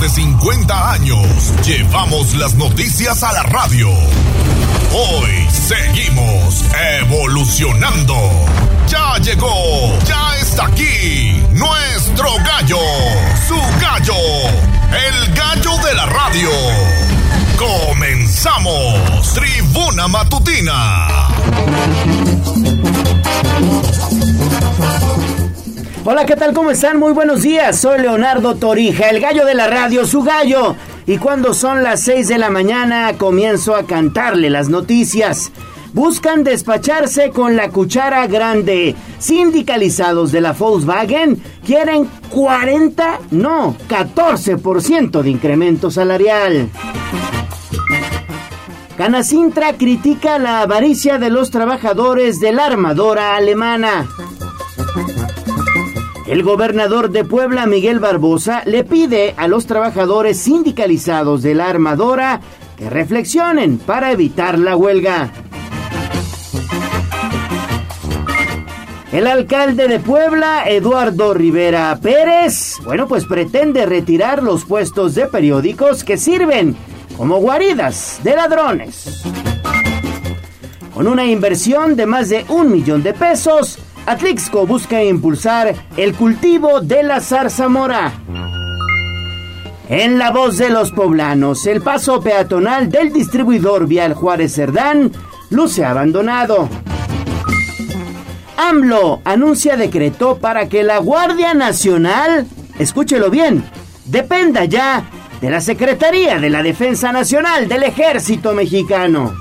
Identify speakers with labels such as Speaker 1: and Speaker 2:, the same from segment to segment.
Speaker 1: de 50 años llevamos las noticias a la radio. Hoy seguimos evolucionando. Ya llegó, ya está aquí nuestro gallo, su gallo, el gallo de la radio. Comenzamos, tribuna matutina.
Speaker 2: Hola, ¿qué tal? ¿Cómo están? Muy buenos días. Soy Leonardo Torija, el gallo de la radio, su gallo. Y cuando son las 6 de la mañana, comienzo a cantarle las noticias. Buscan despacharse con la cuchara grande. Sindicalizados de la Volkswagen quieren 40, no, 14% de incremento salarial. Canacintra critica la avaricia de los trabajadores de la armadora alemana. El gobernador de Puebla, Miguel Barbosa, le pide a los trabajadores sindicalizados de la armadora que reflexionen para evitar la huelga. El alcalde de Puebla, Eduardo Rivera Pérez, bueno, pues pretende retirar los puestos de periódicos que sirven como guaridas de ladrones. Con una inversión de más de un millón de pesos, Atlixco busca impulsar el cultivo de la zarzamora. En la voz de los poblanos, el paso peatonal del distribuidor vial Juárez Cerdán luce abandonado. AMLO anuncia decreto para que la Guardia Nacional, escúchelo bien, dependa ya de la Secretaría de la Defensa Nacional del Ejército Mexicano.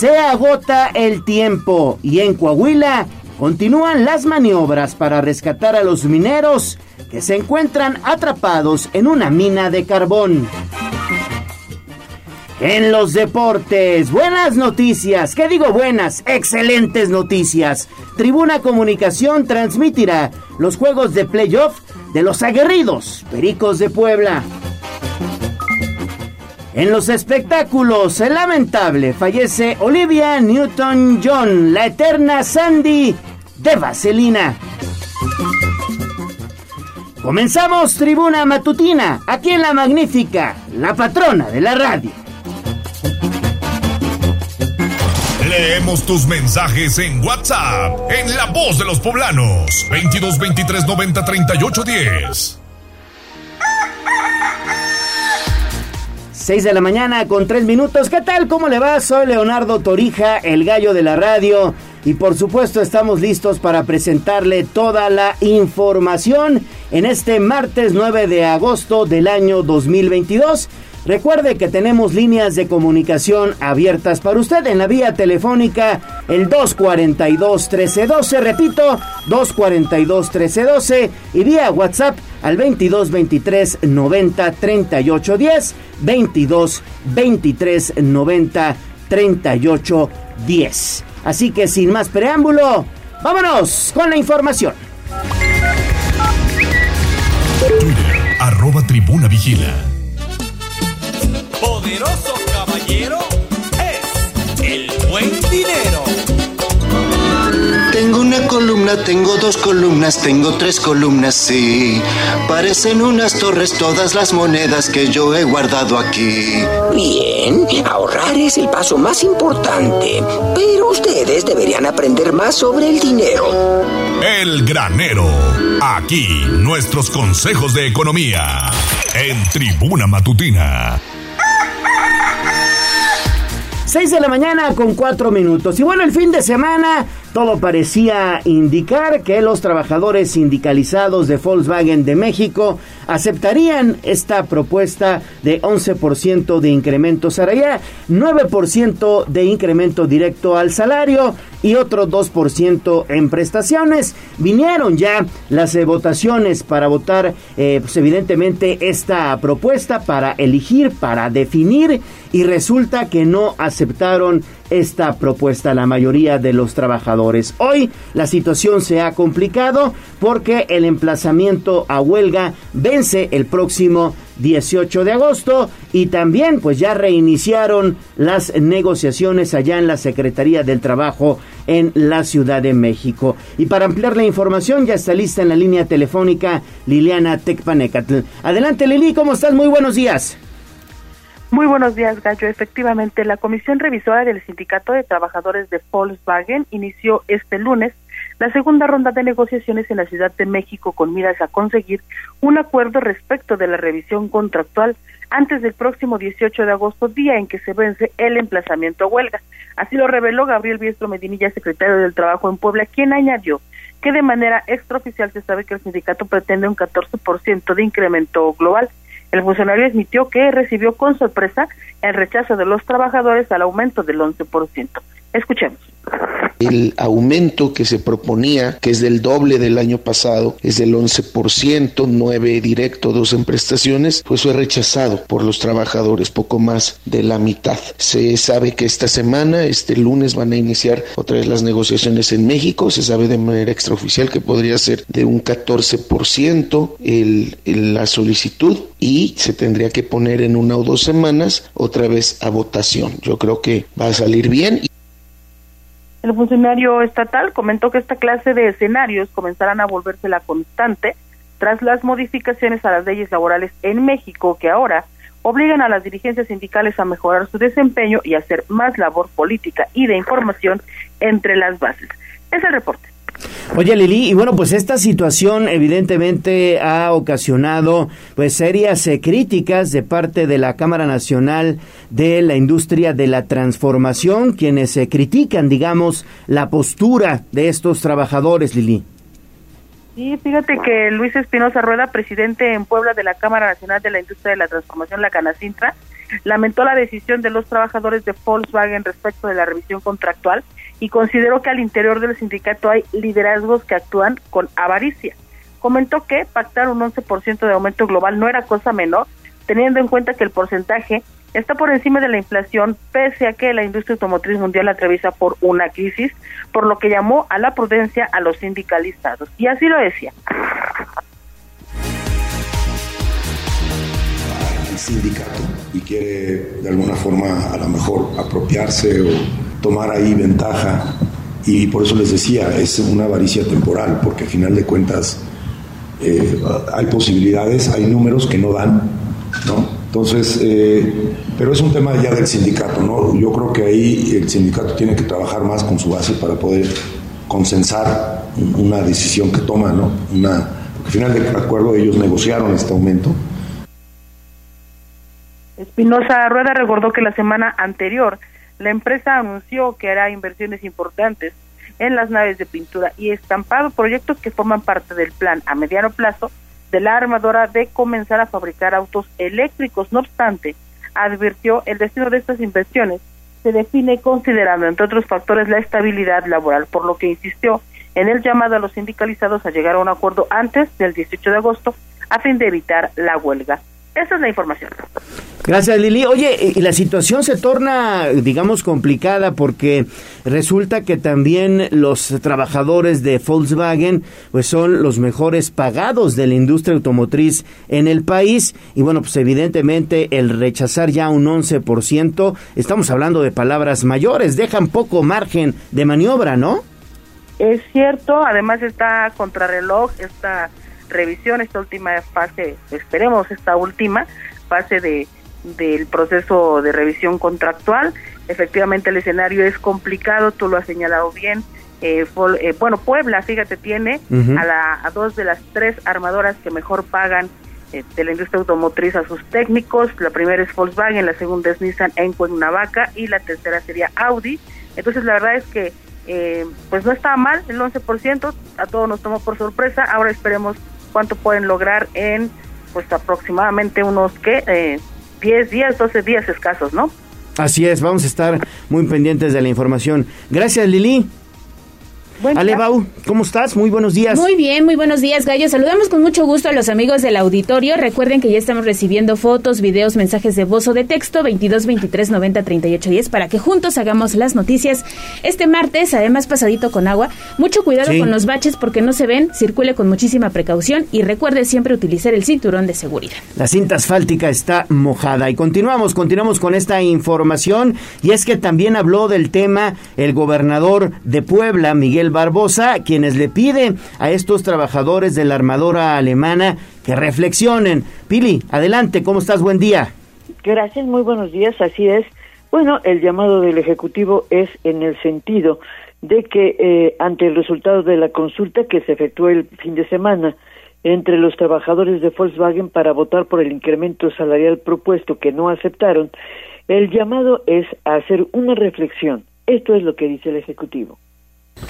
Speaker 2: Se agota el tiempo y en Coahuila continúan las maniobras para rescatar a los mineros que se encuentran atrapados en una mina de carbón. En los deportes, buenas noticias, ¿qué digo buenas? Excelentes noticias. Tribuna Comunicación transmitirá los juegos de playoff de los aguerridos Pericos de Puebla. En los espectáculos, el lamentable fallece Olivia Newton-John, la eterna Sandy de Vaselina. Comenzamos Tribuna Matutina, aquí en la magnífica, la patrona de la radio.
Speaker 1: Leemos tus mensajes en WhatsApp, en La Voz de los Poblanos, 22 23 90 38 10.
Speaker 2: 6 de la mañana con 3 minutos. ¿Qué tal? ¿Cómo le va? Soy Leonardo Torija, el gallo de la radio. Y por supuesto estamos listos para presentarle toda la información en este martes 9 de agosto del año 2022. Recuerde que tenemos líneas de comunicación abiertas para usted en la vía telefónica el 242-1312, repito, 242-1312 y vía WhatsApp al 2223 90 38 10, 22 23 90 38 10. Así que sin más preámbulo, vámonos con la información.
Speaker 1: Twitter, arroba tribuna vigila.
Speaker 3: Poderoso caballero es el buen dinero.
Speaker 4: Tengo una columna, tengo dos columnas, tengo tres columnas, sí. Parecen unas torres todas las monedas que yo he guardado aquí.
Speaker 5: Bien, ahorrar es el paso más importante, pero ustedes deberían aprender más sobre el dinero.
Speaker 1: El granero. Aquí nuestros consejos de economía. En tribuna matutina.
Speaker 2: 6 de la mañana con 4 minutos. Y bueno, el fin de semana todo parecía indicar que los trabajadores sindicalizados de Volkswagen de México aceptarían esta propuesta de 11% de incremento salarial, 9% de incremento directo al salario y otro 2% en prestaciones. Vinieron ya las eh, votaciones para votar, eh, pues evidentemente, esta propuesta para elegir, para definir y resulta que no aceptaron esta propuesta la mayoría de los trabajadores. Hoy la situación se ha complicado porque el emplazamiento a huelga vence vence el próximo 18 de agosto y también pues ya reiniciaron las negociaciones allá en la Secretaría del Trabajo en la Ciudad de México. Y para ampliar la información ya está lista en la línea telefónica Liliana Tecpanecatl. Adelante Lili, ¿cómo estás? Muy buenos días.
Speaker 6: Muy buenos días, Gallo. Efectivamente, la Comisión Revisora del Sindicato de Trabajadores de Volkswagen inició este lunes la segunda ronda de negociaciones en la Ciudad de México con miras a conseguir un acuerdo respecto de la revisión contractual antes del próximo 18 de agosto, día en que se vence el emplazamiento huelga. Así lo reveló Gabriel Biestro Medinilla, secretario del Trabajo en Puebla, quien añadió que de manera extraoficial se sabe que el sindicato pretende un 14% de incremento global el funcionario admitió que recibió con sorpresa el rechazo de los trabajadores al aumento del 11%. Escuchemos.
Speaker 7: El aumento que se proponía, que es del doble del año pasado, es del 11%, 9 directo, 2 en prestaciones, pues fue rechazado por los trabajadores, poco más de la mitad. Se sabe que esta semana, este lunes, van a iniciar otra vez las negociaciones en México. Se sabe de manera extraoficial que podría ser de un 14% el, la solicitud y se tendría que poner en una o dos semanas otra vez a votación. Yo creo que va a salir bien.
Speaker 6: El funcionario estatal comentó que esta clase de escenarios comenzarán a volverse la constante tras las modificaciones a las leyes laborales en México que ahora obligan a las dirigencias sindicales a mejorar su desempeño y hacer más labor política y de información entre las bases. Es el reporte.
Speaker 2: Oye Lili, y bueno, pues esta situación evidentemente ha ocasionado pues serias eh, críticas de parte de la Cámara Nacional de la Industria de la Transformación, quienes eh, critican, digamos, la postura de estos trabajadores, Lili.
Speaker 6: Sí, fíjate que Luis Espinosa Rueda, presidente en Puebla de la Cámara Nacional de la Industria de la Transformación, la Canacintra, lamentó la decisión de los trabajadores de Volkswagen respecto de la revisión contractual y consideró que al interior del sindicato hay liderazgos que actúan con avaricia. Comentó que pactar un 11% de aumento global no era cosa menor, teniendo en cuenta que el porcentaje está por encima de la inflación, pese a que la industria automotriz mundial atraviesa por una crisis, por lo que llamó a la prudencia a los sindicalizados. Y así lo decía.
Speaker 8: Y quiere de alguna forma a lo mejor apropiarse o tomar ahí ventaja y por eso les decía, es una avaricia temporal, porque al final de cuentas eh, hay posibilidades, hay números que no dan, ¿no? Entonces, eh, pero es un tema ya del sindicato, ¿no? Yo creo que ahí el sindicato tiene que trabajar más con su base para poder consensar una decisión que toma, ¿no? Una, porque al final de acuerdo ellos negociaron este aumento.
Speaker 6: Espinosa Rueda recordó que la semana anterior la empresa anunció que hará inversiones importantes en las naves de pintura y estampado, proyectos que forman parte del plan a mediano plazo de la armadora de comenzar a fabricar autos eléctricos. No obstante, advirtió el destino de estas inversiones se define considerando, entre otros factores, la estabilidad laboral, por lo que insistió en el llamado a los sindicalizados a llegar a un acuerdo antes del 18 de agosto a fin de evitar la huelga. Esa es la información.
Speaker 2: Gracias, Lili. Oye, y la situación se torna, digamos, complicada porque resulta que también los trabajadores de Volkswagen pues son los mejores pagados de la industria automotriz en el país y bueno, pues evidentemente el rechazar ya un 11%, estamos hablando de palabras mayores, dejan poco margen de maniobra, ¿no?
Speaker 6: Es cierto, además está contrarreloj, esta revisión, esta última fase, esperemos esta última fase de del proceso de revisión contractual. Efectivamente el escenario es complicado, tú lo has señalado bien. Eh, eh, bueno, Puebla, fíjate, tiene a, la, a dos de las tres armadoras que mejor pagan eh, de la industria automotriz a sus técnicos. La primera es Volkswagen, la segunda es Nissan en Cuernavaca y la tercera sería Audi. Entonces la verdad es que pues no está mal el 11%, a todos nos tomó por sorpresa. Ahora esperemos cuánto pueden lograr en pues aproximadamente unos que eh, 10 días, 12 días escasos, ¿no?
Speaker 2: Así es, vamos a estar muy pendientes de la información. Gracias, Lili. Ale Bau, ¿cómo estás? Muy buenos días.
Speaker 9: Muy bien, muy buenos días, Gallo. Saludamos con mucho gusto a los amigos del auditorio. Recuerden que ya estamos recibiendo fotos, videos, mensajes de voz o de texto 22 23 90 38 10 para que juntos hagamos las noticias este martes, además pasadito con agua. Mucho cuidado con los baches porque no se ven, circule con muchísima precaución y recuerde siempre utilizar el cinturón de seguridad.
Speaker 2: La cinta asfáltica está mojada y continuamos, continuamos con esta información y es que también habló del tema el gobernador de Puebla, Miguel Barbosa, quienes le piden a estos trabajadores de la armadora alemana que reflexionen. Pili, adelante, ¿cómo estás? Buen día.
Speaker 10: Gracias, muy buenos días, así es. Bueno, el llamado del Ejecutivo es en el sentido de que eh, ante el resultado de la consulta que se efectuó el fin de semana entre los trabajadores de Volkswagen para votar por el incremento salarial propuesto que no aceptaron, el llamado es a hacer una reflexión. Esto es lo que dice el Ejecutivo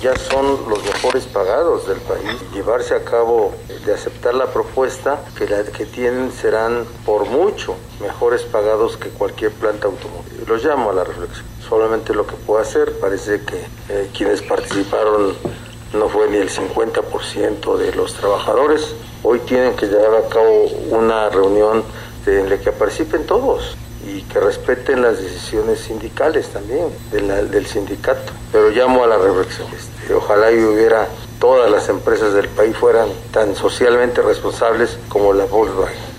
Speaker 11: ya son los mejores pagados del país. Llevarse a cabo de aceptar la propuesta que la que tienen serán por mucho mejores pagados que cualquier planta automóvil. Los llamo a la reflexión. Solamente lo que puedo hacer, parece que eh, quienes participaron no fue ni el 50% de los trabajadores. Hoy tienen que llevar a cabo una reunión en la que participen todos y que respeten las decisiones sindicales también del sindicato. Pero llamo a la reflexión. Este, ojalá y hubiera todas las empresas del país fueran tan socialmente responsables como la Volkswagen.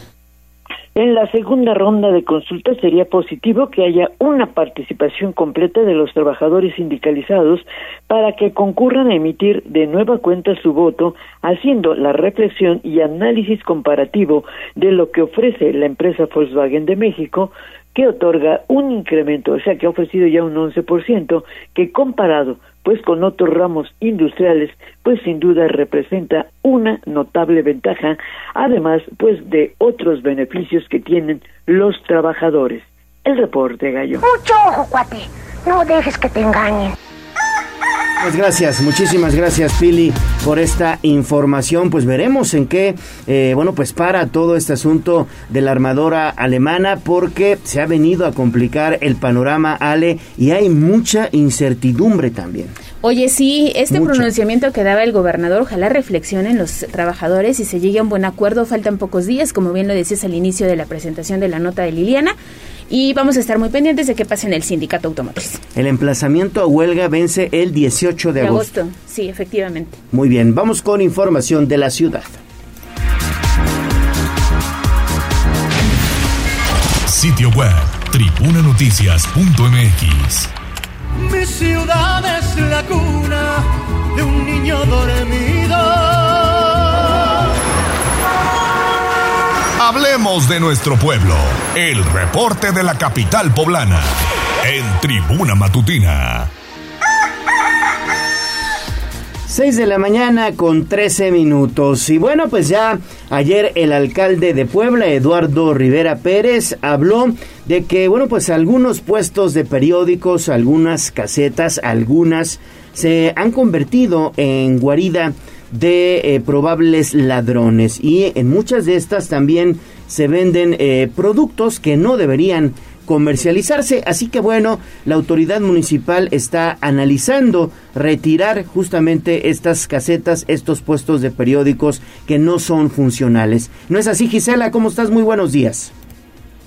Speaker 10: En la segunda ronda de consulta sería positivo que haya una participación completa de los trabajadores sindicalizados para que concurran a emitir de nueva cuenta su voto, haciendo la reflexión y análisis comparativo de lo que ofrece la empresa Volkswagen de México, que otorga un incremento, o sea, que ha ofrecido ya un 11%, que comparado pues con otros ramos industriales, pues sin duda representa una notable ventaja, además pues de otros beneficios que tienen los trabajadores. El reporte, Gallo.
Speaker 12: Mucho ojo, cuate. No dejes que te engañen.
Speaker 2: Muchas gracias, muchísimas gracias Pili por esta información. Pues veremos en qué, eh, bueno, pues para todo este asunto de la armadora alemana porque se ha venido a complicar el panorama Ale y hay mucha incertidumbre también.
Speaker 9: Oye, sí, este pronunciamiento que daba el gobernador, ojalá reflexionen los trabajadores y se llegue a un buen acuerdo. Faltan pocos días, como bien lo decías al inicio de la presentación de la nota de Liliana y vamos a estar muy pendientes de qué pasa en el sindicato automotriz.
Speaker 2: El emplazamiento a huelga vence el 18 de, agosto. agosto.
Speaker 9: Sí, efectivamente.
Speaker 2: Muy bien, vamos con información de la ciudad.
Speaker 1: Sitio web, tribunanoticias.mx.
Speaker 3: Mi ciudad es la cuna de un niño dormido
Speaker 1: Hablemos de nuestro pueblo. El reporte de la capital poblana. En Tribuna Matutina.
Speaker 2: 6 de la mañana con 13 minutos. Y bueno, pues ya ayer el alcalde de Puebla, Eduardo Rivera Pérez, habló de que, bueno, pues algunos puestos de periódicos, algunas casetas, algunas se han convertido en guarida de eh, probables ladrones y en muchas de estas también se venden eh, productos que no deberían comercializarse. Así que bueno, la autoridad municipal está analizando retirar justamente estas casetas, estos puestos de periódicos que no son funcionales. ¿No es así, Gisela? ¿Cómo estás? Muy buenos días.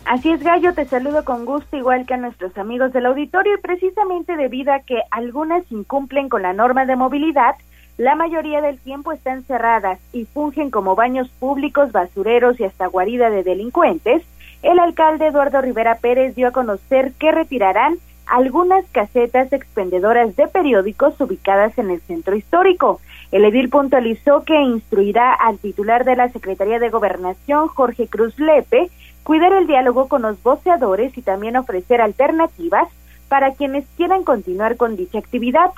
Speaker 13: Así es, Gallo, te saludo con gusto, igual que a nuestros amigos del auditorio, y precisamente debido a que algunas incumplen con la norma de movilidad, la mayoría del tiempo están cerradas y fungen como baños públicos, basureros y hasta guarida de delincuentes, el alcalde Eduardo Rivera Pérez dio a conocer que retirarán algunas casetas expendedoras de periódicos ubicadas en el centro histórico. El edil puntualizó que instruirá al titular de la Secretaría de Gobernación, Jorge Cruz Lepe, cuidar el diálogo con los voceadores y también ofrecer alternativas para quienes quieran continuar con dicha actividad.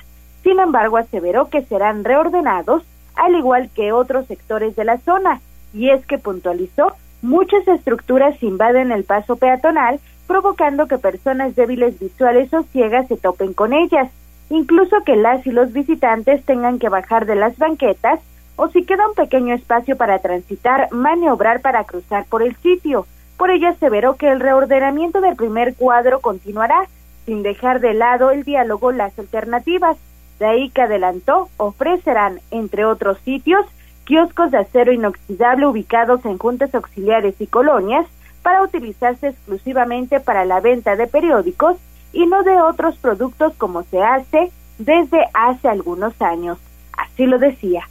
Speaker 13: Sin embargo, aseveró que serán reordenados, al igual que otros sectores de la zona, y es que puntualizó, muchas estructuras invaden el paso peatonal, provocando que personas débiles visuales o ciegas se topen con ellas, incluso que las y los visitantes tengan que bajar de las banquetas o si queda un pequeño espacio para transitar, maniobrar para cruzar por el sitio. Por ello aseveró que el reordenamiento del primer cuadro continuará, sin dejar de lado el diálogo, las alternativas De ahí que adelantó, ofrecerán, entre otros sitios, kioscos de acero inoxidable ubicados en juntas auxiliares y colonias para utilizarse exclusivamente para la venta de periódicos y no de otros productos como se hace desde hace algunos años. Así lo decía.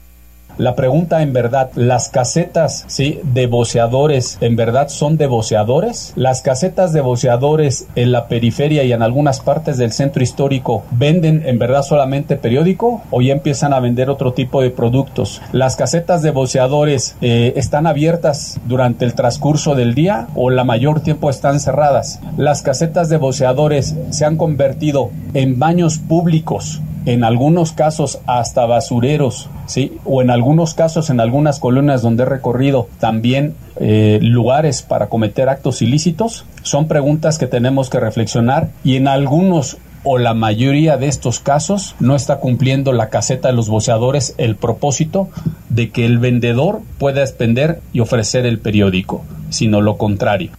Speaker 14: La pregunta en verdad, ¿las casetas ¿sí? de voceadores en verdad son de voceadores? ¿Las casetas de voceadores en la periferia y en algunas partes del centro histórico venden en verdad solamente periódico o ya empiezan a vender otro tipo de productos? ¿Las casetas de voceadores eh, están abiertas durante el transcurso del día o la mayor tiempo están cerradas? ¿Las casetas de voceadores se han convertido en baños públicos en algunos casos hasta basureros, ¿sí? O en algunos casos, en algunas colonias donde he recorrido, también eh, lugares para cometer actos ilícitos. Son preguntas que tenemos que reflexionar y en algunos o la mayoría de estos casos no está cumpliendo la caseta de los boceadores el propósito de que el vendedor pueda expender y ofrecer el periódico, sino lo contrario.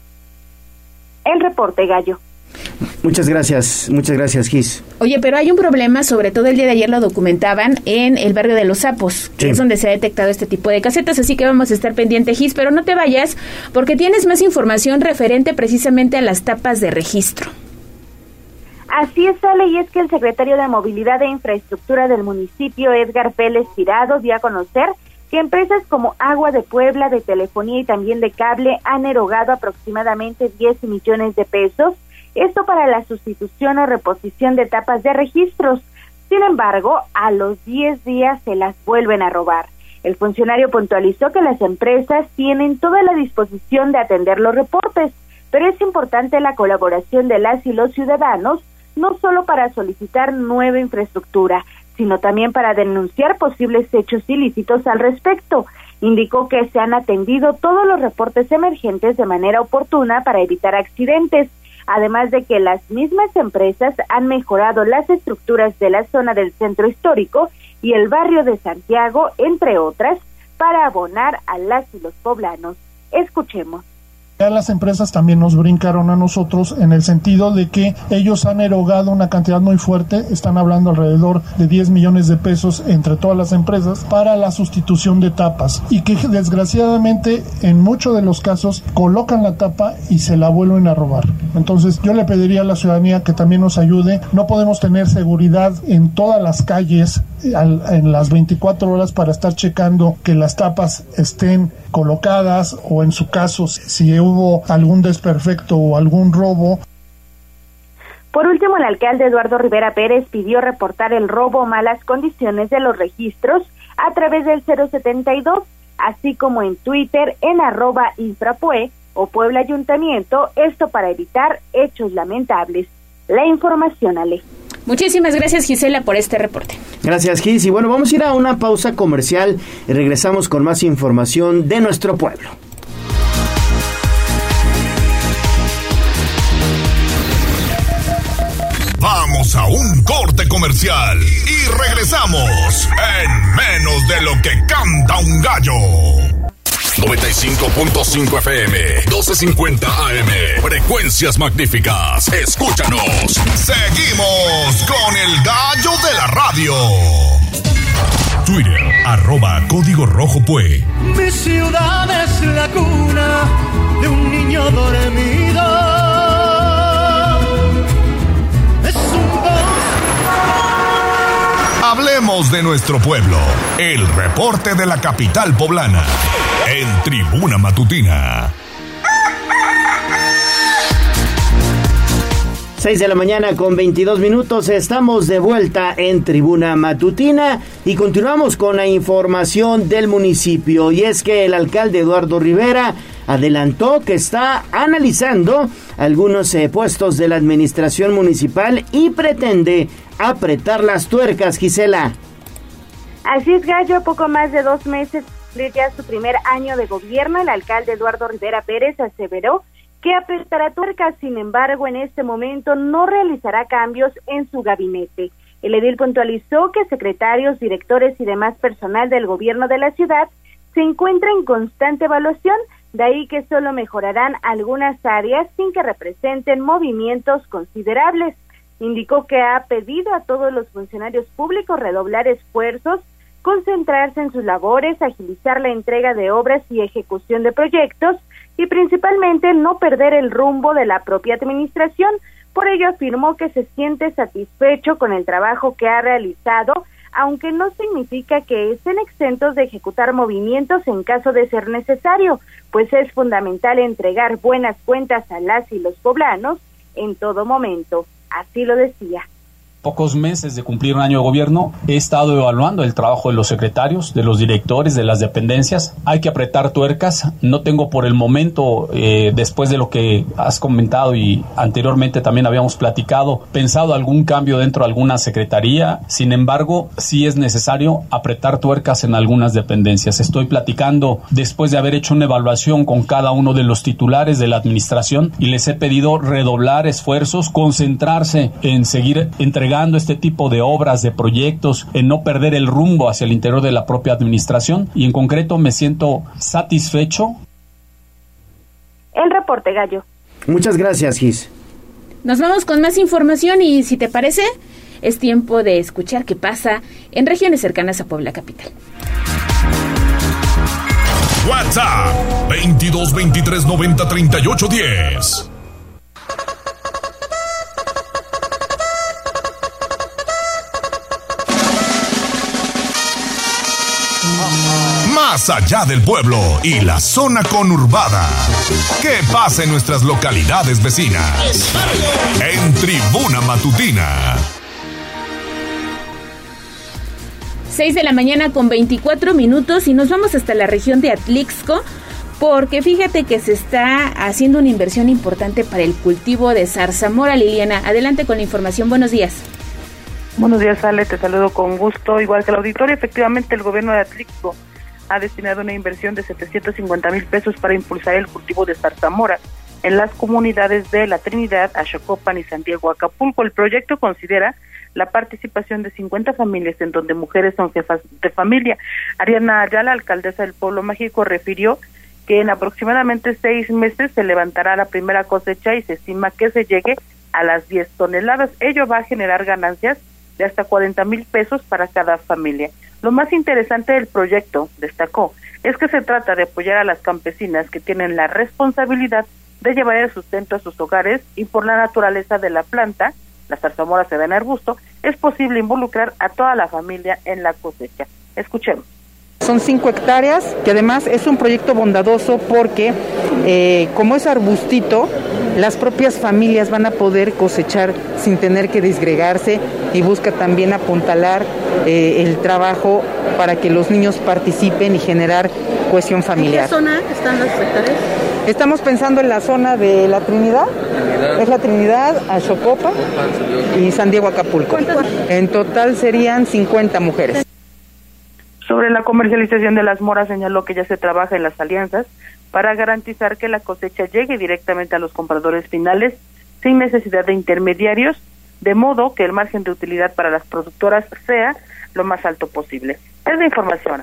Speaker 13: El reporte gallo.
Speaker 2: Muchas gracias, muchas gracias, Gis.
Speaker 9: Oye, pero hay un problema, sobre todo el día de ayer lo documentaban en el barrio de Los Sapos, que es donde se ha detectado este tipo de casetas, así que vamos a estar pendiente, Gis, pero no te vayas porque tienes más información referente precisamente a las tapas de registro.
Speaker 13: Así es, Ale, y es que el secretario de Movilidad e Infraestructura del municipio, Edgar Pérez Tirado, dio a conocer que empresas como Agua de Puebla, de Telefonía y también de Cable han erogado aproximadamente 10 millones de pesos esto para la sustitución o reposición de tapas de registros. Sin embargo, a los 10 días se las vuelven a robar. El funcionario puntualizó que las empresas tienen toda la disposición de atender los reportes, pero es importante la colaboración de las y los ciudadanos, no solo para solicitar nueva infraestructura, sino también para denunciar posibles hechos ilícitos al respecto. Indicó que se han atendido todos los reportes emergentes de manera oportuna para evitar accidentes además de que las mismas empresas han mejorado las estructuras de la zona del centro histórico y el barrio de Santiago, entre otras, para abonar a las y los poblanos. Escuchemos.
Speaker 15: Ya las empresas también nos brincaron a nosotros en el sentido de que ellos han erogado una cantidad muy fuerte, están hablando alrededor de 10 millones de pesos entre todas las empresas para la sustitución de tapas y que desgraciadamente en muchos de los casos colocan la tapa y se la vuelven a robar. Entonces yo le pediría a la ciudadanía que también nos ayude. No podemos tener seguridad en todas las calles en las 24 horas para estar checando que las tapas estén colocadas o en su caso si hubo algún desperfecto o algún robo.
Speaker 13: Por último, el alcalde Eduardo Rivera Pérez pidió reportar el robo o malas condiciones de los registros a través del 072, así como en Twitter en arroba infrapue o Puebla Ayuntamiento, esto para evitar hechos lamentables. La información, Ale.
Speaker 9: Muchísimas gracias Gisela por este reporte.
Speaker 2: Gracias Gis. Y bueno, vamos a ir a una pausa comercial y regresamos con más información de nuestro pueblo.
Speaker 1: Vamos a un corte comercial y regresamos en menos de lo que canta un gallo. 95.5 FM, 12.50 AM. Frecuencias magníficas. Escúchanos. Seguimos con el gallo de la radio. Twitter, arroba código rojo Pue.
Speaker 3: Mi ciudad es la cuna de un niño dormido. Es un
Speaker 1: Hablemos de nuestro pueblo. El reporte de la capital poblana en Tribuna Matutina.
Speaker 2: 6 de la mañana con 22 minutos, estamos de vuelta en Tribuna Matutina y continuamos con la información del municipio y es que el alcalde Eduardo Rivera adelantó que está analizando algunos eh, puestos de la administración municipal y pretende apretar las tuercas, Gisela.
Speaker 13: Así es, Gallo, poco más de dos meses ya su primer año de gobierno, el alcalde Eduardo Rivera Pérez aseveró que apretará tuercas, sin embargo, en este momento no realizará cambios en su gabinete. El edil puntualizó que secretarios, directores y demás personal del gobierno de la ciudad se encuentra en constante evaluación, de ahí que solo mejorarán algunas áreas sin que representen movimientos considerables. Indicó que ha pedido a todos los funcionarios públicos redoblar esfuerzos, concentrarse en sus labores, agilizar la entrega de obras y ejecución de proyectos y principalmente no perder el rumbo de la propia administración. Por ello afirmó que se siente satisfecho con el trabajo que ha realizado, aunque no significa que estén exentos de ejecutar movimientos en caso de ser necesario, pues es fundamental entregar buenas cuentas a las y los poblanos en todo momento. Así lo decía
Speaker 14: pocos meses de cumplir un año de gobierno, he estado evaluando el trabajo de los secretarios, de los directores, de las dependencias. Hay que apretar tuercas. No tengo por el momento, eh, después de lo que has comentado y anteriormente también habíamos platicado, pensado algún cambio dentro de alguna secretaría. Sin embargo, sí es necesario apretar tuercas en algunas dependencias. Estoy platicando después de haber hecho una evaluación con cada uno de los titulares de la administración y les he pedido redoblar esfuerzos, concentrarse en seguir entregando este tipo de obras, de proyectos, en no perder el rumbo hacia el interior de la propia administración y en concreto me siento satisfecho.
Speaker 13: El reporte gallo.
Speaker 2: Muchas gracias, Gis.
Speaker 9: Nos vamos con más información y si te parece, es tiempo de escuchar qué pasa en regiones cercanas a Puebla Capital.
Speaker 1: WhatsApp 22 23 90 38 10. Más allá del pueblo y la zona conurbada. ¿Qué pasa en nuestras localidades vecinas? En Tribuna Matutina.
Speaker 9: 6 de la mañana con 24 minutos y nos vamos hasta la región de Atlixco porque fíjate que se está haciendo una inversión importante para el cultivo de zarzamora, Liliana. Adelante con la información. Buenos días.
Speaker 6: Buenos días, Ale. Te saludo con gusto. Igual que el auditorio, efectivamente, el gobierno de Atlixco ha destinado una inversión de 750 mil pesos para impulsar el cultivo de zarzamora en las comunidades de La Trinidad, Achocopan y Santiago Acapulco. El proyecto considera la participación de 50 familias en donde mujeres son jefas de familia. Ariana Ayala, alcaldesa del Pueblo Mágico, refirió que en aproximadamente seis meses se levantará la primera cosecha y se estima que se llegue a las 10 toneladas. Ello va a generar ganancias de hasta 40 mil pesos para cada familia. Lo más interesante del proyecto, destacó, es que se trata de apoyar a las campesinas que tienen la responsabilidad de llevar el sustento a sus hogares y por la naturaleza de la planta, la zarzamora se da en arbusto, es posible involucrar a toda la familia en la cosecha. Escuchemos.
Speaker 16: Son cinco hectáreas, que además es un proyecto bondadoso porque eh, como es arbustito, las propias familias van a poder cosechar sin tener que disgregarse y busca también apuntalar eh, el trabajo para que los niños participen y generar cohesión familiar.
Speaker 17: ¿En qué zona están las hectáreas?
Speaker 16: Estamos pensando en la zona de la Trinidad, es la Trinidad, Achocopa y San Diego Acapulco. En total serían 50 mujeres.
Speaker 6: Sobre la comercialización de las moras señaló que ya se trabaja en las alianzas para garantizar que la cosecha llegue directamente a los compradores finales sin necesidad de intermediarios, de modo que el margen de utilidad para las productoras sea lo más alto posible. Es la información.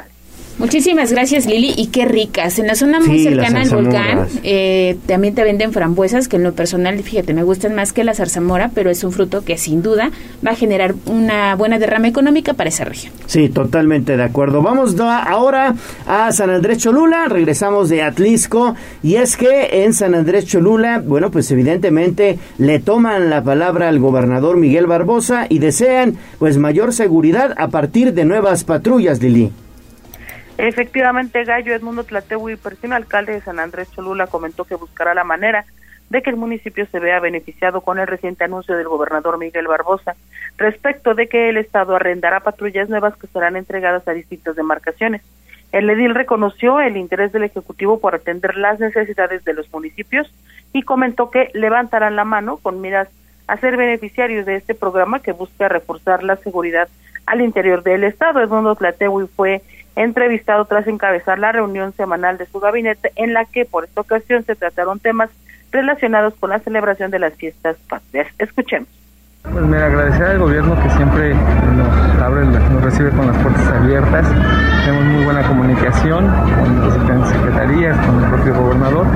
Speaker 9: Muchísimas gracias Lili y qué ricas. En la zona muy cercana al volcán eh, también te venden frambuesas que en lo personal, fíjate, me gustan más que la zarzamora, pero es un fruto que sin duda va a generar una buena derrama económica para esa región.
Speaker 2: Sí, totalmente de acuerdo. Vamos ahora a San Andrés Cholula, regresamos de Atlisco y es que en San Andrés Cholula, bueno, pues evidentemente le toman la palabra al gobernador Miguel Barbosa y desean pues mayor seguridad a partir de nuevas patrullas, Lili.
Speaker 6: Efectivamente, Gallo Edmundo Tlatewi, persino alcalde de San Andrés Cholula, comentó que buscará la manera de que el municipio se vea beneficiado con el reciente anuncio del gobernador Miguel Barbosa respecto de que el Estado arrendará patrullas nuevas que serán entregadas a distintas demarcaciones. El edil reconoció el interés del Ejecutivo por atender las necesidades de los municipios y comentó que levantarán la mano con miras a ser beneficiarios de este programa que busca reforzar la seguridad al interior del Estado. Edmundo Tlatewi fue entrevistado tras encabezar la reunión semanal de su gabinete en la que por esta ocasión se trataron temas relacionados con la celebración de las fiestas patrias. Escuchemos.
Speaker 18: Pues me agradecer al gobierno que siempre nos abre, nos recibe con las puertas abiertas. Tenemos muy buena comunicación con las diferentes secretarías, con el propio gobernador.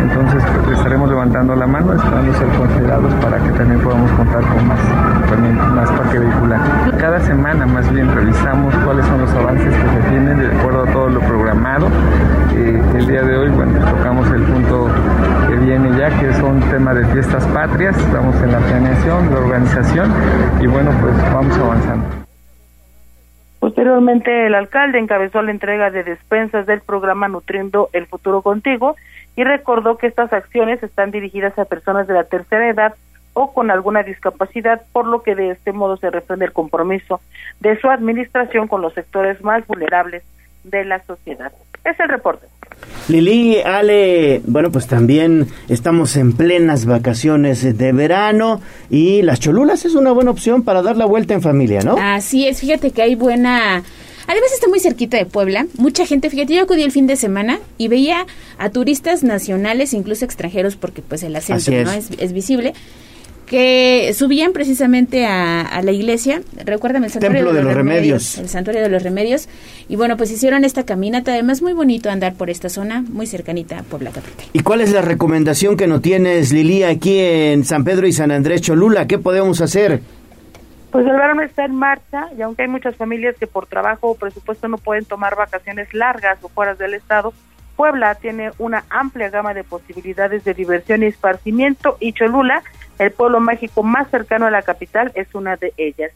Speaker 18: Entonces, pues estaremos levantando la mano, esperando ser considerados para que también podamos contar con más, también más parque vehicular. Cada semana más bien revisamos cuáles son los avances que se tienen de acuerdo a todo lo programado. El día de hoy, bueno, tocamos el punto que viene ya, que son tema de fiestas patrias, estamos en la planeación, la organización y bueno, pues vamos avanzando.
Speaker 6: Posteriormente, el alcalde encabezó la entrega de despensas del programa Nutriendo el Futuro Contigo y recordó que estas acciones están dirigidas a personas de la tercera edad o con alguna discapacidad, por lo que de este modo se refrenda el compromiso de su administración con los sectores más vulnerables de la sociedad. Es el reporte.
Speaker 2: Lili, Ale, bueno, pues también estamos en plenas vacaciones de verano y las cholulas es una buena opción para dar la vuelta en familia, ¿no?
Speaker 9: Así es, fíjate que hay buena... Además está muy cerquita de Puebla. Mucha gente, fíjate, yo acudí el fin de semana y veía a turistas nacionales, incluso extranjeros, porque pues el acento
Speaker 2: es.
Speaker 9: no es, es visible que subían precisamente a, la iglesia, recuérdame el santuario
Speaker 2: Templo de, los remedios.
Speaker 9: el santuario de los remedios, y bueno, pues hicieron esta caminata, además muy bonito andar por esta zona, muy cercanita a Puebla Capital.
Speaker 2: ¿Y cuál es la recomendación que no tienes, Lili, aquí en San Pedro y San Andrés Cholula? ¿Qué podemos hacer?
Speaker 6: Pues el verano está en marcha y aunque hay muchas familias que por trabajo o presupuesto no pueden tomar vacaciones largas o fuera del estado, Puebla tiene una amplia gama de posibilidades de diversión y esparcimiento y Cholula el pueblo mágico más cercano a la capital es una de ellas.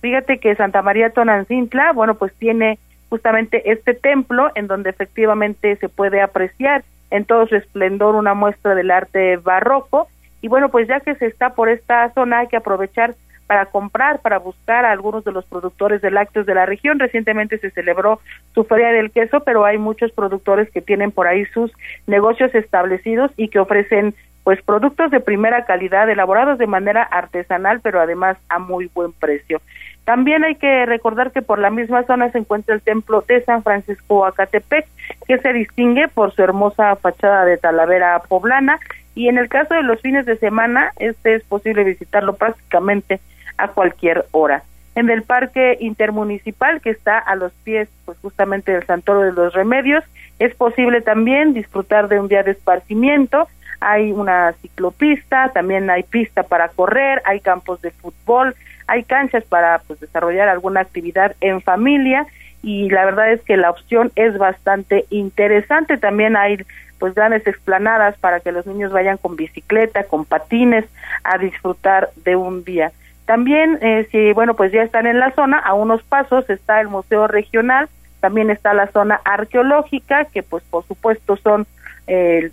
Speaker 6: Fíjate que Santa María Tonancintla, bueno, pues tiene justamente este templo en donde efectivamente se puede apreciar en todo su esplendor una muestra del arte barroco. Y bueno, pues ya que se está por esta zona hay que aprovechar para comprar, para buscar a algunos de los productores de lácteos de la región. Recientemente se celebró su feria del queso, pero hay muchos productores que tienen por ahí sus negocios establecidos y que ofrecen pues productos de primera calidad elaborados de manera artesanal pero además a muy buen precio. También hay que recordar que por la misma zona se encuentra el templo de San Francisco Acatepec que se distingue por su hermosa fachada de talavera poblana y en el caso de los fines de semana este es posible visitarlo prácticamente a cualquier hora. En el parque intermunicipal que está a los pies pues justamente del Santuario de los Remedios es posible también disfrutar de un día de esparcimiento hay una ciclopista, también hay pista para correr, hay campos de fútbol, hay canchas para pues desarrollar alguna actividad en familia y la verdad es que la opción es bastante interesante. También hay pues grandes explanadas para que los niños vayan con bicicleta, con patines a disfrutar de un día. También eh, si bueno pues ya están en la zona, a unos pasos está el Museo Regional, también está la zona arqueológica que pues por supuesto son el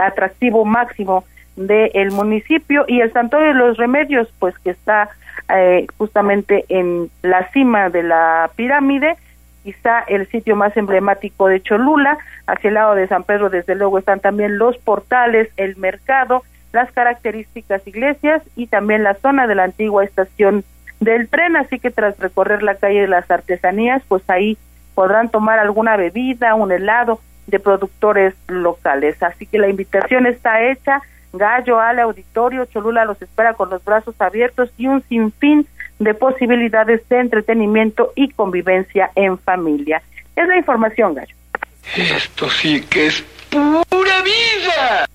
Speaker 6: atractivo máximo del municipio y el Santuario de los Remedios, pues que está eh, justamente en la cima de la pirámide, quizá el sitio más emblemático de Cholula, hacia el lado de San Pedro desde luego están también los portales, el mercado, las características iglesias y también la zona de la antigua estación del tren, así que tras recorrer la calle de las artesanías, pues ahí podrán tomar alguna bebida, un helado, de productores locales. Así que la invitación está hecha. Gallo, Ale, Auditorio, Cholula los espera con los brazos abiertos y un sinfín de posibilidades de entretenimiento y convivencia en familia. Es la información, Gallo.
Speaker 5: Esto sí que es pura vida.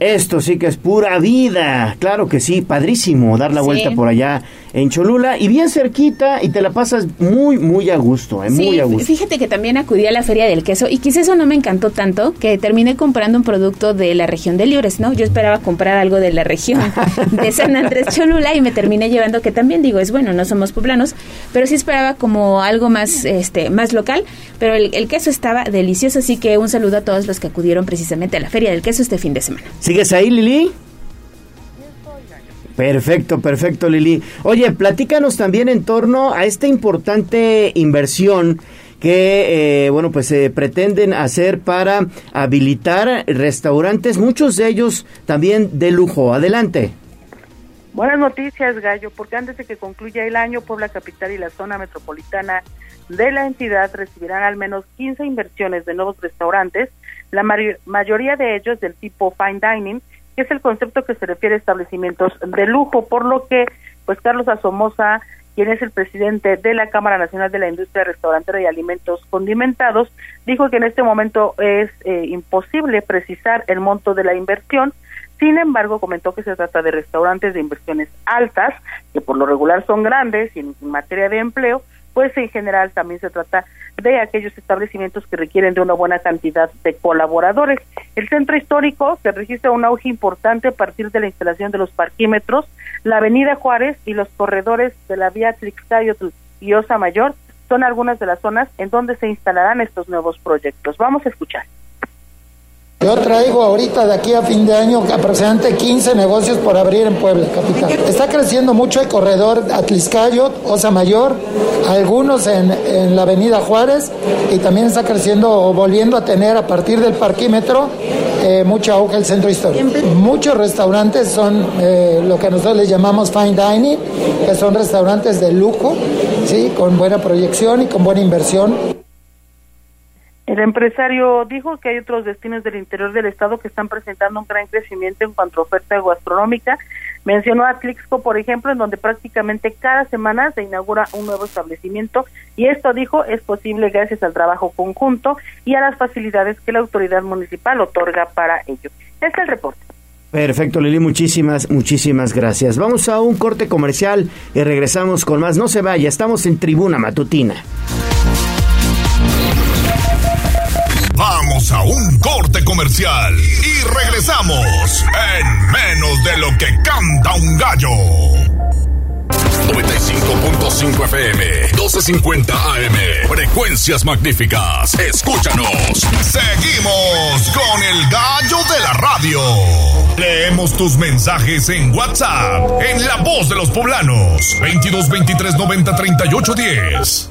Speaker 2: Esto sí que es pura vida. Claro que sí, padrísimo dar la vuelta por allá en Cholula y bien cerquita y te la pasas muy, muy a gusto, ¿eh? muy a gusto.
Speaker 9: Fíjate que también acudí a la Feria del Queso y quizás eso no me encantó tanto que terminé comprando un producto de la región de Libres, ¿no? Yo esperaba comprar algo de la región de San Andrés Cholula y me terminé llevando que también digo, es bueno, no somos poblanos, pero sí esperaba como algo más, este, más local, pero el, el queso estaba delicioso, así que un saludo a todos los que acudieron precisamente a la Feria del Queso este fin de semana.
Speaker 2: ¿Sigues ahí, Lili? Perfecto, perfecto, Lili. Oye, platícanos también en torno a esta importante inversión que, eh, bueno, pues se pretenden hacer para habilitar restaurantes, muchos de ellos también de lujo. Adelante.
Speaker 6: Buenas noticias, Gallo, porque antes de que concluya el año, Puebla Capital y la zona metropolitana de la entidad recibirán al menos 15 inversiones de nuevos restaurantes, la mayoría de ellos del tipo fine dining, que es el concepto que se refiere a establecimientos de lujo, por lo que pues Carlos Asomosa quien es el presidente de la Cámara Nacional de la Industria Restaurantera y Alimentos Condimentados, dijo que en este momento es eh, imposible precisar el monto de la inversión. Sin embargo, comentó que se trata de restaurantes de inversiones altas, que por lo regular son grandes y en materia de empleo, pues en general también se trata de aquellos establecimientos que requieren de una buena cantidad de colaboradores. El centro histórico se registra un auge importante a partir de la instalación de los parquímetros, la avenida Juárez y los corredores de la vía Trixtayotl y Osa Mayor son algunas de las zonas en donde se instalarán estos nuevos proyectos. Vamos a escuchar.
Speaker 17: Yo traigo ahorita de aquí a fin de año aproximadamente 15 negocios por abrir en Puebla, capital. Está creciendo mucho el corredor Atliscayo, Osa Mayor, algunos en, en la avenida Juárez y también está creciendo o volviendo a tener a partir del parquímetro eh, mucho auge el centro histórico. Muchos restaurantes son eh, lo que nosotros les llamamos fine dining, que son restaurantes de lujo, ¿sí? con buena proyección y con buena inversión.
Speaker 6: El empresario dijo que hay otros destinos del interior del estado que están presentando un gran crecimiento en cuanto a oferta gastronómica. Mencionó a Clixco, por ejemplo, en donde prácticamente cada semana se inaugura un nuevo establecimiento y esto, dijo, es posible gracias al trabajo conjunto y a las facilidades que la autoridad municipal otorga para ello. Este es el reporte.
Speaker 2: Perfecto, Lili, muchísimas, muchísimas gracias. Vamos a un corte comercial y regresamos con más. No se vaya, estamos en Tribuna Matutina.
Speaker 1: Vamos a un corte comercial y regresamos en menos de lo que canta un gallo. 95.5 FM, 1250 AM, frecuencias magníficas. Escúchanos. Seguimos con el gallo de la radio. Leemos tus mensajes en WhatsApp, en La Voz de los Poblanos, 22 23 90 38 10.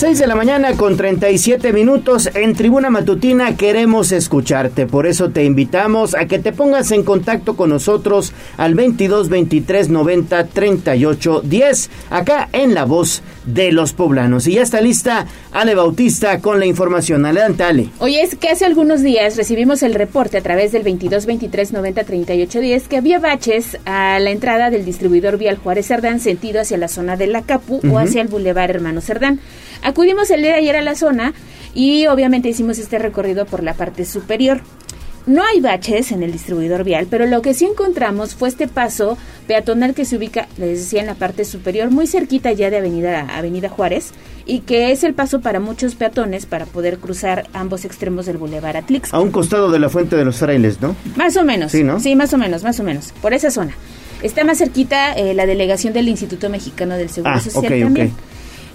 Speaker 2: 6 de la mañana con 37 minutos en Tribuna Matutina queremos escucharte, por eso te invitamos a que te pongas en contacto con nosotros al 22 23 90 38 10 acá en La Voz de los Poblanos. Y ya está lista Ale Bautista con la información. Adelante Ale.
Speaker 9: Oye, es que hace algunos días recibimos el reporte a través del 22 23 90 38 10 que había baches a la entrada del distribuidor vial Juárez Cerdán sentido hacia la zona de la Capu o hacia el Boulevard Hermano Cerdán. Acudimos el día de ayer a la zona y obviamente hicimos este recorrido por la parte superior. No hay baches en el distribuidor vial, pero lo que sí encontramos fue este paso peatonal que se ubica, les decía, en la parte superior, muy cerquita ya de Avenida, Avenida Juárez, y que es el paso para muchos peatones para poder cruzar ambos extremos del Boulevard Atlix.
Speaker 2: A un costado de la Fuente de los Frailes, ¿no?
Speaker 9: Más o menos.
Speaker 2: Sí, ¿no?
Speaker 9: Sí, más o menos, más o menos. Por esa zona. Está más cerquita eh, la delegación del Instituto Mexicano del Seguro
Speaker 2: Ah,
Speaker 9: Social también.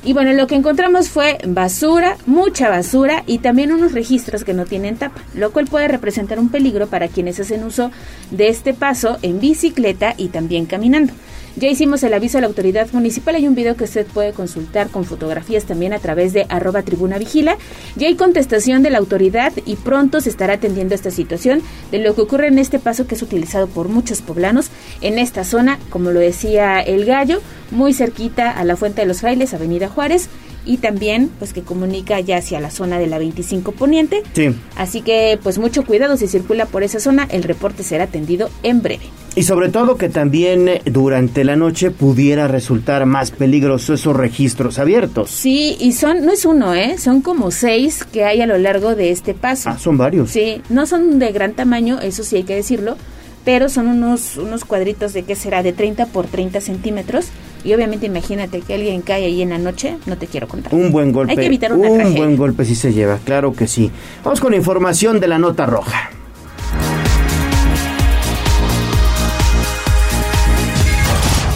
Speaker 9: Y bueno, lo que encontramos fue basura, mucha basura y también unos registros que no tienen tapa, lo cual puede representar un peligro para quienes hacen uso de este paso en bicicleta y también caminando. Ya hicimos el aviso a la autoridad municipal, hay un video que usted puede consultar con fotografías también a través de arroba tribuna vigila. Ya hay contestación de la autoridad y pronto se estará atendiendo esta situación de lo que ocurre en este paso que es utilizado por muchos poblanos en esta zona, como lo decía el gallo, muy cerquita a la Fuente de los Frailes, Avenida Juárez, y también pues que comunica ya hacia la zona de la 25 Poniente.
Speaker 2: Sí.
Speaker 9: Así que pues mucho cuidado si circula por esa zona, el reporte será atendido en breve.
Speaker 2: Y sobre todo que también eh, durante la noche pudiera resultar más peligroso esos registros abiertos.
Speaker 9: Sí, y son, no es uno, ¿eh? Son como seis que hay a lo largo de este paso.
Speaker 2: Ah, son varios.
Speaker 9: Sí, no son de gran tamaño, eso sí hay que decirlo, pero son unos, unos cuadritos de qué será, de 30 por 30 centímetros. Y obviamente imagínate que alguien cae ahí en la noche, no te quiero contar.
Speaker 2: Un buen golpe.
Speaker 9: Hay que evitar una
Speaker 2: un
Speaker 9: tragedia.
Speaker 2: buen golpe sí se lleva, claro que sí. Vamos con información de la nota roja.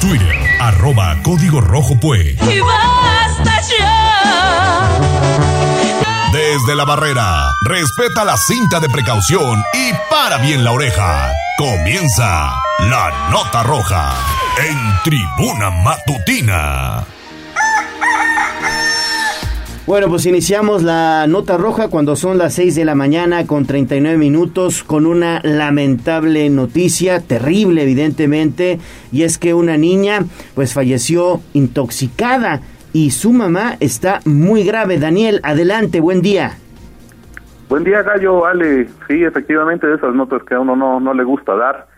Speaker 1: Twitter, arroba código rojo pues.
Speaker 3: Y basta ya.
Speaker 1: Desde la barrera, respeta la cinta de precaución y para bien la oreja. Comienza la nota roja en tribuna matutina.
Speaker 2: Bueno, pues iniciamos la nota roja cuando son las 6 de la mañana con 39 minutos con una lamentable noticia, terrible evidentemente, y es que una niña pues falleció intoxicada y su mamá está muy grave. Daniel, adelante, buen día.
Speaker 19: Buen día, Gallo, Ale. Sí, efectivamente, de esas notas que a uno no, no le gusta dar.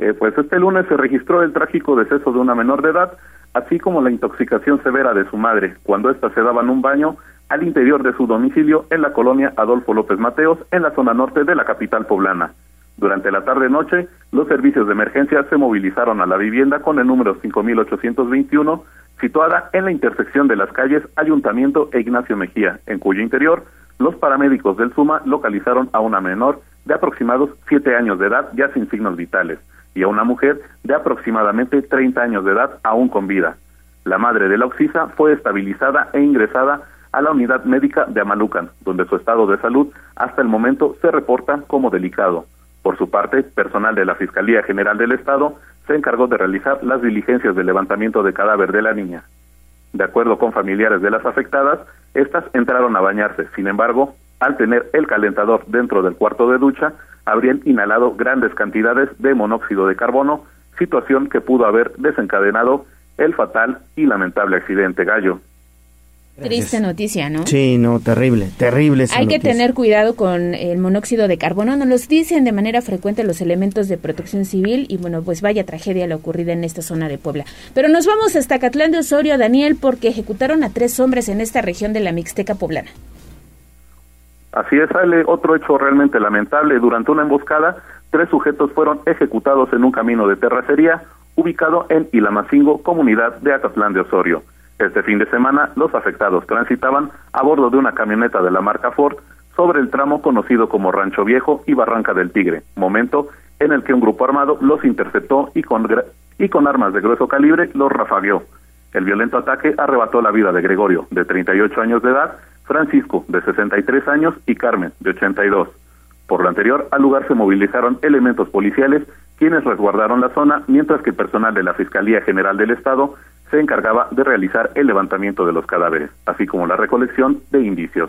Speaker 19: Eh, pues este lunes se registró el trágico deceso de una menor de edad, así como la intoxicación severa de su madre, cuando ésta se daba un baño al interior de su domicilio en la colonia Adolfo López Mateos, en la zona norte de la capital poblana. Durante la tarde-noche, los servicios de emergencia se movilizaron a la vivienda con el número 5821, situada en la intersección de las calles Ayuntamiento e Ignacio Mejía, en cuyo interior los paramédicos del SUMA localizaron a una menor de aproximados 7 años de edad ya sin signos vitales y a una mujer de aproximadamente 30 años de edad aún con vida. La madre de la Oxisa fue estabilizada e ingresada a la unidad médica de Amalucan, donde su estado de salud hasta el momento se reporta como delicado. Por su parte, personal de la Fiscalía General del Estado se encargó de realizar las diligencias de levantamiento de cadáver de la niña. De acuerdo con familiares de las afectadas, estas entraron a bañarse. Sin embargo, al tener el calentador dentro del cuarto de ducha, habrían inhalado grandes cantidades de monóxido de carbono, situación que pudo haber desencadenado el fatal y lamentable accidente gallo.
Speaker 9: Triste noticia, ¿no?
Speaker 2: Sí, no, terrible, terrible.
Speaker 9: Hay que tener cuidado con el monóxido de carbono. Nos los dicen de manera frecuente los elementos de protección civil y bueno, pues vaya tragedia la ocurrida en esta zona de Puebla. Pero nos vamos hasta Catlán de Osorio, Daniel, porque ejecutaron a tres hombres en esta región de la Mixteca poblana.
Speaker 19: Así es, sale otro hecho realmente lamentable. Durante una emboscada, tres sujetos fueron ejecutados en un camino de terracería ubicado en Ilamacingo, comunidad de Acatlán de Osorio. Este fin de semana, los afectados transitaban a bordo de una camioneta de la marca Ford sobre el tramo conocido como Rancho Viejo y Barranca del Tigre, momento en el que un grupo armado los interceptó y con, y con armas de grueso calibre los rafagueó. El violento ataque arrebató la vida de Gregorio, de 38 años de edad, Francisco, de 63 años, y Carmen, de 82. Por lo anterior, al lugar se movilizaron elementos policiales, quienes resguardaron la zona, mientras que personal de la Fiscalía General del Estado se encargaba de realizar el levantamiento de los cadáveres, así como la recolección de indicios.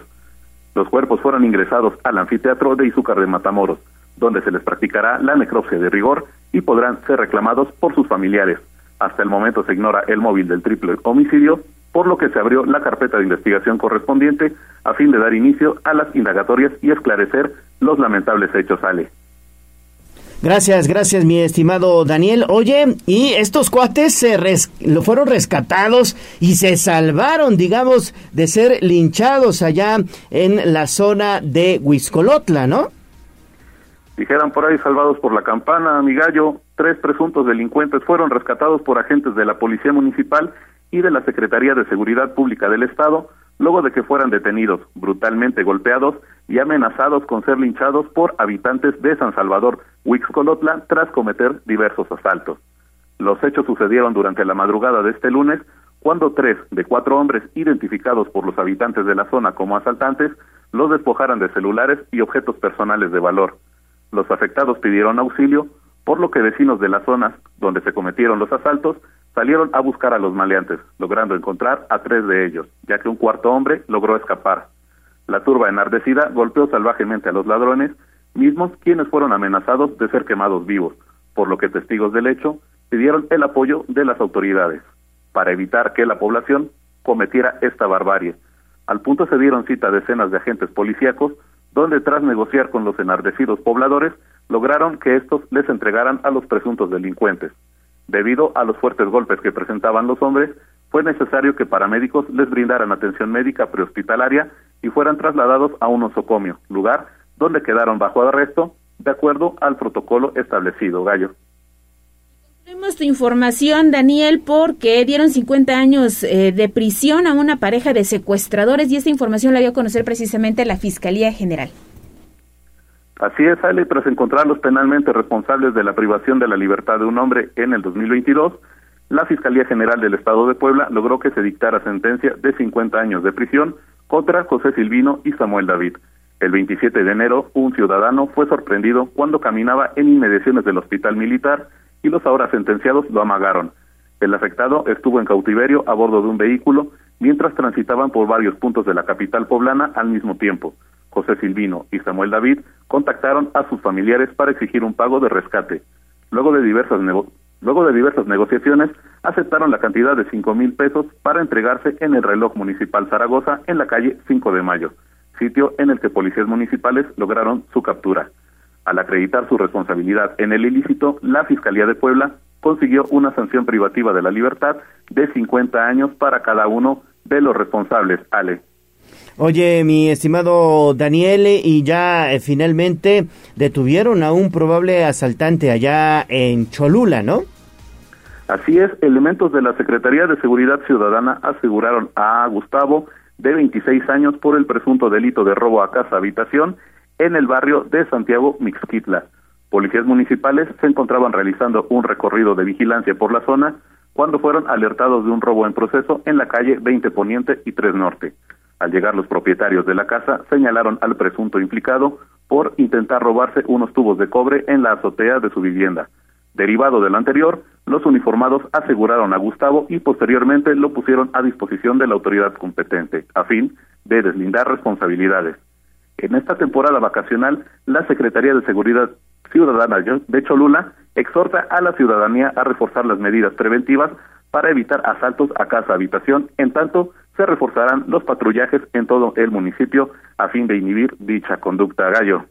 Speaker 19: Los cuerpos fueron ingresados al anfiteatro de Izúcar de Matamoros, donde se les practicará la necropsia de rigor y podrán ser reclamados por sus familiares. Hasta el momento se ignora el móvil del triple homicidio, por lo que se abrió la carpeta de investigación correspondiente a fin de dar inicio a las indagatorias y esclarecer los lamentables hechos, Ale.
Speaker 2: Gracias, gracias, mi estimado Daniel. Oye, y estos cuates se lo fueron rescatados y se salvaron, digamos, de ser linchados allá en la zona de Huizcolotla, ¿no?
Speaker 19: Dijeran por ahí salvados por la campana, mi gallo. Tres presuntos delincuentes fueron rescatados por agentes de la Policía Municipal y de la Secretaría de Seguridad Pública del Estado luego de que fueran detenidos, brutalmente golpeados y amenazados con ser linchados por habitantes de San Salvador, Huixcolotla, tras cometer diversos asaltos. Los hechos sucedieron durante la madrugada de este lunes, cuando tres de cuatro hombres identificados por los habitantes de la zona como asaltantes los despojaran de celulares y objetos personales de valor. Los afectados pidieron auxilio, por lo que vecinos de las zonas donde se cometieron los asaltos salieron a buscar a los maleantes, logrando encontrar a tres de ellos, ya que un cuarto hombre logró escapar. La turba enardecida golpeó salvajemente a los ladrones, mismos quienes fueron amenazados de ser quemados vivos, por lo que testigos del hecho pidieron el apoyo de las autoridades, para evitar que la población cometiera esta barbarie. Al punto se dieron cita decenas de agentes policíacos, donde tras negociar con los enardecidos pobladores, lograron que estos les entregaran a los presuntos delincuentes. Debido a los fuertes golpes que presentaban los hombres, fue necesario que paramédicos les brindaran atención médica prehospitalaria y fueran trasladados a un osocomio, lugar donde quedaron bajo arresto de acuerdo al protocolo establecido. Gallo.
Speaker 9: Tenemos tu información, Daniel, porque dieron 50 años eh, de prisión a una pareja de secuestradores y esta información la dio a conocer precisamente la Fiscalía General.
Speaker 19: Así es, Ale, tras encontrarlos penalmente responsables de la privación de la libertad de un hombre en el 2022, la Fiscalía General del Estado de Puebla logró que se dictara sentencia de 50 años de prisión contra José Silvino y Samuel David. El 27 de enero, un ciudadano fue sorprendido cuando caminaba en inmediaciones del hospital militar y los ahora sentenciados lo amagaron. El afectado estuvo en cautiverio a bordo de un vehículo mientras transitaban por varios puntos de la capital poblana al mismo tiempo. José Silvino y Samuel David contactaron a sus familiares para exigir un pago de rescate. Luego de diversas Luego de diversas negociaciones, aceptaron la cantidad de cinco mil pesos para entregarse en el reloj municipal Zaragoza en la calle 5 de Mayo, sitio en el que policías municipales lograron su captura. Al acreditar su responsabilidad en el ilícito, la Fiscalía de Puebla consiguió una sanción privativa de la libertad de 50 años para cada uno de los responsables. Ale.
Speaker 2: Oye, mi estimado Daniel, y ya eh, finalmente detuvieron a un probable asaltante allá en Cholula, ¿no?
Speaker 19: Así es, elementos de la Secretaría de Seguridad Ciudadana aseguraron a Gustavo, de 26 años, por el presunto delito de robo a casa habitación en el barrio de Santiago Mixquitla. Policías municipales se encontraban realizando un recorrido de vigilancia por la zona cuando fueron alertados de un robo en proceso en la calle 20 Poniente y 3 Norte. Al llegar los propietarios de la casa señalaron al presunto implicado por intentar robarse unos tubos de cobre en la azotea de su vivienda. Derivado de lo anterior, los uniformados aseguraron a Gustavo y posteriormente lo pusieron a disposición de la autoridad competente, a fin de deslindar responsabilidades. En esta temporada vacacional, la Secretaría de Seguridad Ciudadana de Cholula exhorta a la ciudadanía a reforzar las medidas preventivas para evitar asaltos a casa habitación, en tanto se reforzarán los patrullajes en todo el municipio a fin de inhibir dicha conducta gallo.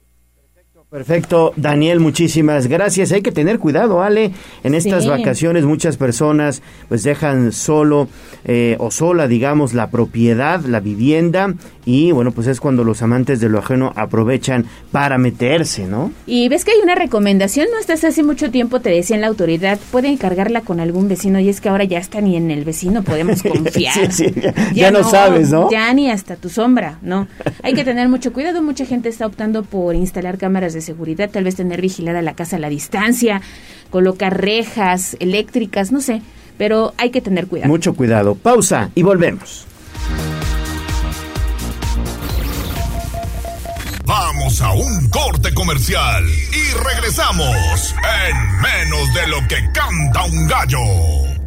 Speaker 2: Perfecto, Daniel, muchísimas gracias. Hay que tener cuidado, Ale. En estas vacaciones muchas personas pues dejan solo eh, o sola, digamos, la propiedad, la vivienda y bueno, pues es cuando los amantes de lo ajeno aprovechan para meterse, ¿no?
Speaker 9: Y ves que hay una recomendación, no estás hace mucho tiempo te decía en la autoridad, pueden cargarla con algún vecino y es que ahora ya está ni en el vecino podemos confiar.
Speaker 2: ya, no, sabes, ¿no?
Speaker 9: Ya ni hasta tu sombra, no. Hay que tener mucho cuidado, mucha gente está optando por instalar cámaras de seguridad, tal vez tener vigilada la casa a la distancia, colocar rejas eléctricas, no sé, pero hay que tener cuidado.
Speaker 2: Mucho cuidado. Pausa y volvemos.
Speaker 1: Vamos a un corte comercial y regresamos en menos de lo que canta un gallo.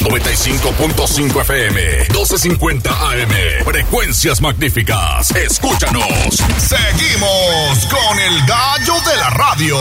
Speaker 1: 95.5 FM, 1250 AM, frecuencias magníficas. Escúchanos. Seguimos con el gallo de la radio.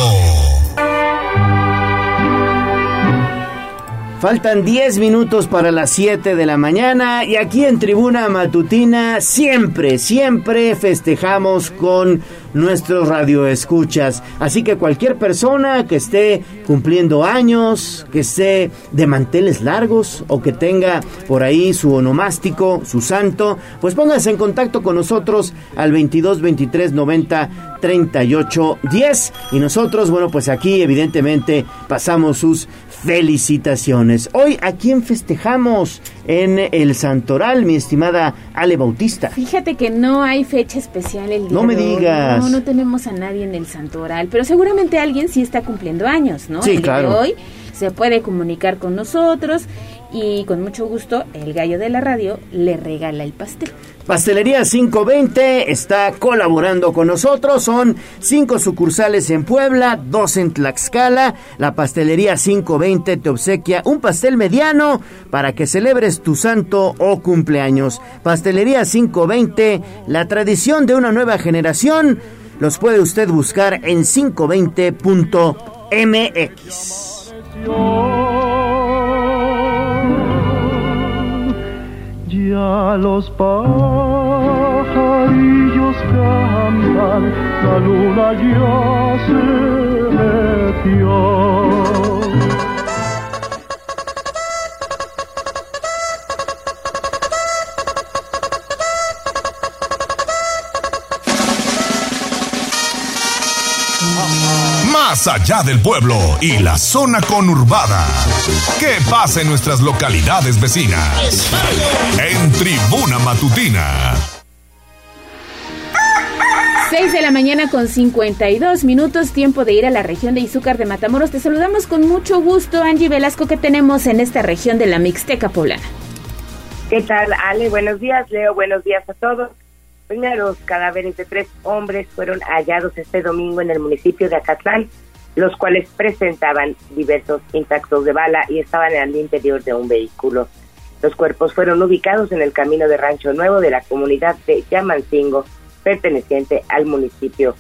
Speaker 2: Faltan 10 minutos para las 7 de la mañana y aquí en Tribuna Matutina siempre, siempre festejamos con nuestros radioescuchas. Así que cualquier persona que esté cumpliendo años, que esté de manteles largos o que tenga por ahí su onomástico, su santo, pues póngase en contacto con nosotros al 22 23 90 38 10 y nosotros, bueno, pues aquí evidentemente pasamos sus felicitaciones. Hoy, ¿a quién festejamos en el Santoral, mi estimada Ale Bautista?
Speaker 9: Fíjate que no hay fecha especial el día
Speaker 2: No me digas.
Speaker 9: No, no tenemos a nadie en el Santoral, pero seguramente alguien sí está cumpliendo años, ¿no?
Speaker 2: Sí,
Speaker 9: el
Speaker 2: claro.
Speaker 9: Día de hoy se puede comunicar con nosotros y con mucho gusto el gallo de la radio le regala el pastel.
Speaker 2: Pastelería 520 está colaborando con nosotros. Son cinco sucursales en Puebla, dos en Tlaxcala. La Pastelería 520 te obsequia un pastel mediano para que celebres tu santo o cumpleaños. Pastelería 520, la tradición de una nueva generación. Los puede usted buscar en 520.mx.
Speaker 3: Ya los pajarillos cantan, la luna ya se metió.
Speaker 1: Más allá del pueblo y la zona conurbada. ¿Qué pasa en nuestras localidades vecinas? En Tribuna Matutina.
Speaker 9: 6 de la mañana con 52 minutos, tiempo de ir a la región de Izúcar de Matamoros. Te saludamos con mucho gusto, Angie Velasco, que tenemos en esta región de la Mixteca Poblana.
Speaker 20: ¿Qué tal, Ale? Buenos días, Leo. Buenos días a todos. Primeros cadáveres de tres hombres fueron hallados este domingo en el municipio de Acatlán, los cuales presentaban diversos impactos de bala y estaban al interior de un vehículo. Los cuerpos fueron ubicados en el camino de Rancho Nuevo de la comunidad de Yamancingo, perteneciente al municipio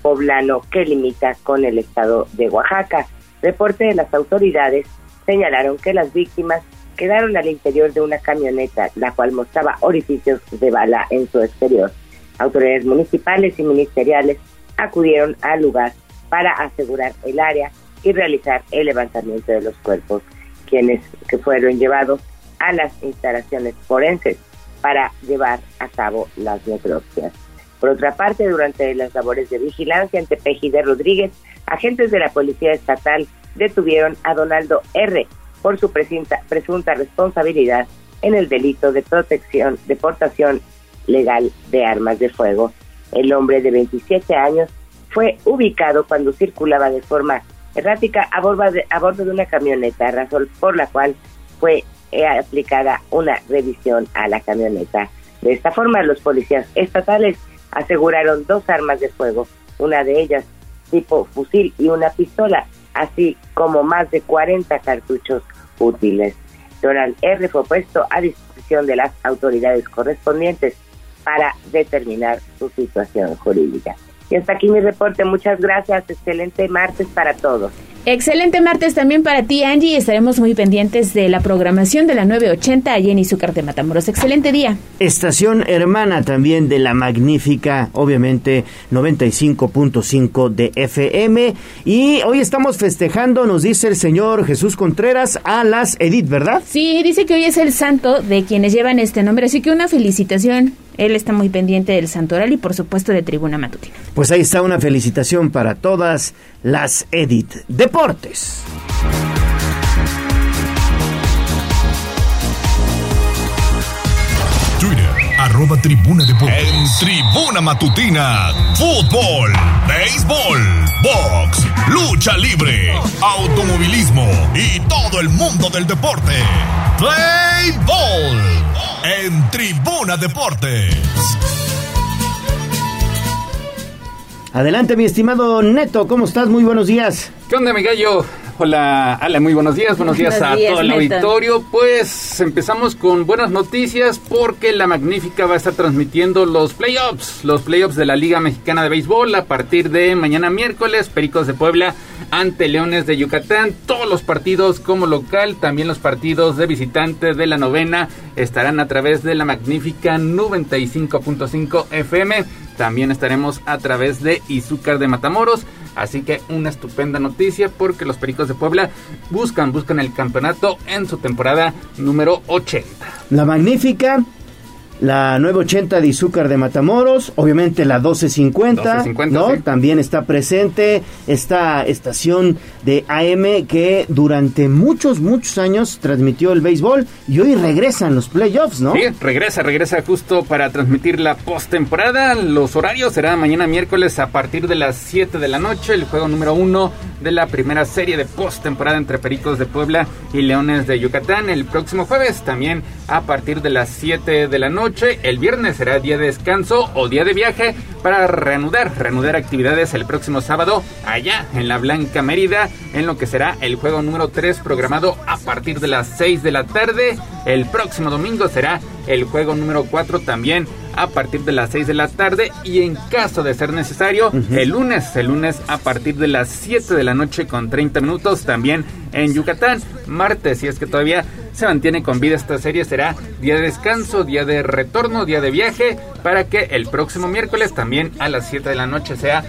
Speaker 20: poblano que limita con el estado de Oaxaca. Reporte de las autoridades señalaron que las víctimas quedaron al interior de una camioneta, la cual mostraba orificios de bala en su exterior. Autoridades municipales y ministeriales acudieron al lugar para asegurar el área y realizar el levantamiento de los cuerpos, quienes que fueron llevados a las instalaciones forenses para llevar a cabo las necropsias. Por otra parte, durante las labores de vigilancia en Tepeji de Rodríguez, agentes de la Policía Estatal detuvieron a Donaldo R. por su presunta, presunta responsabilidad en el delito de protección, deportación legal de armas de fuego. El hombre de 27 años fue ubicado cuando circulaba de forma errática a bordo de, a bordo de una camioneta, razón por la cual fue eh, aplicada una revisión a la camioneta. De esta forma, los policías estatales aseguraron dos armas de fuego, una de ellas tipo fusil y una pistola, así como más de 40 cartuchos útiles. Donald R. fue puesto a disposición de las autoridades correspondientes para determinar su situación jurídica. Y hasta aquí mi reporte. Muchas gracias. Excelente martes para todos.
Speaker 9: Excelente martes también para ti, Angie. Estaremos muy pendientes de la programación de la 980 allí en Izúcar de Matamoros. Excelente día.
Speaker 2: Estación hermana también de la magnífica, obviamente, 95.5 de FM. Y hoy estamos festejando, nos dice el señor Jesús Contreras, a las Edith, ¿verdad?
Speaker 9: Sí, dice que hoy es el santo de quienes llevan este nombre, así que una felicitación. Él está muy pendiente del santoral y por supuesto de Tribuna Matutina.
Speaker 2: Pues ahí está una felicitación para todas las Edith. Deportes.
Speaker 1: Arroba Tribuna Deportes. En Tribuna Matutina, fútbol, béisbol, box, lucha libre, automovilismo y todo el mundo del deporte. Play Ball en Tribuna Deportes.
Speaker 2: Adelante, mi estimado Neto, ¿cómo estás? Muy buenos días.
Speaker 21: ¿Qué onda, mi gallo? Hola, Ale, muy buenos días. Buenos días
Speaker 9: Buenos
Speaker 21: a
Speaker 9: días,
Speaker 21: todo el auditorio. Pues empezamos con buenas noticias porque la Magnífica va a estar transmitiendo los playoffs, los playoffs de la Liga Mexicana de Béisbol a partir de mañana miércoles. Pericos de Puebla ante Leones de Yucatán. Todos los partidos como local, también los partidos de visitante de la novena estarán a través de la Magnífica 95.5 FM. También estaremos a través de Izúcar de Matamoros. Así que una estupenda noticia porque los Pericos de Puebla buscan, buscan el campeonato en su temporada número 80.
Speaker 2: La magnífica, la 980 de Izúcar de Matamoros, obviamente la 1250,
Speaker 21: 1250,
Speaker 2: ¿no?
Speaker 21: sí.
Speaker 2: También está presente esta estación de AM que durante muchos, muchos años transmitió el béisbol y hoy regresan los playoffs, ¿no?
Speaker 21: Sí, regresa, regresa justo para transmitir la postemporada. Los horarios serán mañana miércoles a partir de las 7 de la noche, el juego número 1 de la primera serie de postemporada entre Pericos de Puebla y Leones de Yucatán. El próximo jueves también a partir de las 7 de la noche. El viernes será día de descanso o día de viaje para reanudar, reanudar actividades el próximo sábado allá en la Blanca Mérida, en lo que será el juego número 3 programado a partir de las 6 de la tarde. El próximo domingo será el juego número 4 también a partir de las 6 de la tarde y en caso de ser necesario, el lunes, el lunes a partir de las 7 de la noche con 30 minutos también en Yucatán. Martes, si es que todavía se mantiene con vida esta serie, será día de descanso, día de retorno, día de viaje, para que el próximo miércoles también a las 7 de la noche sea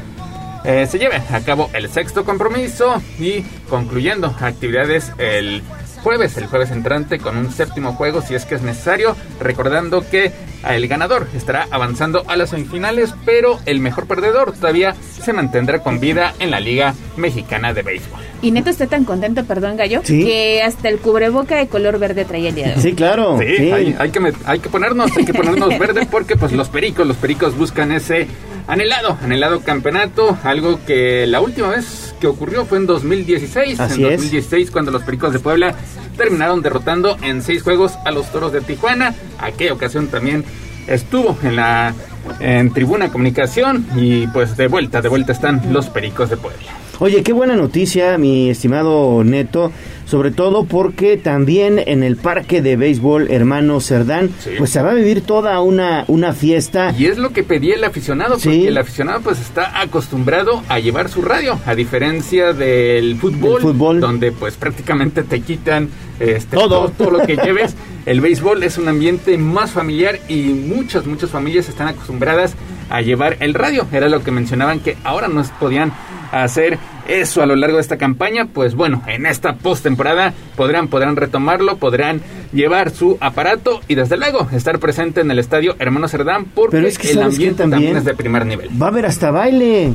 Speaker 21: eh, se lleve a cabo el sexto compromiso y concluyendo actividades el jueves, el jueves entrante con un séptimo juego si es que es necesario, recordando que el ganador estará avanzando a las semifinales, pero el mejor perdedor todavía se mantendrá con vida en la Liga Mexicana de Béisbol.
Speaker 9: Y Neto está tan contento, perdón, Gallo,
Speaker 21: Sí.
Speaker 9: que hasta el cubreboca de color verde traía el día de hoy.
Speaker 2: Sí, claro.
Speaker 21: Sí, Hay, hay que hay que ponernos, hay que ponernos verde porque pues los pericos, los pericos buscan ese anhelado, anhelado campeonato, algo que la última vez que ocurrió fue en 2016,
Speaker 2: Así
Speaker 21: en
Speaker 2: es.
Speaker 21: 2016 cuando los pericos de Puebla terminaron derrotando en seis juegos a los toros de Tijuana. Aquella ocasión también estuvo en la en Tribuna Comunicación y pues de vuelta, de vuelta están los pericos de Puebla.
Speaker 2: Oye, qué buena noticia, mi estimado Neto, sobre todo porque también en el parque de béisbol Hermano Cerdán, pues se va a vivir toda una, una fiesta.
Speaker 21: Y es lo que pedía el aficionado, porque el aficionado pues está acostumbrado a llevar su radio, a diferencia del fútbol,
Speaker 2: fútbol.
Speaker 21: donde pues prácticamente te quitan este, todo. todo, lo que lleves. El béisbol es un ambiente más familiar y muchas, muchas familias están acostumbradas a llevar el radio. Era lo que mencionaban que ahora no podían hacer eso a lo largo de esta campaña, pues bueno, en esta postemporada podrán, podrán retomarlo, podrán llevar su aparato y desde luego estar presente en el estadio Hermano Cerdán porque el ambiente también es de primer nivel.
Speaker 2: Va a haber hasta baile.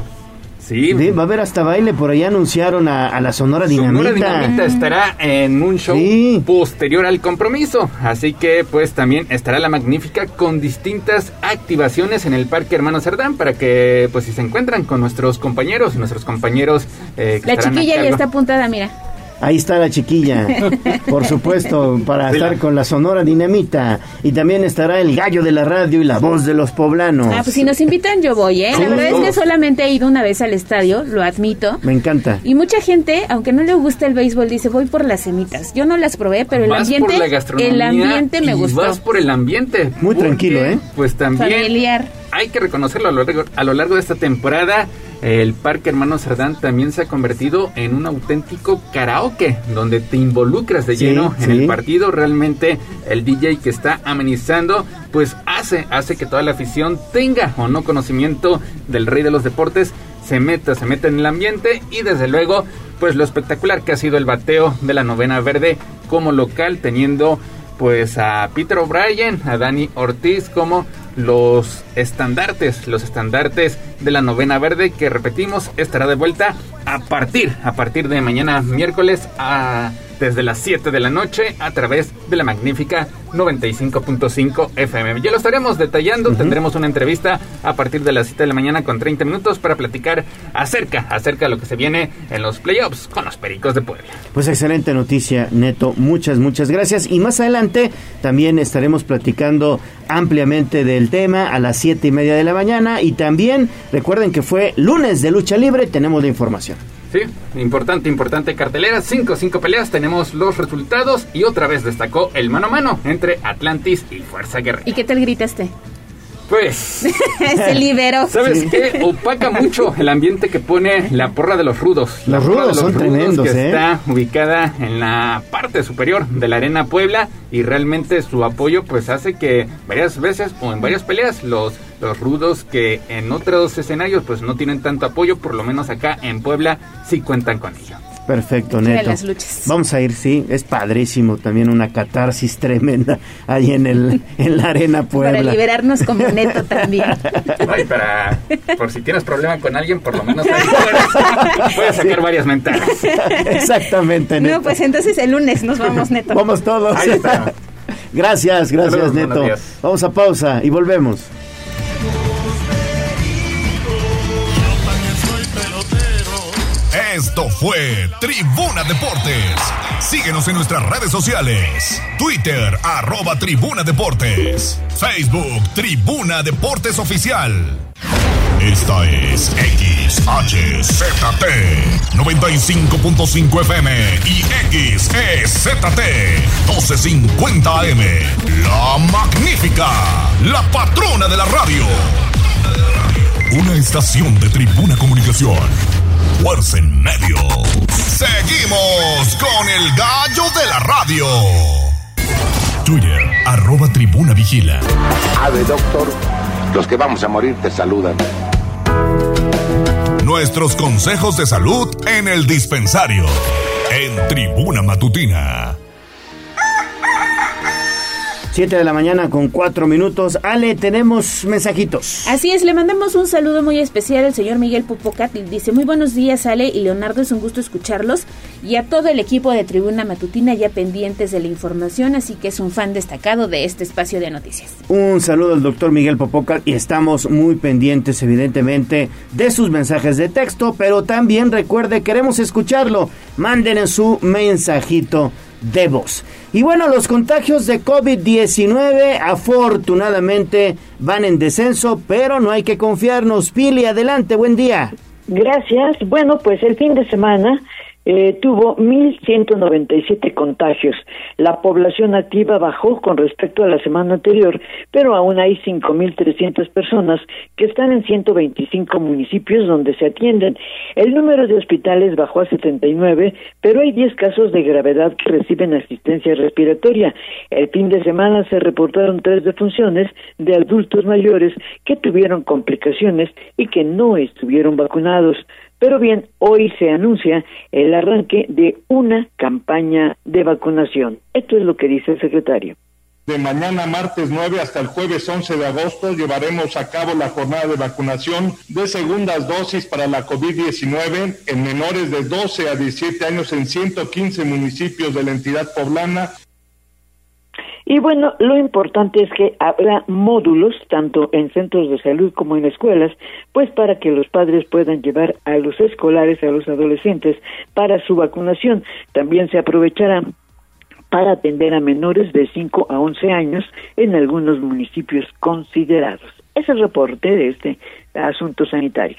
Speaker 21: Sí.
Speaker 2: Va a haber hasta baile, por ahí anunciaron a, la Sonora Dinamita.
Speaker 21: Sonora Dinamita estará en un show posterior al compromiso, así que pues también estará la magnífica con distintas activaciones en el Parque Hermano Cerdán para que pues si se encuentran con nuestros compañeros y nuestros compañeros
Speaker 9: eh, La chiquilla ya está apuntada, mira.
Speaker 2: Ahí está la chiquilla, por supuesto, para estar con la Sonora Dinamita. Y también estará el gallo de la radio y la voz de los poblanos.
Speaker 9: Ah, pues si nos invitan yo voy, ¿eh? La verdad es que solamente he ido una vez al estadio, lo admito.
Speaker 2: Me encanta.
Speaker 9: Y mucha gente, aunque no le guste el béisbol, dice voy por las semitas. Yo no las probé, pero el ambiente, el ambiente me gustó.
Speaker 21: Vas por el ambiente.
Speaker 2: Muy tranquilo, ¿eh?
Speaker 21: Pues también.
Speaker 9: Familiar.
Speaker 21: Hay que reconocerlo a lo largo, a lo largo de esta temporada el Parque Hermano Cerdán también se ha convertido en un auténtico karaoke, donde te involucras de lleno en el partido. Realmente el DJ que está amenizando, pues hace, hace que toda la afición tenga o no conocimiento del rey de los deportes, se meta, se meta en el ambiente y desde luego, pues lo espectacular que ha sido el bateo de la novena verde como local, teniendo pues a Peter O'Brien, a Dani Ortiz como los estandartes, los estandartes de la novena verde que repetimos estará de vuelta a partir, a partir de mañana miércoles a desde las 7 de la noche a través de la magnífica 95.5 FM. Ya lo estaremos detallando, tendremos una entrevista a partir de las 7 de la mañana con 30 minutos para platicar acerca, acerca de lo que se viene en los playoffs con los Pericos de Puebla.
Speaker 2: Pues excelente noticia, Neto. Muchas, muchas gracias. Y más adelante también estaremos platicando ampliamente del tema a las 7 y media de la mañana. Y también recuerden que fue lunes de lucha libre, tenemos la información.
Speaker 21: Sí, importante, importante cartelera. Cinco, cinco peleas, tenemos los resultados y otra vez destacó el mano a mano entre Atlantis y Fuerza Guerrera.
Speaker 9: ¿Y qué tal gritaste?
Speaker 21: Pues.
Speaker 9: Se liberó.
Speaker 21: ¿Sabes qué? Opaca mucho el ambiente que pone la porra de los rudos.
Speaker 2: Los rudos son tremendos,
Speaker 21: que
Speaker 2: ¿eh?
Speaker 21: Está ubicada en la parte superior de la Arena Puebla y realmente su apoyo, pues hace que varias veces o en varias peleas los los rudos que en otros escenarios pues no tienen tanto apoyo, por lo menos acá en Puebla sí cuentan con ello.
Speaker 2: Perfecto, Neto. Vamos a ir, sí, es padrísimo también una catarsis tremenda ahí en el en la arena Puebla.
Speaker 9: Para liberarnos como Neto también.
Speaker 21: Ay, para por si tienes problema con alguien, por lo menos ahí puedes, sacar varias mentadas.
Speaker 2: Exactamente, Neto.
Speaker 9: No, pues entonces el lunes nos vamos, Neto.
Speaker 2: Vamos todos. Gracias, gracias, Neto. Vamos a pausa y volvemos.
Speaker 1: Esto fue Tribuna Deportes. Síguenos en nuestras redes sociales. Twitter, arroba Tribuna Deportes. Facebook, Tribuna Deportes Oficial. Esta es XHZT 95.5 FM y XEZT 1250 AM. La magnífica, la patrona de la radio. Una estación de Tribuna Comunicación fuerza en medio. Seguimos con el gallo de la radio. Twitter, arroba tribuna vigila.
Speaker 22: Ave, doctor. Los que vamos a morir te saludan.
Speaker 1: Nuestros consejos de salud en el dispensario. En tribuna matutina.
Speaker 2: 7 de la mañana con 4 minutos. Ale, tenemos mensajitos.
Speaker 9: Así es, le mandamos un saludo muy especial al señor Miguel Pupocat. Dice, muy buenos días Ale y Leonardo, es un gusto escucharlos. Y a todo el equipo de Tribuna Matutina ya pendientes de la información, así que es un fan destacado de este espacio de noticias.
Speaker 2: Un saludo al doctor Miguel Pupocat y estamos muy pendientes evidentemente de sus mensajes de texto, pero también recuerde, queremos escucharlo. Manden en su mensajito de voz. Y bueno, los contagios de COVID-19 afortunadamente van en descenso, pero no hay que confiarnos. Pili, adelante, buen día.
Speaker 10: Gracias. Bueno, pues el fin de semana eh, tuvo 1.197 contagios. La población activa bajó con respecto a la semana anterior, pero aún hay 5.300 personas que están en 125 municipios donde se atienden. El número de hospitales bajó a 79, pero hay 10 casos de gravedad que reciben asistencia respiratoria. El fin de semana se reportaron tres defunciones de adultos mayores que tuvieron complicaciones y que no estuvieron vacunados. Pero bien, hoy se anuncia el arranque de una campaña de vacunación. Esto es lo que dice el secretario.
Speaker 23: De mañana martes 9 hasta el jueves 11 de agosto llevaremos a cabo la jornada de vacunación de segundas dosis para la COVID-19 en menores de 12 a 17 años en 115 municipios de la entidad poblana
Speaker 10: y bueno, lo importante es que habrá módulos, tanto en centros de salud como en escuelas, pues para que los padres puedan llevar a los escolares, a los adolescentes, para su vacunación. También se aprovechará para atender a menores de 5 a 11 años en algunos municipios considerados. Es el reporte de este asunto sanitario.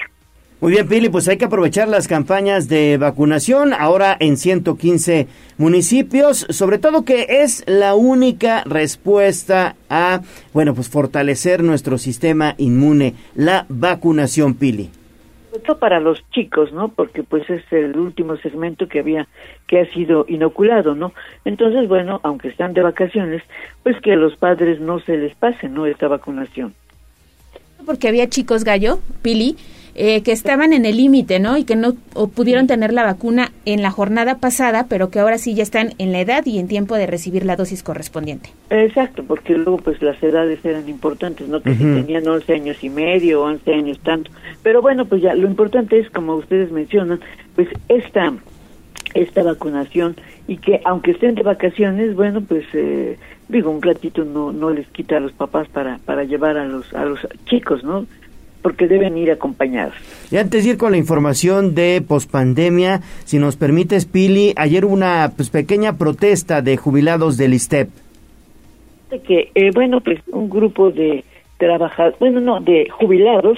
Speaker 2: Muy bien, Pili, pues hay que aprovechar las campañas de vacunación ahora en 115 municipios, sobre todo que es la única respuesta a, bueno, pues fortalecer nuestro sistema inmune, la vacunación, Pili.
Speaker 10: Esto para los chicos, ¿no? Porque pues es el último segmento que había, que ha sido inoculado, ¿no? Entonces, bueno, aunque están de vacaciones, pues que a los padres no se les pase, ¿no? Esta vacunación.
Speaker 9: Porque había chicos gallo, Pili, eh, que estaban en el límite, ¿no? Y que no pudieron tener la vacuna en la jornada pasada, pero que ahora sí ya están en la edad y en tiempo de recibir la dosis correspondiente.
Speaker 10: Exacto, porque luego pues las edades eran importantes, ¿no? Que si tenían 11 años y medio, 11 años tanto. Pero bueno, pues ya lo importante es, como ustedes mencionan, pues esta esta vacunación y que aunque estén de vacaciones, bueno, pues eh, digo, un ratito no no les quita a los papás para para llevar a los a los chicos, ¿no? Porque deben ir acompañados.
Speaker 2: Y antes de ir con la información de pospandemia, si nos permites, Pili, ayer hubo una pues, pequeña protesta de jubilados del ISTEP.
Speaker 10: Que, eh, bueno, pues un grupo de trabajadores, bueno, no, de jubilados,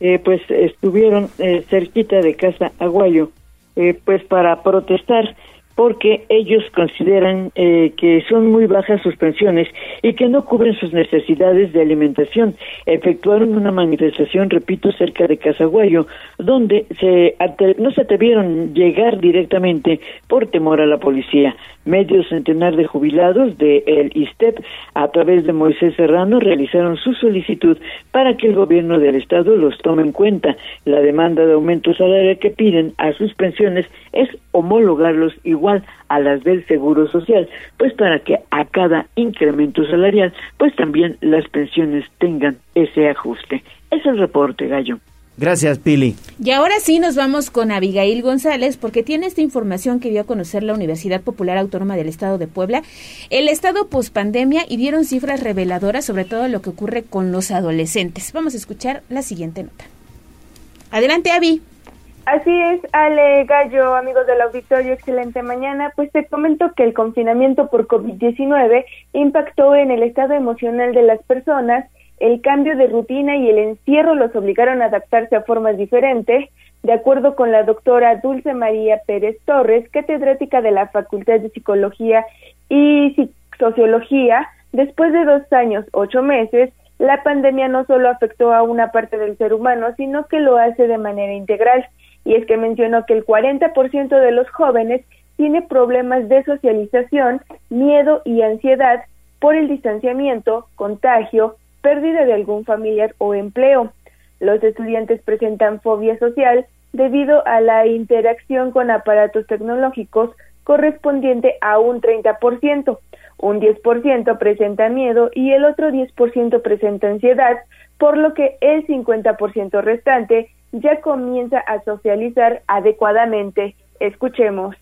Speaker 10: eh, pues estuvieron eh, cerquita de Casa Aguayo, pues para protestar porque ellos consideran eh, que son muy bajas sus pensiones y que no cubren sus necesidades de alimentación. Efectuaron una manifestación, repito, cerca de Casaguayo, donde se no se atrevieron llegar directamente por temor a la policía. Medio centenar de jubilados del el ISTEP, a través de Moisés Serrano, realizaron su solicitud para que el gobierno del Estado los tome en cuenta. La demanda de aumento salarial que piden a sus pensiones es homologarlos igual a las del Seguro Social, pues para que a cada incremento salarial, pues también las pensiones tengan ese ajuste. Es el reporte, Gallo.
Speaker 2: Gracias, Pili.
Speaker 9: Y ahora sí nos vamos con Abigail González porque tiene esta información que dio a conocer la Universidad Popular Autónoma del Estado de Puebla, el estado pospandemia y dieron cifras reveladoras sobre todo lo que ocurre con los adolescentes. Vamos a escuchar la siguiente nota. Adelante, Avi.
Speaker 24: Así es, Ale Gallo, amigos del auditorio, excelente mañana. Pues te comento que el confinamiento por COVID-19 impactó en el estado emocional de las personas, el cambio de rutina y el encierro los obligaron a adaptarse a formas diferentes. De acuerdo con la doctora Dulce María Pérez Torres, catedrática de la Facultad de Psicología y Sociología, después de dos años, ocho meses, la pandemia no solo afectó a una parte del ser humano, sino que lo hace de manera integral y es que mencionó que el 40% de los jóvenes tiene problemas de socialización, miedo y ansiedad por el distanciamiento, contagio, pérdida de algún familiar o empleo. Los estudiantes presentan fobia social debido a la interacción con aparatos tecnológicos correspondiente a un 30%, un 10% presenta miedo y el otro 10% presenta ansiedad, por lo que el 50% restante ya comienza a socializar adecuadamente. Escuchemos.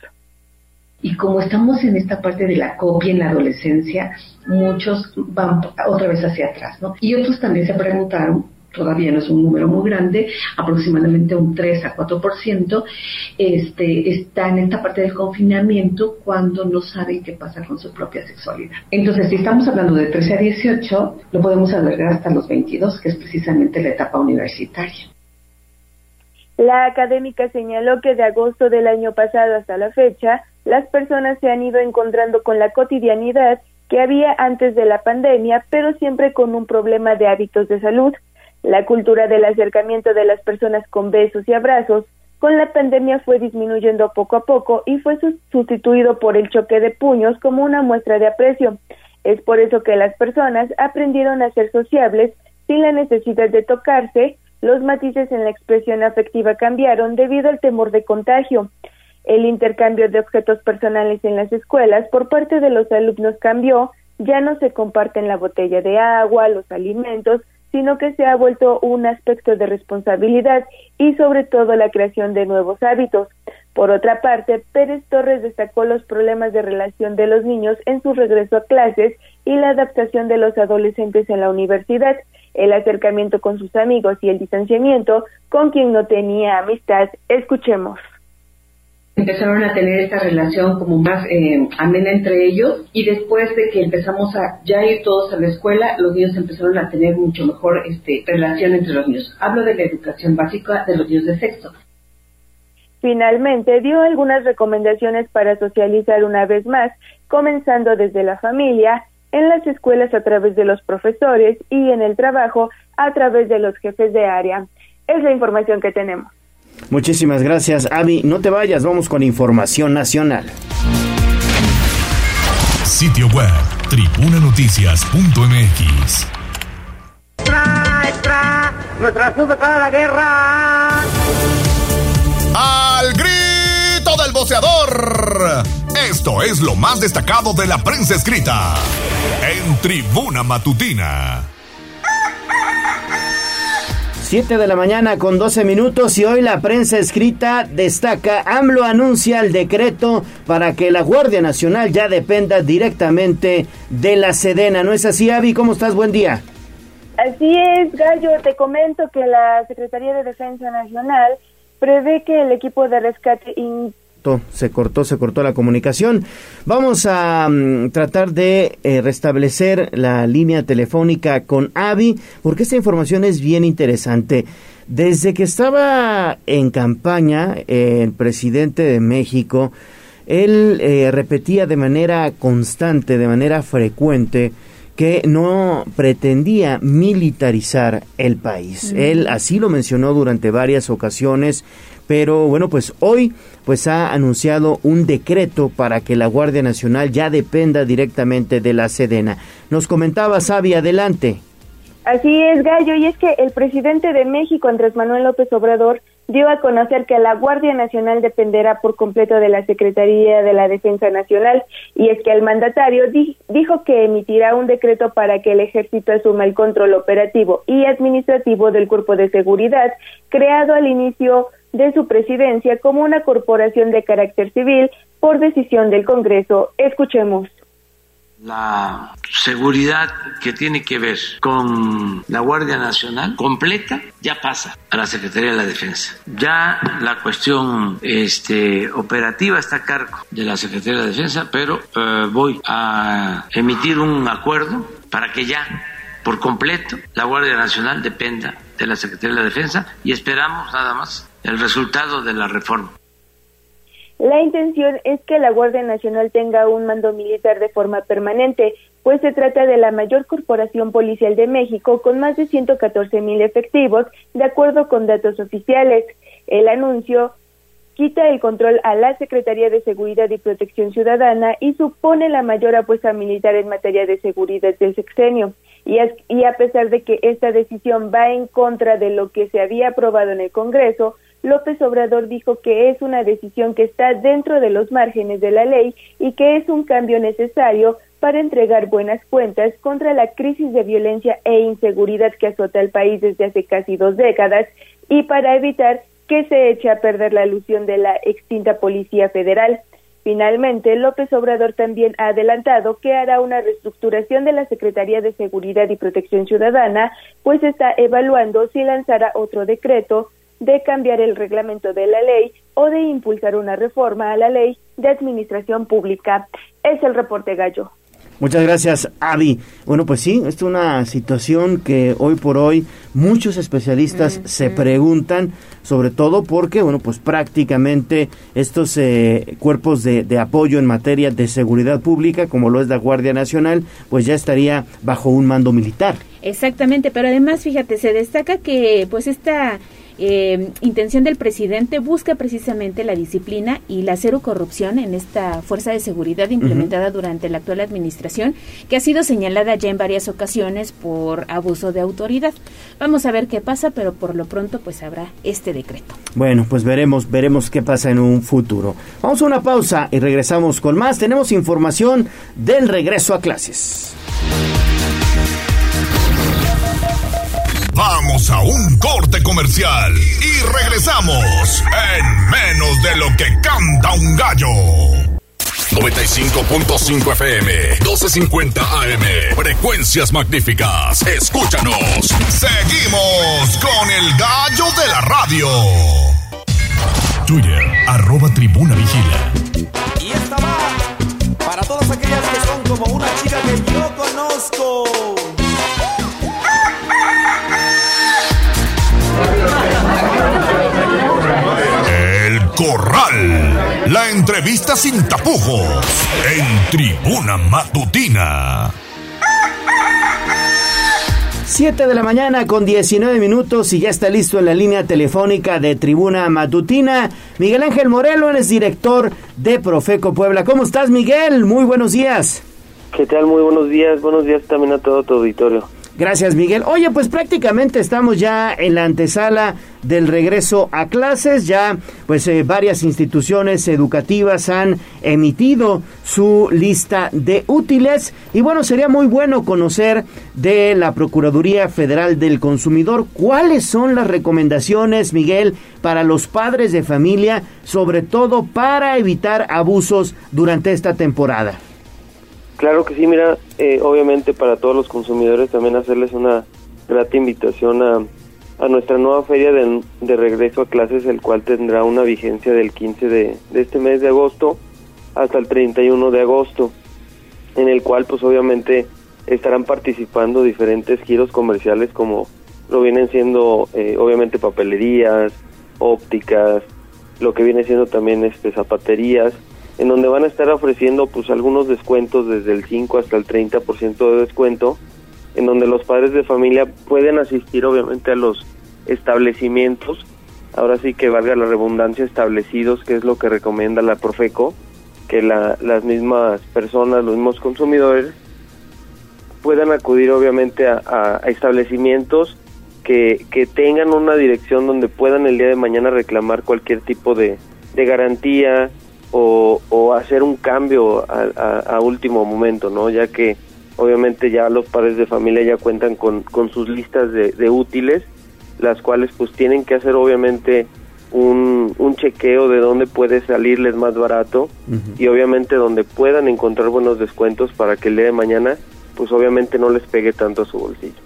Speaker 25: Y como estamos en esta parte de la copia en la adolescencia, muchos van otra vez hacia atrás, ¿no? Y otros también se preguntaron, todavía no es un número muy grande, aproximadamente un 3 a 4%, este, está en esta parte del confinamiento cuando no saben qué pasa con su propia sexualidad. Entonces, si estamos hablando de 13 a 18, lo podemos albergar hasta los 22, que es precisamente la etapa universitaria.
Speaker 24: La académica señaló que de agosto del año pasado hasta la fecha, las personas se han ido encontrando con la cotidianidad que había antes de la pandemia, pero siempre con un problema de hábitos de salud. La cultura del acercamiento de las personas con besos y abrazos con la pandemia fue disminuyendo poco a poco y fue sustituido por el choque de puños como una muestra de aprecio. Es por eso que las personas aprendieron a ser sociables sin la necesidad de tocarse, los matices en la expresión afectiva cambiaron debido al temor de contagio. El intercambio de objetos personales en las escuelas por parte de los alumnos cambió, ya no se comparten la botella de agua, los alimentos, sino que se ha vuelto un aspecto de responsabilidad y sobre todo la creación de nuevos hábitos. Por otra parte, Pérez Torres destacó los problemas de relación de los niños en su regreso a clases y la adaptación de los adolescentes en la universidad, el acercamiento con sus amigos y el distanciamiento con quien no tenía amistad. Escuchemos
Speaker 25: empezaron a tener esta relación como más eh, amena entre ellos y después de que empezamos a ya ir todos a la escuela, los niños empezaron a tener mucho mejor este, relación entre los niños. Hablo de la educación básica de los niños de sexto.
Speaker 24: Finalmente, dio algunas recomendaciones para socializar una vez más, comenzando desde la familia, en las escuelas a través de los profesores y en el trabajo a través de los jefes de área. Es la información que tenemos.
Speaker 2: Muchísimas gracias, Avi. No te vayas, vamos con información nacional.
Speaker 1: Sitio web, tribunanoticias.mx.
Speaker 3: ¡Tra, tra! ¡Nuestra sube para la guerra!
Speaker 1: ¡Al grito Esto es lo más destacado de la prensa escrita en Tribuna Matutina.
Speaker 2: 7 de la mañana con 12 minutos y hoy la prensa escrita destaca, AMLO anuncia el decreto para que la Guardia Nacional ya dependa directamente de la Sedena. ¿No es así, Avi? ¿Cómo estás? Buen día.
Speaker 24: Así es, Gallo. Te comento que la Secretaría de Defensa Nacional prevé que el equipo de rescate
Speaker 2: se cortó, se cortó la comunicación. Vamos a mm, tratar de eh, restablecer la línea telefónica con Avi, porque esta información es bien interesante. Desde que estaba en campaña el presidente de México, él eh, repetía de manera constante, de manera frecuente, que no pretendía militarizar el país. Él así lo mencionó durante varias ocasiones, pero bueno, pues hoy pues ha anunciado un decreto para que la Guardia Nacional ya dependa directamente de la Sedena. Nos comentaba Sabi, adelante.
Speaker 24: Así es, Gallo, y es que el presidente de México, Andrés Manuel López Obrador, dio a conocer que la Guardia Nacional dependerá por completo de la Secretaría de la Defensa Nacional, y es que el mandatario dijo que emitirá un decreto para que el ejército asuma el control operativo y administrativo del cuerpo de seguridad, creado al inicio de su presidencia como una corporación de carácter civil por decisión del Congreso. Escuchemos.
Speaker 26: La seguridad que tiene que ver con la Guardia Nacional completa ya pasa a la Secretaría de la Defensa. Ya la cuestión este, operativa está a cargo de la Secretaría de la Defensa, pero eh, voy a emitir un acuerdo para que ya por completo la Guardia Nacional dependa de la Secretaría de la Defensa y esperamos nada más el resultado de la reforma.
Speaker 24: La intención es que la Guardia Nacional tenga un mando militar de forma permanente, pues se trata de la mayor corporación policial de México con más de 114 mil efectivos, de acuerdo con datos oficiales. El anuncio quita el control a la Secretaría de Seguridad y Protección Ciudadana y supone la mayor apuesta militar en materia de seguridad del sexenio. Y, a pesar de que esta decisión va en contra de lo que se había aprobado en el Congreso, López Obrador dijo que es una decisión que está dentro de los márgenes de la ley y que es un cambio necesario para entregar buenas cuentas contra la crisis de violencia e inseguridad que azota al país desde hace casi dos décadas y para evitar que se eche a perder la ilusión de la extinta Policía Federal. Finalmente, López Obrador también ha adelantado que hará una reestructuración de la Secretaría de Seguridad y Protección Ciudadana, pues está evaluando si lanzará otro decreto de cambiar el reglamento de la ley o de impulsar una reforma a la ley de administración pública. Es el reporte gallo.
Speaker 2: Muchas gracias, Avi. Bueno, pues sí, esta es una situación que hoy por hoy muchos especialistas se preguntan, sobre todo porque, bueno, pues prácticamente estos eh, cuerpos de, de, apoyo en materia de seguridad pública, como lo es la Guardia Nacional, pues ya estaría bajo un mando militar.
Speaker 9: Exactamente, pero además, fíjate, se destaca que pues esta eh, intención del presidente busca precisamente la disciplina y la cero corrupción en esta fuerza de seguridad implementada durante la actual administración, que ha sido señalada ya en varias ocasiones por abuso de autoridad. Vamos a ver qué pasa, pero por lo pronto pues habrá este decreto.
Speaker 2: Bueno, pues veremos, veremos qué pasa en un futuro. Vamos a una pausa y regresamos con más. Tenemos información del regreso a clases.
Speaker 1: Vamos a un corte comercial y regresamos en menos de lo que canta un gallo. 95.5 FM, 1250 AM, frecuencias magníficas. Escúchanos. Seguimos con el gallo de la radio. Twitter, arroba tribuna vigila.
Speaker 27: Y esta va para todas aquellas que son como una chica que yo conozco.
Speaker 1: Corral. La entrevista sin tapujos. En Tribuna Matutina.
Speaker 2: 7 de la mañana con 19 minutos y ya está listo en la línea telefónica de Tribuna Matutina. Miguel Ángel Morelo es director de Profeco Puebla. ¿Cómo estás, Miguel? Muy buenos días.
Speaker 28: ¿Qué tal? Muy buenos días. Buenos días también a todo tu auditorio.
Speaker 2: Gracias, Miguel. Oye, pues prácticamente estamos ya en la antesala del regreso a clases. Ya, pues eh, varias instituciones educativas han emitido su lista de útiles. Y bueno, sería muy bueno conocer de la Procuraduría Federal del Consumidor cuáles son las recomendaciones, Miguel, para los padres de familia, sobre todo para evitar abusos durante esta temporada.
Speaker 28: Claro que sí, mira, eh, obviamente para todos los consumidores también hacerles una grata invitación a, a nuestra nueva feria de, de, regreso a clases, el cual tendrá una vigencia del 15 de, de, este mes de agosto hasta el 31 de agosto, en el cual pues obviamente estarán participando diferentes giros comerciales como lo vienen siendo eh, obviamente papelerías, ópticas, lo que viene siendo también este zapaterías, en donde van a estar ofreciendo pues algunos descuentos desde el 5 hasta el 30% de descuento, en donde los padres de familia pueden asistir obviamente a los establecimientos, ahora sí que valga la redundancia, establecidos, que es lo que recomienda la Profeco, que la, las mismas personas, los mismos consumidores, puedan acudir obviamente a, a, establecimientos que, que tengan una dirección donde puedan el día de mañana reclamar cualquier tipo de, de garantía, o, o, hacer un cambio a, a, a, último momento, ¿no? Ya que obviamente ya los padres de familia ya cuentan con, con sus listas de, de, útiles, las cuales pues tienen que hacer obviamente un, un chequeo de dónde puede salirles más barato uh -huh. y obviamente donde puedan encontrar buenos descuentos para que el día de mañana pues obviamente no les pegue tanto a su bolsillo.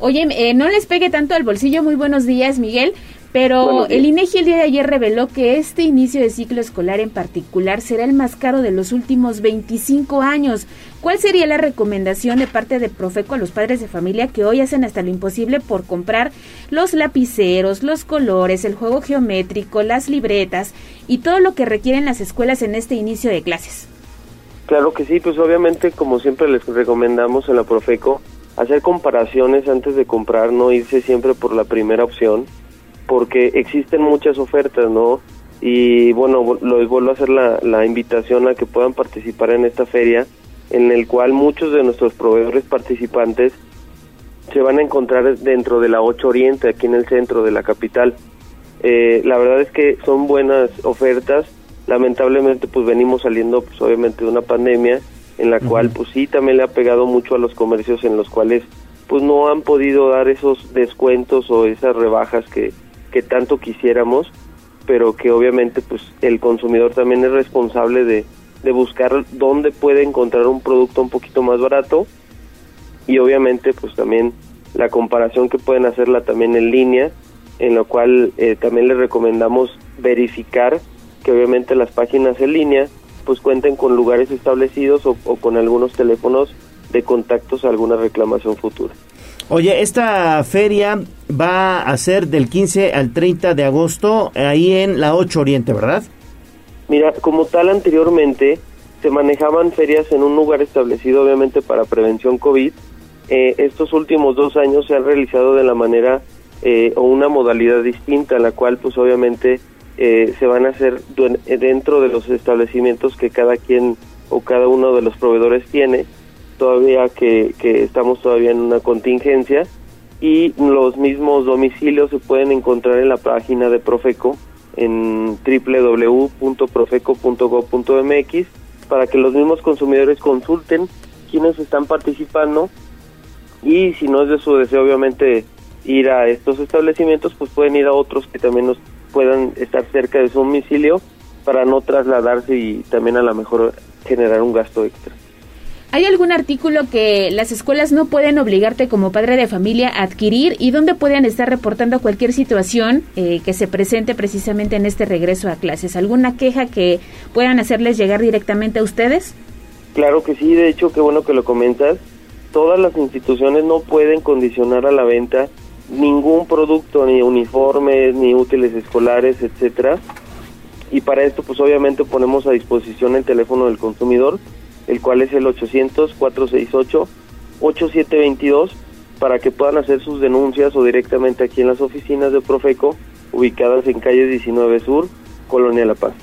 Speaker 9: Oye, eh, no les pegue tanto al bolsillo. Muy buenos días, Miguel. Pero el INEGI el día de ayer reveló que este inicio de ciclo escolar en particular será el más caro de los últimos 25 años. ¿Cuál sería la recomendación de parte de Profeco a los padres de familia que hoy hacen hasta lo imposible por comprar los lapiceros, los colores, el juego geométrico, las libretas y todo lo que requieren las escuelas en este inicio de clases?
Speaker 28: Claro que sí, pues obviamente como siempre les recomendamos en la Profeco hacer comparaciones antes de comprar, no irse siempre por la primera opción porque existen muchas ofertas, ¿no? Y bueno, les vuelvo a hacer la, la, invitación a que puedan participar en esta feria, en el cual muchos de nuestros proveedores participantes se van a encontrar dentro de la 8 Oriente, aquí en el centro de la capital. Eh, la verdad es que son buenas ofertas, lamentablemente pues venimos saliendo pues obviamente de una pandemia en la uh -huh. cual pues sí también le ha pegado mucho a los comercios en los cuales pues no han podido dar esos descuentos o esas rebajas que, que tanto quisiéramos, pero que obviamente pues el consumidor también es responsable de, de buscar dónde puede encontrar un producto un poquito más barato y obviamente pues también la comparación que pueden hacerla también en línea, en lo cual eh, también les recomendamos verificar que obviamente las páginas en línea pues cuenten con lugares establecidos o, o con algunos teléfonos de contactos a alguna reclamación futura.
Speaker 2: Oye, esta feria va a ser del 15 al 30 de agosto ahí en la 8 Oriente, ¿verdad?
Speaker 28: Mira, como tal anteriormente se manejaban ferias en un lugar establecido obviamente para prevención COVID. Eh, estos últimos dos años se han realizado de la manera eh, o una modalidad distinta, la cual pues obviamente eh, se van a hacer dentro de los establecimientos que cada quien o cada uno de los proveedores tiene, todavía que, que estamos todavía en una contingencia y los mismos domicilios se pueden encontrar en la página de Profeco en www.profeco.gov.mx para que los mismos consumidores consulten quiénes están participando y si no es de su deseo obviamente ir a estos establecimientos pues pueden ir a otros que también nos puedan estar cerca de su domicilio para no trasladarse y también a lo mejor generar un gasto extra.
Speaker 9: ¿Hay algún artículo que las escuelas no pueden obligarte como padre de familia a adquirir y dónde pueden estar reportando cualquier situación eh, que se presente precisamente en este regreso a clases? ¿Alguna queja que puedan hacerles llegar directamente a ustedes?
Speaker 28: Claro que sí, de hecho, qué bueno que lo comentas. Todas las instituciones no pueden condicionar a la venta ningún producto, ni uniformes, ni útiles escolares, etcétera. Y para esto, pues obviamente ponemos a disposición el teléfono del consumidor el cual es el 800-468-8722, para que puedan hacer sus denuncias o directamente aquí en las oficinas de Profeco, ubicadas en calle 19 Sur, Colonia La Paz.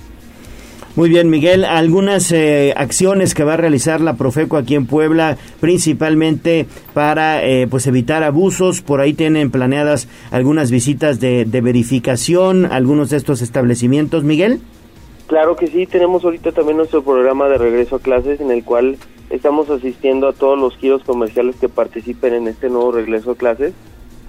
Speaker 2: Muy bien, Miguel, algunas eh, acciones que va a realizar la Profeco aquí en Puebla, principalmente para eh, pues evitar abusos. Por ahí tienen planeadas algunas visitas de, de verificación, algunos de estos establecimientos, Miguel.
Speaker 28: Claro que sí, tenemos ahorita también nuestro programa de regreso a clases en el cual estamos asistiendo a todos los giros comerciales que participen en este nuevo regreso a clases,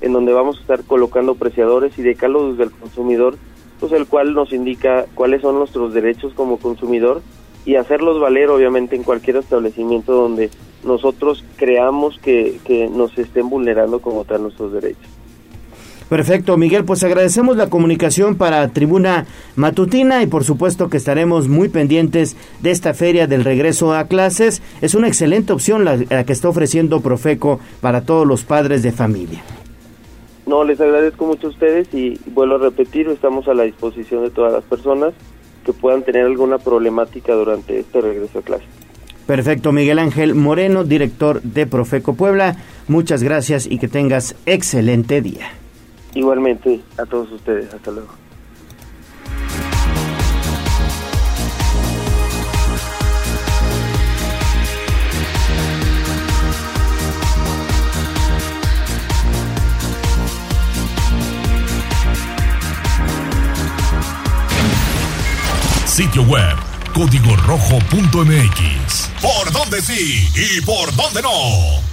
Speaker 28: en donde vamos a estar colocando preciadores y decálogos del consumidor, pues el cual nos indica cuáles son nuestros derechos como consumidor y hacerlos valer obviamente en cualquier establecimiento donde nosotros creamos que, que nos estén vulnerando como tal nuestros derechos.
Speaker 2: Perfecto, Miguel, pues agradecemos la comunicación para Tribuna Matutina y por supuesto que estaremos muy pendientes de esta feria del regreso a clases. Es una excelente opción la, que está ofreciendo Profeco para todos los padres de familia.
Speaker 28: No, les agradezco mucho a ustedes y vuelvo a repetir, estamos a la disposición de todas las personas que puedan tener alguna problemática durante este regreso a clases.
Speaker 2: Perfecto, Miguel Ángel Moreno, director de Profeco Puebla. Muchas gracias y que tengas excelente día.
Speaker 28: Igualmente a todos ustedes. Hasta luego.
Speaker 1: Sitio web código rojo.mx. ¿Por dónde sí y por dónde no?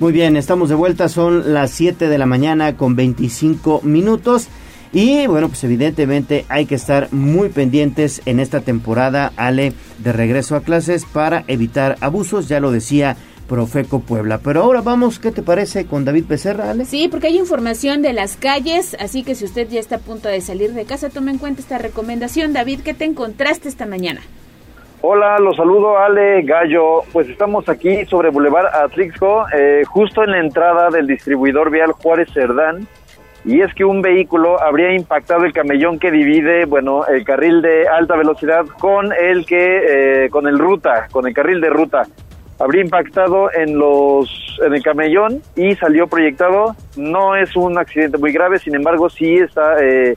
Speaker 2: Muy bien, estamos de vuelta, son las 7 de la mañana con 25 minutos. Y bueno, pues evidentemente hay que estar muy pendientes en esta temporada, Ale, de regreso a clases para evitar abusos, ya lo decía Profeco Puebla. Pero ahora vamos, ¿qué te parece con David Becerra, Ale?
Speaker 9: Sí, porque hay información de las calles, así que si usted ya está a punto de salir de casa, tome en cuenta esta recomendación. David, ¿qué te encontraste esta mañana?
Speaker 29: Hola, los saludo Ale Gallo. Pues estamos aquí sobre Boulevard Atlixco, eh, justo en la entrada del distribuidor vial Juárez Cerdán. Y es que un vehículo habría impactado el camellón que divide, bueno, el carril de alta velocidad con el que, eh, con el ruta, con el carril de ruta. Habría impactado en los, en el camellón y salió proyectado. No es un accidente muy grave, sin embargo, sí está eh,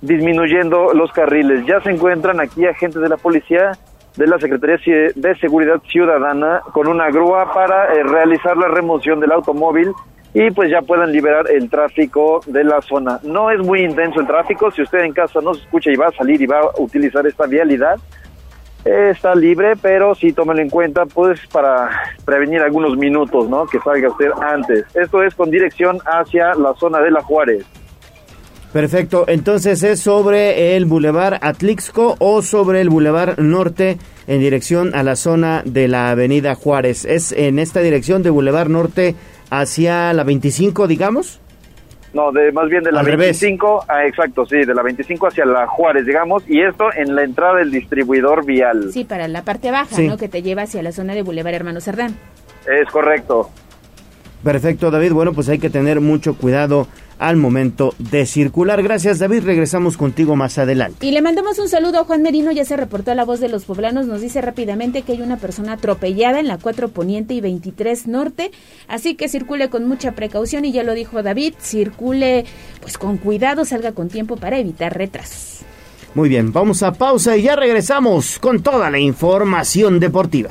Speaker 29: disminuyendo los carriles. Ya se encuentran aquí agentes de la policía de la Secretaría de Seguridad Ciudadana con una grúa para eh, realizar la remoción del automóvil y pues ya puedan liberar el tráfico de la zona. No es muy intenso el tráfico, si usted en casa no se escucha y va a salir y va a utilizar esta vialidad, está libre, pero sí tómelo en cuenta pues para prevenir algunos minutos, ¿no? Que salga usted antes. Esto es con dirección hacia la zona de La Juárez.
Speaker 2: Perfecto, entonces es sobre el Boulevard Atlixco o sobre el Boulevard Norte en dirección a la zona de la Avenida Juárez. ¿Es en esta dirección de Boulevard Norte hacia la 25, digamos?
Speaker 29: No, de más bien de la
Speaker 2: Al revés.
Speaker 29: 25, ah, exacto, sí, de la 25 hacia la Juárez, digamos, y esto en la entrada del distribuidor vial.
Speaker 9: Sí, para la parte baja,
Speaker 2: Sí.
Speaker 9: ¿no? Que te lleva hacia la zona de Boulevard Hermano Cerdán.
Speaker 29: Es correcto.
Speaker 2: Perfecto, David. Bueno, pues hay que tener mucho cuidado al momento de circular. Gracias, David. Regresamos contigo más adelante.
Speaker 9: Y le mandamos un saludo a Juan Merino, ya se reportó a la voz de los poblanos, nos dice rápidamente que hay una persona atropellada en la 4 Poniente y 23 Norte, así que circule con mucha precaución y ya lo dijo David, circule pues con cuidado, salga con tiempo para evitar retrasos.
Speaker 2: Muy bien, vamos a pausa y ya regresamos con toda la información deportiva.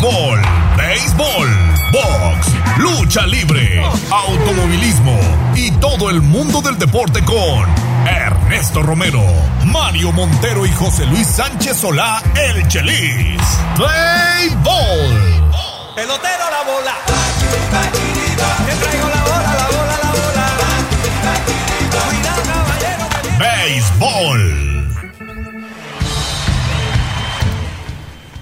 Speaker 1: Fútbol, béisbol, box, lucha libre, automovilismo y todo el mundo del deporte con Ernesto Romero, Mario Montero y José Luis Sánchez Solá, el Chelis. Béisbol.
Speaker 3: Pelotero a la bola. Te traigo la bola, la bola, la bola. Cuidado, caballero.
Speaker 1: Béisbol.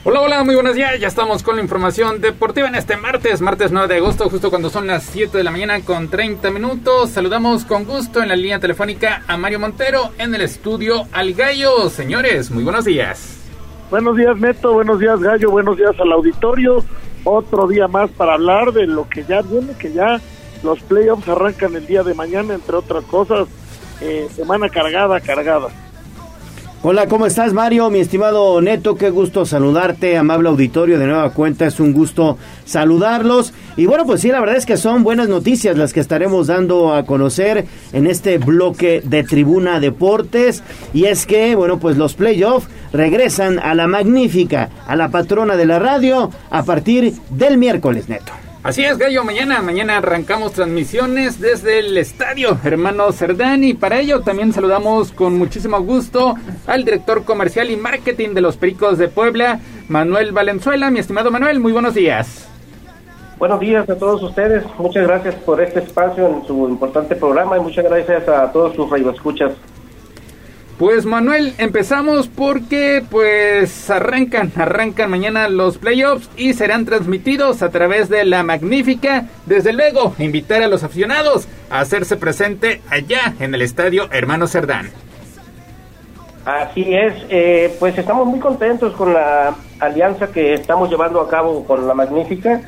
Speaker 21: Hola, hola, muy buenos días. Ya estamos con la información deportiva en este martes, martes 9 de agosto, justo cuando son las 7 de la mañana con 30 minutos. Saludamos con gusto en la línea telefónica a Mario Montero en el estudio Al Gallo. Señores, muy buenos días.
Speaker 30: Buenos días, Neto. Buenos días, Gallo. Buenos días al auditorio. Otro día más para hablar de lo que ya viene, que ya los playoffs arrancan el día de mañana, entre otras cosas. Eh, semana cargada, cargada.
Speaker 2: Hola, ¿cómo estás, Mario? Mi estimado Neto, qué gusto saludarte, amable auditorio. De nueva cuenta, es un gusto saludarlos. Y bueno, pues sí, la verdad es que son buenas noticias las que estaremos dando a conocer en este bloque de Tribuna Deportes. Y es que, bueno, pues los playoffs regresan a la magnífica, a la patrona de la radio, a partir del miércoles, Neto.
Speaker 21: Así es, Gallo, mañana, mañana arrancamos transmisiones desde el estadio Hermano Cerdán y para ello también saludamos con muchísimo gusto al director comercial y marketing de los Pericos de Puebla, Manuel Valenzuela. Mi estimado Manuel, muy buenos días.
Speaker 31: Buenos días a todos ustedes. Muchas gracias por este espacio en su importante programa y muchas gracias a todos sus radioescuchas.
Speaker 21: Pues Manuel, empezamos porque pues arrancan, arrancan mañana los playoffs y serán transmitidos a través de la magnífica. Desde luego, invitar a los aficionados a hacerse presente allá en el estadio Hermano Cerdán.
Speaker 31: Así es, eh, pues estamos muy contentos con la alianza que estamos llevando a cabo con la Magnífica.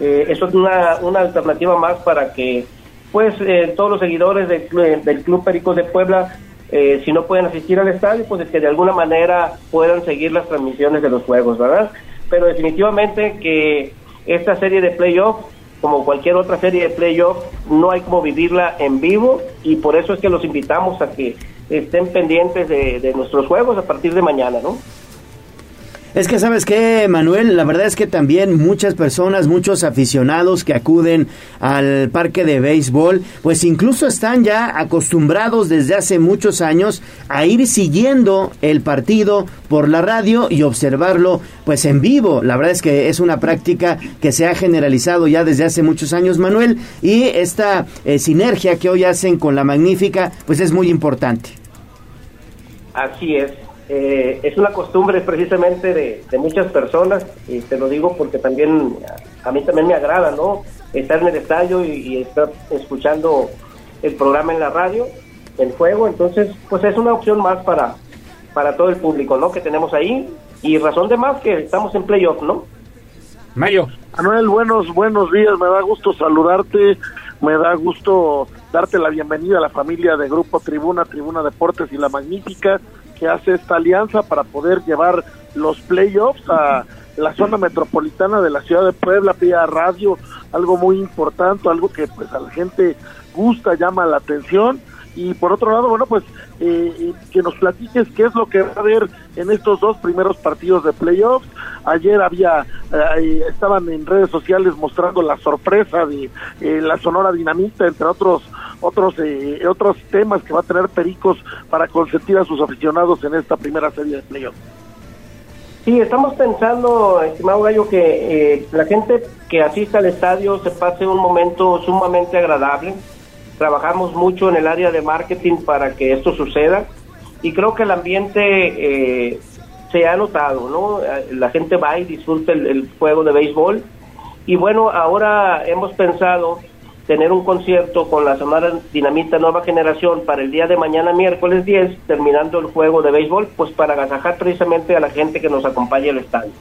Speaker 31: Eh, eso es una, una alternativa más para que pues eh, todos los seguidores del, del Club Pericos de Puebla, eh, si no pueden asistir al estadio, pues que de alguna manera puedan seguir las transmisiones de los juegos, ¿verdad? Pero definitivamente que esta serie de playoff, como cualquier otra serie de playoff, no hay como vivirla en vivo y por eso es que los invitamos a que estén pendientes de nuestros juegos a partir de mañana, ¿no?
Speaker 2: Es que sabes qué, Manuel, la verdad es que también muchas personas, muchos aficionados que acuden al parque de béisbol, pues incluso están ya acostumbrados desde hace muchos años a ir siguiendo el partido por la radio y observarlo pues en vivo. La verdad es que es una práctica que se ha generalizado ya desde hace muchos años, Manuel, y esta eh, sinergia que hoy hacen con la magnífica, pues es muy importante.
Speaker 31: Así es. Eh, es una costumbre precisamente de, de muchas personas, y te lo digo porque también a, mí también me agrada, ¿no? Estar en el estadio y, y estar escuchando el programa en la radio, el juego, entonces pues es una opción más para, para todo el público, ¿no? Que tenemos ahí y razón de más que estamos en playoff, ¿no?
Speaker 21: Mayo.
Speaker 30: Manuel, buenos, buenos días. Me da gusto saludarte. Me da gusto darte la bienvenida a la familia de Grupo Tribuna, Tribuna Deportes y La Magnífica, que hace esta alianza para poder llevar los playoffs a la zona metropolitana de la ciudad de Puebla, vía radio, algo muy importante, algo que pues a la gente gusta, llama la atención. Y por otro lado, bueno, pues eh, eh, que nos platiques qué es lo que va a haber en estos dos primeros partidos de playoffs. Ayer había, eh, estaban en redes sociales mostrando la sorpresa de eh, la Sonora Dinamita, entre otros otros eh, otros temas que va a tener Pericos para consentir a sus aficionados en esta primera serie de playoffs.
Speaker 31: Sí, estamos pensando, estimado Gallo, que eh, la gente que asista al estadio se pase un momento sumamente agradable. Trabajamos mucho en el área de marketing para que esto suceda y creo que el ambiente eh, se ha notado, ¿no? La gente va y disfruta el, el juego de béisbol y bueno, ahora hemos pensado tener un concierto con la Sonora Dinamita Nueva Generación para el día de mañana, miércoles 10, terminando el juego de béisbol, pues para agasajar precisamente a la gente que nos acompaña al estadio.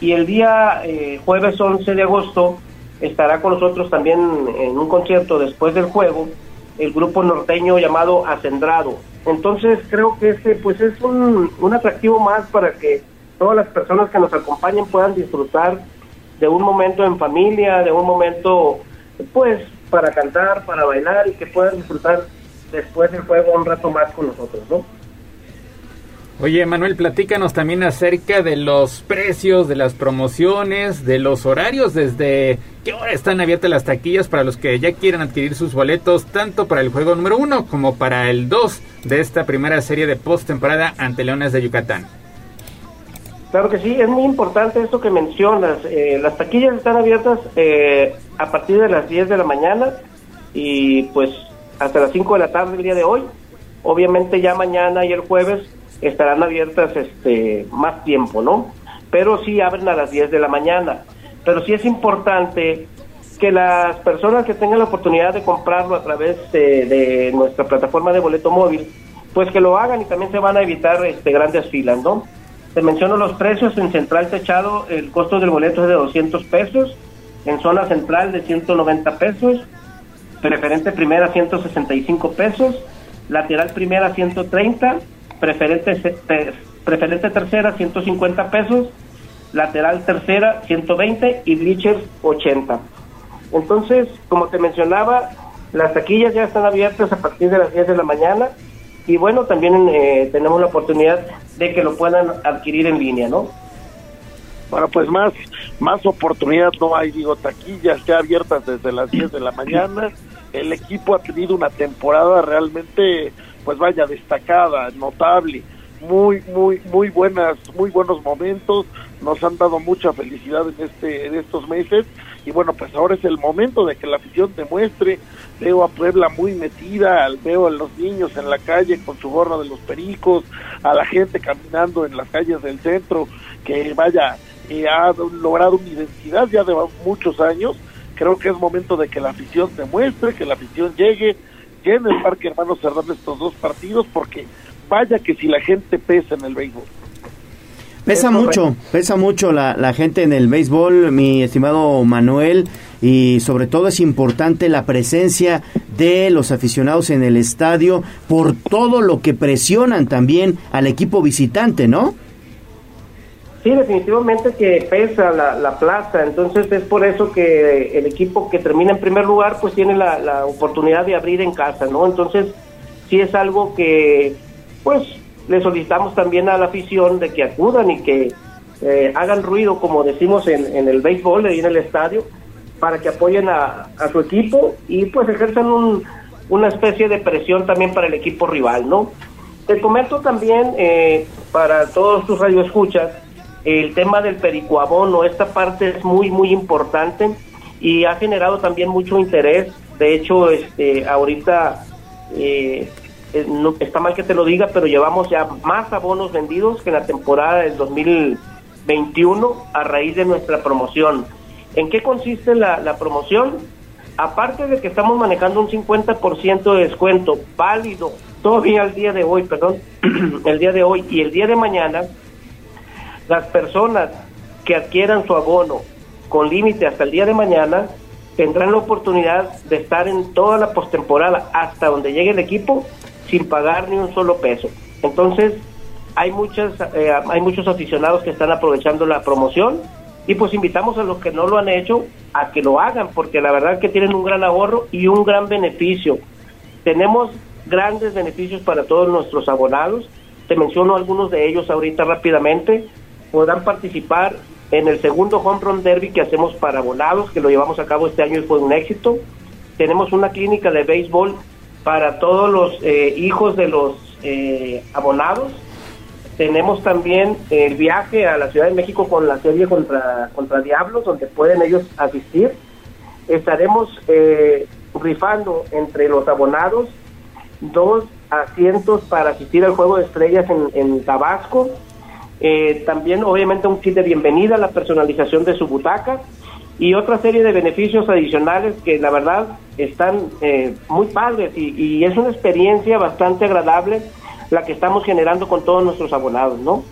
Speaker 31: Y el día eh, jueves 11 de agosto estará con nosotros también en un concierto después del juego el grupo norteño llamado Acendrado. Entonces creo que este pues es un, un atractivo más para que todas las personas que nos acompañen puedan disfrutar de un momento en familia, de un momento pues para cantar, para bailar y que puedan disfrutar después del juego un rato más con nosotros, ¿no?
Speaker 21: Oye, Manuel, platícanos también acerca de los precios, de las promociones, de los horarios, desde qué hora están abiertas las taquillas para los que ya quieran adquirir sus boletos, tanto para el juego número uno como para el dos de esta primera serie de postemporada ante Leones de Yucatán.
Speaker 31: Claro que sí, es muy importante esto que mencionas. Eh, las taquillas están abiertas eh, a partir de las 10 de la mañana y pues hasta las 5 de la tarde el día de hoy. Obviamente ya mañana y el jueves estarán abiertas este más tiempo, ¿no? Pero sí abren a las 10 de la mañana. Pero sí es importante que las personas que tengan la oportunidad de comprarlo a través de, de nuestra plataforma de boleto móvil, pues que lo hagan y también se van a evitar este grandes filas, ¿no? Te menciono los precios. En Central Techado el costo del boleto es de 200 pesos. En Zona Central de 190 pesos. Preferente Primera 165 pesos. Lateral Primera 130. Preferente, preferente Tercera 150 pesos. Lateral Tercera 120 y Bleachers 80. Entonces, como te mencionaba, las taquillas ya están abiertas a partir de las 10 de la mañana y bueno, también eh, tenemos la oportunidad de que lo puedan adquirir en línea, ¿no?
Speaker 30: Bueno, pues más, más oportunidad no hay, digo, taquillas ya abiertas desde las 10 de la mañana. El equipo ha tenido una temporada realmente, pues vaya, destacada, notable, muy, muy, muy buenas, muy buenos momentos. Nos han dado mucha felicidad en este, en estos meses. Y bueno, pues ahora es el momento de que la afición demuestre. Veo a Puebla muy metida, veo a los niños en la calle con su gorra de los pericos, a la gente caminando en las calles del centro, que vaya, eh, ha logrado una identidad ya de muchos años. Creo que es momento de que la afición demuestre, que la afición llegue, llene el Parque Hermanos Cerdán estos dos partidos, porque vaya que si la gente pesa en el béisbol.
Speaker 2: Pesa mucho, pesa mucho la, la gente en el béisbol, mi estimado Manuel, y sobre todo es importante la presencia de los aficionados en el estadio por todo lo que presionan también al equipo visitante, ¿no?
Speaker 31: Sí, definitivamente que pesa la, la plaza, entonces es por eso que el equipo que termina en primer lugar pues tiene la, oportunidad de abrir en casa, ¿no? Entonces sí es algo que pues le solicitamos también a la afición de que acudan y que eh, hagan ruido, como decimos en, el béisbol, ahí en el estadio, para que apoyen a, a su equipo y pues ejerzan un, una especie de presión también para el equipo rival, ¿no? Te comento también, eh, para todos tus radioescuchas, el tema del pericoabono, esta parte es muy, muy importante y ha generado también mucho interés. De hecho, este, ahorita eh, eh, está mal que te lo diga, pero llevamos ya más abonos vendidos que en la temporada del 2021 a raíz de nuestra promoción. ¿En qué consiste la, la promoción? Aparte de que estamos manejando un 50% de descuento válido todavía el día de hoy, perdón, el día de hoy y el día de mañana, las personas que adquieran su abono con límite hasta el día de mañana tendrán la oportunidad de estar en toda la postemporada hasta donde llegue el equipo sin pagar ni un solo peso. Entonces, hay muchas eh, hay muchos aficionados que están aprovechando la promoción y pues invitamos a los que no lo han hecho a que lo hagan porque la verdad que tienen un gran ahorro y un gran beneficio. Tenemos grandes beneficios para todos nuestros abonados. Te menciono algunos de ellos ahorita rápidamente. Podrán participar en el segundo home run derby que hacemos para abonados, que lo llevamos a cabo este año y fue un éxito. Tenemos una clínica de béisbol para todos los eh, hijos de los eh, abonados. Tenemos también el viaje a la Ciudad de México con la serie contra, contra Diablos, donde pueden ellos asistir. Estaremos eh, rifando entre los abonados dos asientos para asistir al Juego de Estrellas en, en Tabasco. Eh, también, obviamente, un kit de bienvenida, la personalización de su butaca y otra serie de beneficios adicionales que la verdad están eh, muy padres y, y es una experiencia bastante agradable la que estamos generando con todos nuestros abonados, ¿no?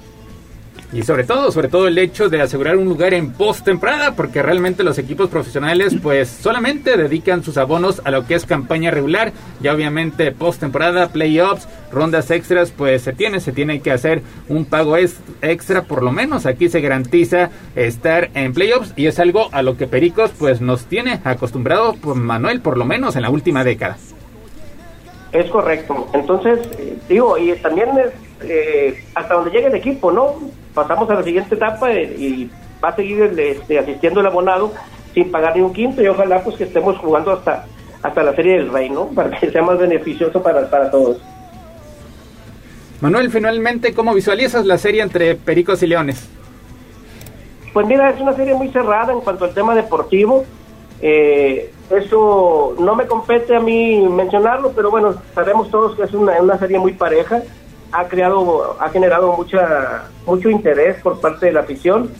Speaker 21: Y sobre todo, sobre todo el hecho de asegurar un lugar en postemporada, porque realmente los equipos profesionales pues solamente dedican sus abonos a lo que es campaña regular, ya obviamente postemporada, playoffs, rondas extras, pues se tiene, se tiene que hacer un pago es- extra, por lo menos aquí se garantiza estar en playoffs y es algo a lo que Pericos pues nos tiene acostumbrado pues, Manuel por lo menos en la última década.
Speaker 31: Es correcto. Entonces, eh, digo, y también es eh, hasta donde llegue el equipo, ¿no? Pasamos a la siguiente etapa eh, y va a seguir el, este, asistiendo el abonado sin pagar ni un quinto y ojalá pues que estemos jugando hasta hasta la Serie del Rey, ¿no? Para que sea más beneficioso para, para todos.
Speaker 21: Manuel, finalmente, ¿cómo visualizas la serie entre Pericos y Leones?
Speaker 31: Pues mira, es una serie muy cerrada en cuanto al tema deportivo. Eh, eso no me compete a mí mencionarlo, pero bueno, sabemos todos que es una, una serie muy pareja. Ha creado, ha generado mucha, mucho interés por parte de la afición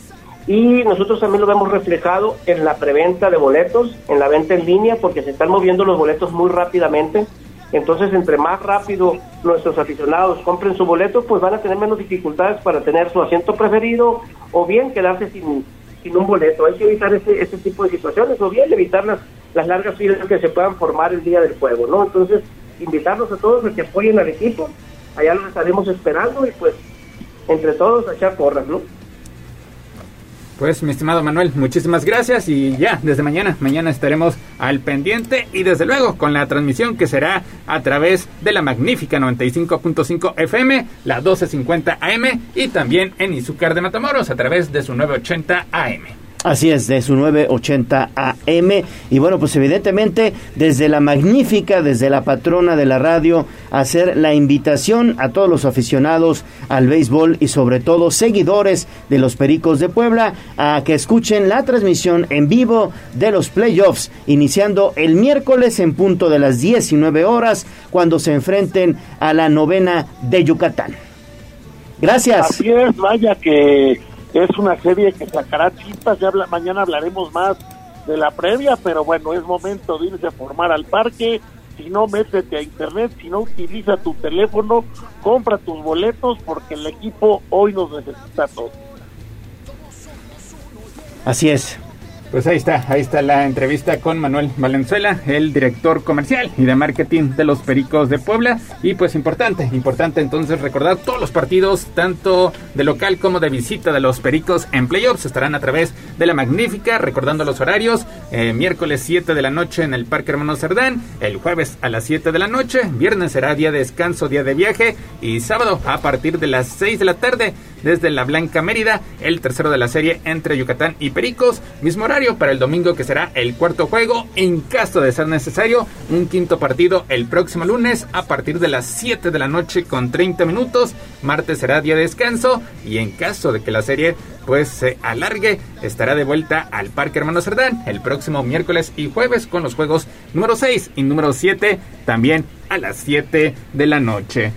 Speaker 31: y nosotros también lo vemos reflejado en la preventa de boletos, en la venta en línea, porque se están moviendo los boletos muy rápidamente. Entonces, entre más rápido nuestros aficionados compren su boleto, pues van a tener menos dificultades para tener su asiento preferido o bien quedarse sin, sin un boleto. Hay que evitar ese, ese tipo de situaciones o bien evitar las, las largas filas que se puedan formar el día del juego, ¿no? Entonces, invitarlos a todos a que apoyen al equipo. Allá los estaremos esperando y pues entre todos a echar porras, ¿no?
Speaker 21: Pues mi estimado Manuel, muchísimas gracias y ya, desde mañana, mañana estaremos al pendiente y desde luego con la transmisión que será a través de la magnífica 95.5 FM, la 1250 AM y también en Izúcar de Matamoros a través de su 980 AM.
Speaker 2: Así es, de su 980 AM. Y bueno, pues evidentemente desde la magnífica, desde la patrona de la radio, hacer la invitación a todos los aficionados al béisbol y sobre todo seguidores de los Pericos de Puebla a que escuchen la transmisión en vivo de los playoffs, iniciando el miércoles en punto de las 19 horas, cuando se enfrenten a la novena de Yucatán. Gracias.
Speaker 30: Así es, vaya que es una serie que sacará chispas, ya habla- mañana hablaremos más de la previa, pero bueno, es momento de irse a formar al parque, si no, métete a internet, si no, utiliza tu teléfono, compra tus boletos, porque el equipo hoy nos necesita a todos.
Speaker 2: Así es.
Speaker 21: Pues ahí está, ahí está la entrevista con Manuel Valenzuela, el director comercial y de marketing de los Pericos de Puebla. Y pues importante, importante entonces recordar todos los partidos, tanto de local como de visita de los Pericos en playoffs, estarán a través de la magnífica, recordando los horarios, eh, miércoles 7 de la noche en el Parque Hermano Cerdán, el jueves a las 7 de la noche, viernes será día de descanso, día de viaje y sábado a partir de las 6 de la tarde desde la Blanca Mérida, el tercero de la serie entre Yucatán y Pericos, mismo horario para el domingo que será el cuarto juego, en caso de ser necesario, un quinto partido el próximo lunes a partir de las 7 de la noche con 30 minutos, martes será día de descanso y en caso de que la serie pues se alargue, estará de vuelta al Parque Hermano Cerdán el próximo miércoles y jueves con los juegos número 6 y número 7 también a las 7 de la noche.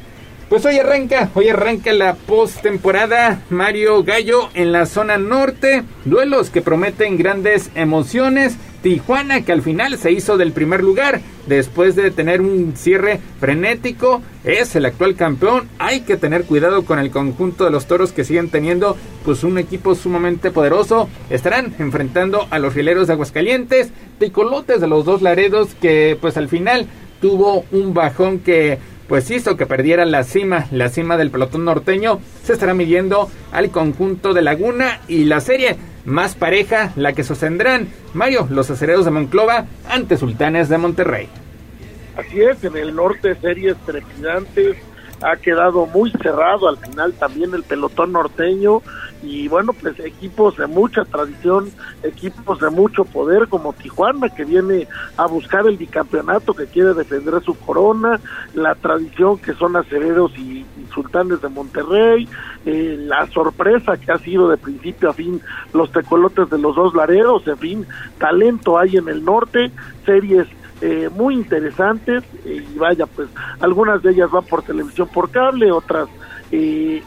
Speaker 21: Pues hoy arranca, hoy arranca la postemporada Mario Gallo en la zona norte, duelos que prometen grandes emociones. Tijuana que al final se hizo del primer lugar después de tener un cierre frenético, es el actual campeón. Hay que tener cuidado con el conjunto de los toros que siguen teniendo pues un equipo sumamente poderoso. Estarán enfrentando a los rieleros de Aguascalientes, Tecolotes de los dos Laredos que pues al final tuvo un bajón que pues hizo que perdiera la cima, la cima del pelotón norteño, se estará midiendo al conjunto de Laguna y la serie más pareja, la que sostendrán Mario, los acereros de Monclova ante Sultanes de Monterrey.
Speaker 30: Así es, en el norte series trepidantes, ha quedado muy cerrado al final también el pelotón norteño. Y bueno, pues equipos de mucha tradición, equipos de mucho poder como Tijuana que viene a buscar el bicampeonato, que quiere defender su corona, la tradición que son acereros y, y sultanes de Monterrey, eh, la sorpresa que ha sido de principio a fin los tecolotes de los dos laredos, en fin, talento hay en el norte, series eh, muy interesantes y vaya pues algunas de ellas van por televisión por cable otras eh,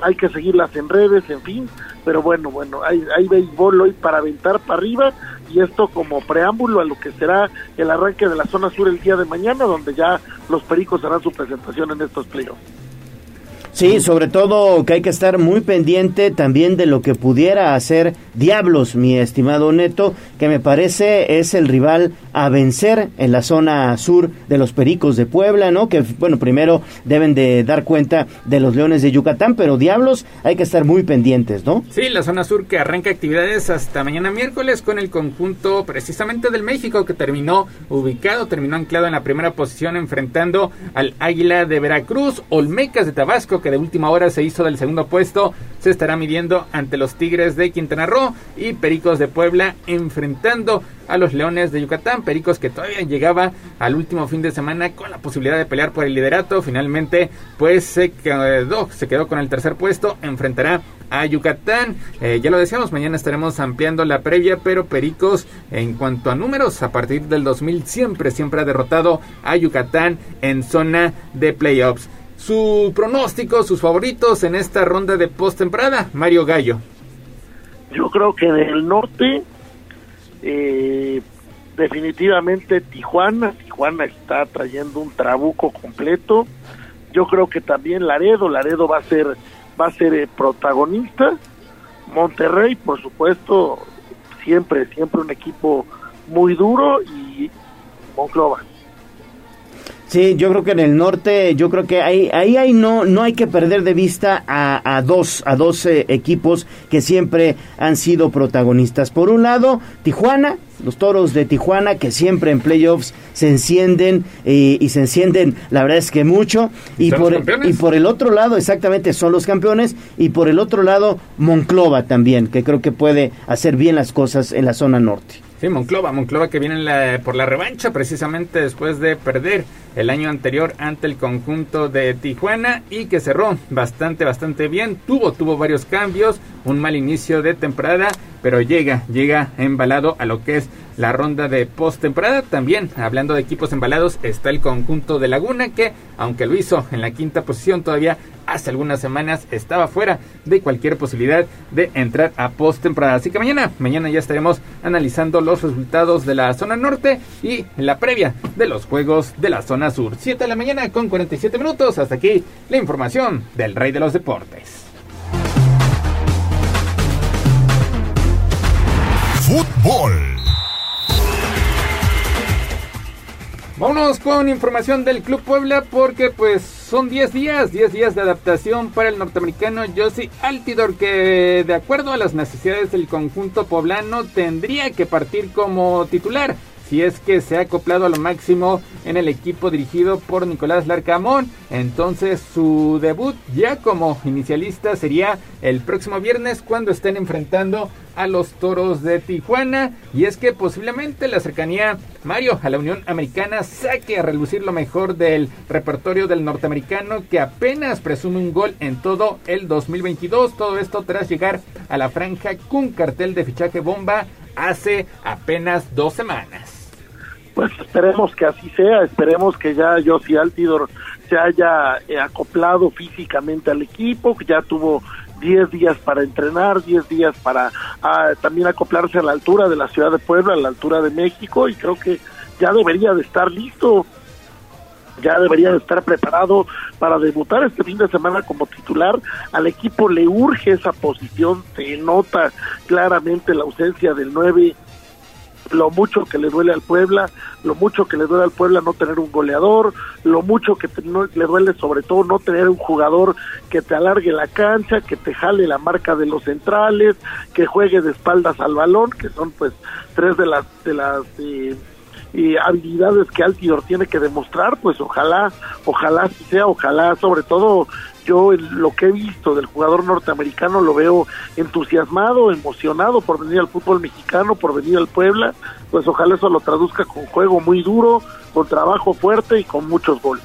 Speaker 30: hay que seguirlas en redes en fin pero bueno bueno hay, hay béisbol hoy para aventar para arriba y esto como preámbulo a lo que será el arranque de la zona sur el día de mañana donde ya los pericos harán su presentación en estos playoffs
Speaker 2: Sí, sobre todo que hay que estar muy pendiente también de lo que pudiera hacer Diablos, mi estimado Neto, que me parece es el rival a vencer en la zona sur de los Pericos de Puebla, ¿no? Que, bueno, primero deben de dar cuenta de los Leones de Yucatán, pero Diablos hay que estar muy pendientes, ¿no?
Speaker 21: Sí, la zona sur que arranca actividades hasta mañana miércoles con el conjunto precisamente del México que terminó ubicado, terminó anclado en la primera posición enfrentando al Águila de Veracruz, Olmecas de Tabasco que de última hora se hizo del segundo puesto, se estará midiendo ante los Tigres de Quintana Roo y Pericos de Puebla enfrentando a los Leones de Yucatán, Pericos que todavía llegaba al último fin de semana con la posibilidad de pelear por el liderato, finalmente pues se quedó, se quedó con el tercer puesto, enfrentará a Yucatán. Eh, ya lo decíamos, mañana estaremos ampliando la previa, pero Pericos, en cuanto a números, a partir del 2000 siempre, siempre ha derrotado a Yucatán en zona de playoffs. Su pronóstico, sus favoritos en esta ronda de postemporada, Mario Gallo.
Speaker 30: Yo creo que en el norte, eh, definitivamente Tijuana, Tijuana está trayendo un trabuco completo. Yo creo que también Laredo, Laredo va a ser va a ser eh, protagonista. Monterrey, por supuesto, siempre siempre un equipo muy duro y Monclova.
Speaker 2: Sí, yo creo que en el norte, yo creo que ahí, ahí, ahí no, no hay que perder de vista a, a dos, a dos eh, equipos que siempre han sido protagonistas. Por un lado, Tijuana, los toros de Tijuana que siempre en playoffs se encienden eh, y se encienden, la verdad es que mucho. Y
Speaker 21: ¿Son
Speaker 2: por,
Speaker 21: campeones?
Speaker 2: y por el otro lado, exactamente, son los campeones. Y por el otro lado, Monclova también, que creo que puede hacer bien las cosas en la zona norte.
Speaker 21: Sí, Monclova, Monclova que viene en la- por la revancha precisamente después de perder el año anterior ante el conjunto de Tijuana y que cerró bastante, bastante bien. Tuvo, tuvo varios cambios, un mal inicio de temporada, pero llega, llega embalado a lo que es la ronda de postemporada. También, hablando de equipos embalados, está el conjunto de Laguna que, aunque lo hizo en la quinta posición, todavía hace algunas semanas estaba fuera de cualquier posibilidad de entrar a postemporada. Así que mañana, mañana ya estaremos analizando los resultados de la zona norte y la previa de los juegos de la zona sur. 7 de la mañana con 47 minutos. Hasta aquí la información del Rey de los Deportes. Vámonos con información del Club Puebla porque pues son 10 días, 10 días de adaptación para el norteamericano Josie Altidor que de acuerdo a las necesidades del conjunto poblano tendría que partir como titular si es que se ha acoplado a lo máximo en el equipo dirigido por Nicolás Larcamón. Entonces su debut ya como inicialista sería el próximo viernes cuando estén enfrentando a los Toros de Tijuana. Y es que posiblemente la cercanía, Mario, a la Unión Americana saque a relucir lo mejor del repertorio del norteamericano que apenas presume un gol en todo el 2022. Todo esto tras llegar a la franja con cartel de fichaje bomba hace apenas dos semanas.
Speaker 30: Pues esperemos que así sea, esperemos que ya Josie Altidor se haya eh, acoplado físicamente al equipo, que ya tuvo 10 días para entrenar, 10 días para ah, también acoplarse a la altura de la ciudad de Puebla, a la altura de México, y creo que ya debería de estar listo, ya debería de estar preparado para debutar este fin de semana como titular. Al equipo le urge esa posición, se nota claramente la ausencia del 9 lo mucho que le duele al Puebla, lo mucho que le duele al Puebla no tener un goleador, lo mucho que te- no- le duele sobre todo no tener un jugador que te alargue la cancha, que te jale la marca de los centrales, que juegue de espaldas al balón, que son pues tres de las de las eh, habilidades que Altidor tiene que demostrar, pues ojalá, ojalá sea, ojalá sobre todo yo lo que he visto del jugador norteamericano lo veo entusiasmado, emocionado por venir al fútbol mexicano, por venir al Puebla, pues ojalá eso lo traduzca con juego muy duro, con trabajo fuerte y con muchos goles.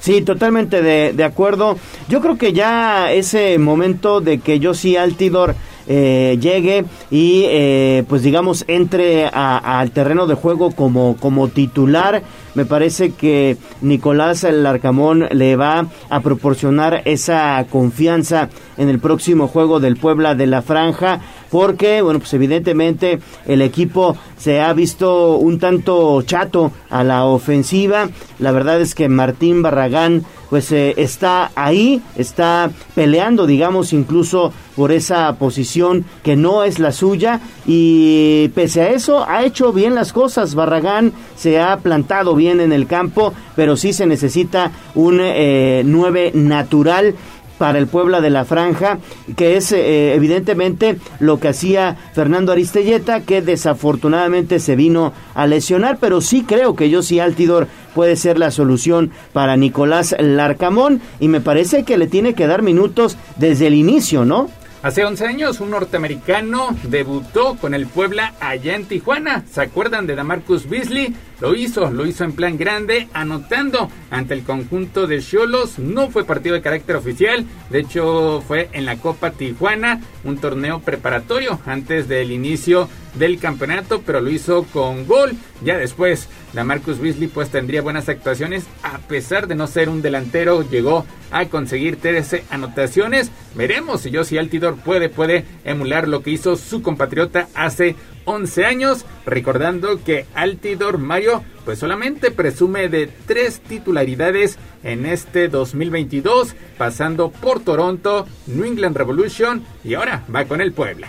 Speaker 2: Sí, totalmente de, de acuerdo. Yo creo que ya ese momento de que yo sí Altidor eh, llegue y eh, pues digamos entre al terreno de juego como, como titular. Me parece que Nicolás Larcamón le va a proporcionar esa confianza en el próximo juego del Puebla de la Franja porque, bueno, pues evidentemente el equipo se ha visto un tanto chato a la ofensiva. La verdad es que Martín Barragán pues eh, está ahí, está peleando, digamos, incluso por esa posición que no es la suya y pese a eso ha hecho bien las cosas. Barragán se ha plantado bien en el campo, pero sí se necesita un eh, 9 natural para el Puebla de la Franja, que es eh, evidentemente lo que hacía Fernando Aristelleta, que desafortunadamente se vino a lesionar, pero sí creo que yo sí Altidor puede ser la solución para Nicolás Larcamón y me parece que le tiene que dar minutos desde el inicio, ¿no?
Speaker 21: Hace 11 años, un norteamericano debutó con el Puebla allá en Tijuana. ¿Se acuerdan de Damarcus Beasley? Lo hizo, lo hizo en plan grande, anotando ante el conjunto de Cholos. No fue partido de carácter oficial, de hecho fue en la Copa Tijuana, un torneo preparatorio antes del inicio del campeonato, pero lo hizo con gol. Ya después, Damarcus Beasley pues tendría buenas actuaciones, a pesar de no ser un delantero, llegó a conseguir 13 anotaciones. Veremos si Josie Altidor puede, puede emular lo que hizo su compatriota hace 11 años, recordando que Altidor Mario pues solamente presume de tres titularidades en este 2022, pasando por Toronto, New England Revolution y ahora va con el Puebla.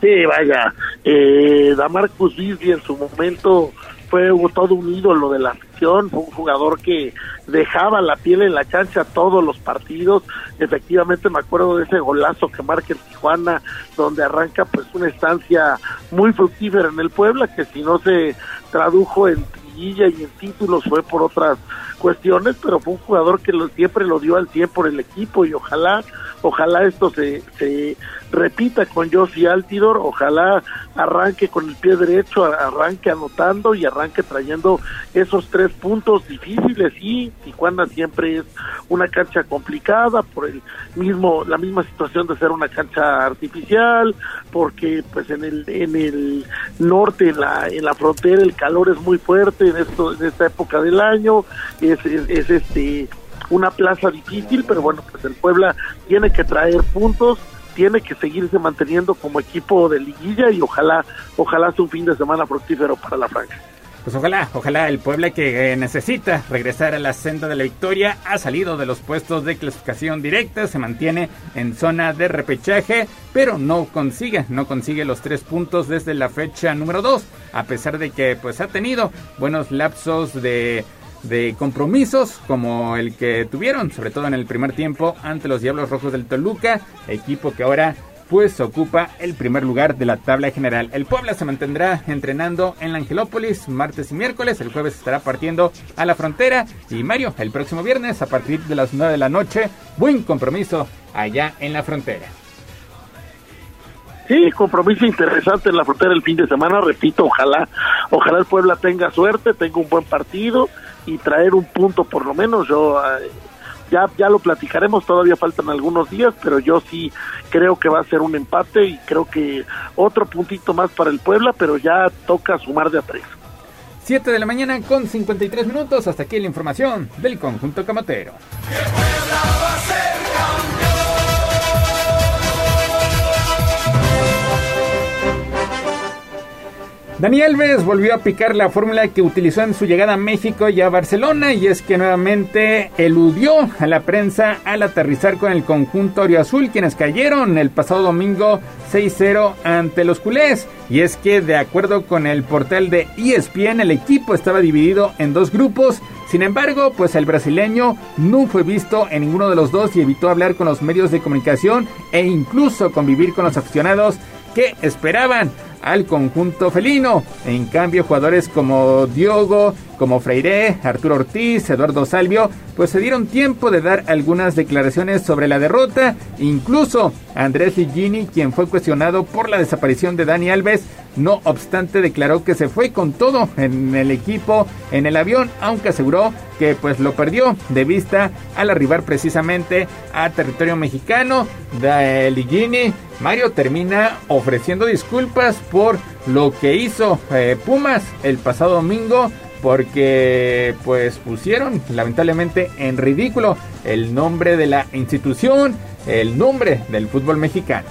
Speaker 30: Sí, vaya, eh, Damarcus Beasley en su momento fue todo un ídolo de la afición, fue un jugador que dejaba la piel en la cancha todos los partidos. Efectivamente me acuerdo de ese golazo que marca en Tijuana, donde arranca pues una estancia muy fructífera en el Puebla, que si no se tradujo en trillilla y en títulos fue por otras cuestiones, pero fue un jugador que lo, siempre lo dio al 100 por el equipo y ojalá ojalá esto se, se repita con Josie Altidor, ojalá arranque con el pie derecho, arranque anotando y arranque trayendo esos tres puntos difíciles y Tijuana siempre es una cancha complicada por el mismo la misma situación de ser una cancha artificial, porque pues en el en el norte en la en la frontera el calor es muy fuerte en esto en esta época del año, es, es, es este una plaza difícil, pero bueno, pues el Puebla tiene que traer puntos, tiene que seguirse manteniendo como equipo de liguilla y ojalá, ojalá sea un fin de semana fructífero para la franja.
Speaker 21: Pues ojalá, ojalá el Puebla que eh, necesita regresar a la senda de la victoria ha salido de los puestos de clasificación directa, se mantiene en zona de repechaje, pero no consigue, no consigue los tres puntos desde la fecha número dos, a pesar de que pues ha tenido buenos lapsos de de compromisos como el que tuvieron, sobre todo en el primer tiempo ante los Diablos Rojos del Toluca, equipo que ahora pues ocupa el primer lugar de la tabla general. El Puebla se mantendrá entrenando en la Angelópolis martes y miércoles, el jueves estará partiendo a la frontera y Mario, el próximo viernes a partir de las 9 de la noche, buen compromiso allá en la frontera.
Speaker 30: Sí, compromiso interesante en la frontera el fin de semana, repito, ojalá, ojalá el Puebla tenga suerte, tenga un buen partido y traer un punto por lo menos. Yo eh, ya ya lo platicaremos, todavía faltan algunos días, pero yo sí creo que va a ser un empate y creo que otro puntito más para el Puebla, pero ya toca sumar de a tres.
Speaker 21: 7 de la mañana con 53 minutos, hasta aquí la información del conjunto camotero. Dani Alves volvió a picar la fórmula que utilizó en su llegada a México y a Barcelona y es que nuevamente eludió a la prensa al aterrizar con el conjunto Azul quienes cayeron el pasado domingo 6-0 ante los culés. Y es que de acuerdo con el portal de ESPN el equipo estaba dividido en dos grupos. Sin embargo, pues el brasileño no fue visto en ninguno de los dos y evitó hablar con los medios de comunicación e incluso convivir con los aficionados que esperaban al conjunto felino. En cambio, jugadores como Diogo como Freire, Arturo Ortiz, Eduardo Salvio, pues se dieron tiempo de dar algunas declaraciones sobre la derrota. Incluso Andrés Ligini, quien fue cuestionado por la desaparición de Dani Alves, no obstante declaró que se fue con todo en el equipo, en el avión, aunque aseguró que pues lo perdió de vista al arribar precisamente a territorio mexicano. De Ligini, Mario termina ofreciendo disculpas por lo que hizo eh, Pumas el pasado domingo porque pues pusieron lamentablemente en ridículo el nombre de la institución, el nombre del fútbol mexicano.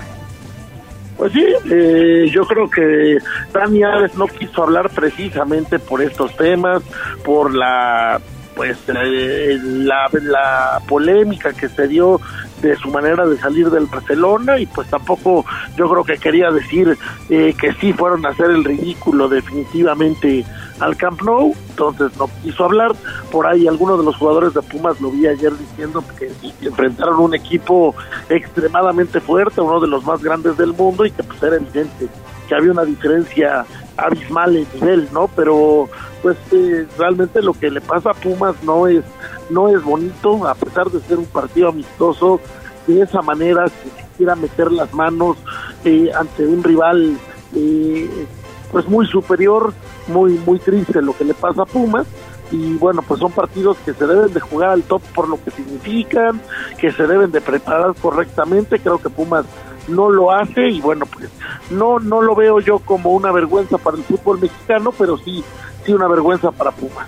Speaker 30: Pues sí, eh, yo creo que Dani Alves no quiso hablar precisamente por estos temas, por la pues eh, la, la polémica que se dio de su manera de salir del Barcelona y pues tampoco yo creo que quería decir eh, que sí fueron a hacer el ridículo definitivamente al Camp Nou, entonces no quiso hablar. Por ahí algunos de los jugadores de Pumas lo vi ayer diciendo que enfrentaron un equipo extremadamente fuerte, uno de los más grandes del mundo y que pues era evidente que había una diferencia abismal en nivel, ¿no? Pero pues eh, realmente lo que le pasa a Pumas no es no es bonito, a pesar de ser un partido amistoso, de esa manera que quiera meter las manos eh, ante un rival eh, pues muy superior, muy muy triste lo que le pasa a Pumas y bueno pues son partidos que se deben de jugar al top por lo que significan, que se deben de preparar correctamente, creo que Pumas no lo hace y bueno pues no no lo veo yo como una vergüenza para el fútbol mexicano, pero sí sí una vergüenza para Pumas.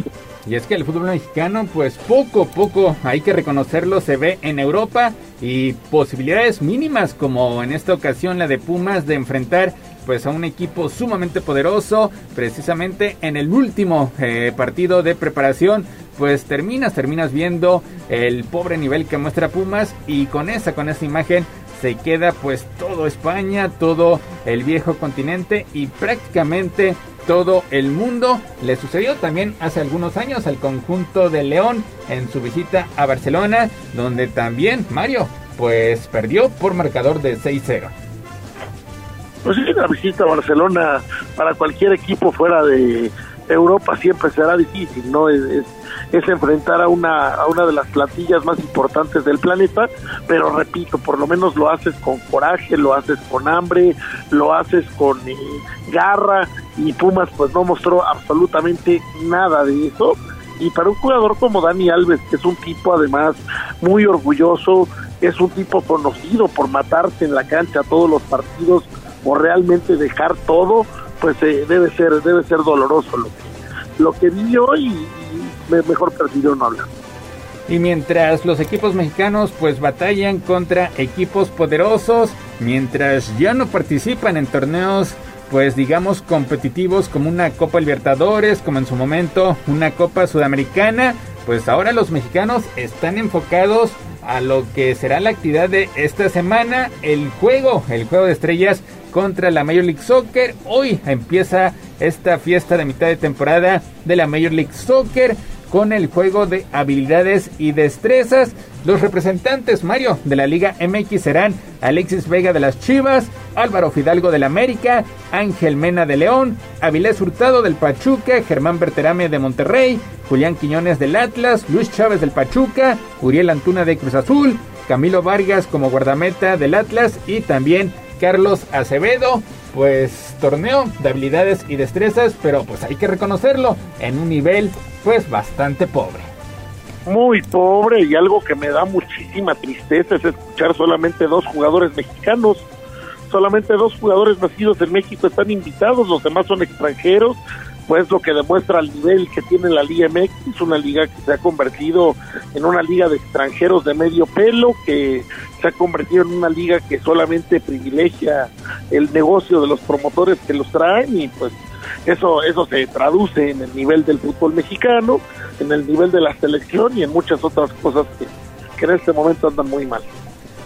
Speaker 21: Y es que el fútbol mexicano, pues poco a poco, hay que reconocerlo, se ve en Europa y posibilidades mínimas como en esta ocasión la de Pumas de enfrentar pues a un equipo sumamente poderoso, precisamente en el último eh, partido de preparación, pues terminas, terminas viendo el pobre nivel que muestra Pumas y con esa, con esa imagen se queda pues todo España, todo el viejo continente y prácticamente todo el mundo. Le sucedió también hace algunos años al conjunto de León en su visita a Barcelona, donde también Mario pues perdió por marcador de 6-0.
Speaker 30: Pues sí, la visita a Barcelona para cualquier equipo fuera de Europa siempre será difícil, ¿no? Es, es, enfrentar a una, a una de las plantillas más importantes del planeta, pero repito, por lo menos lo haces con coraje, lo haces con hambre, lo haces con eh, garra, y Pumas pues no mostró absolutamente nada de eso. Y para un jugador como Dani Alves, que es un tipo además muy orgulloso, es un tipo conocido por matarse en la cancha todos los partidos o realmente dejar todo, pues eh, debe ser debe ser doloroso lo que, lo que vi hoy y, y mejor prefirió no hablar.
Speaker 21: Y mientras los equipos mexicanos pues batallan contra equipos poderosos, mientras ya no participan en torneos pues digamos competitivos como una Copa Libertadores, como en su momento una Copa Sudamericana, pues ahora los mexicanos están enfocados a lo que será la actividad de esta semana, el juego, el juego de estrellas contra la Major League Soccer. Hoy empieza esta fiesta de mitad de temporada de la Major League Soccer con el juego de habilidades y destrezas. Los representantes Mario de la Liga MX serán Alexis Vega de las Chivas, Álvaro Fidalgo del América, Ángel Mena de León, Avilés Hurtado del Pachuca, Germán Berterame de Monterrey, Julián Quiñones del Atlas, Luis Chávez del Pachuca, Uriel Antuna de Cruz Azul, Camilo Vargas como guardameta del Atlas y también Carlos Acevedo. Pues torneo de habilidades y destrezas, pero pues hay que reconocerlo en un nivel pues bastante pobre.
Speaker 30: Muy pobre y algo que me da muchísima tristeza es escuchar solamente dos jugadores mexicanos. Solamente dos jugadores nacidos en México están invitados, los demás son extranjeros, pues lo que demuestra el nivel que tiene la Liga MX, una liga que se ha convertido en una liga de extranjeros de medio pelo, que se ha convertido en una liga que solamente privilegia el negocio de los promotores que los traen y pues eso eso se traduce en el nivel del fútbol mexicano, en el nivel de la selección y en muchas otras cosas que, que en este momento andan muy mal.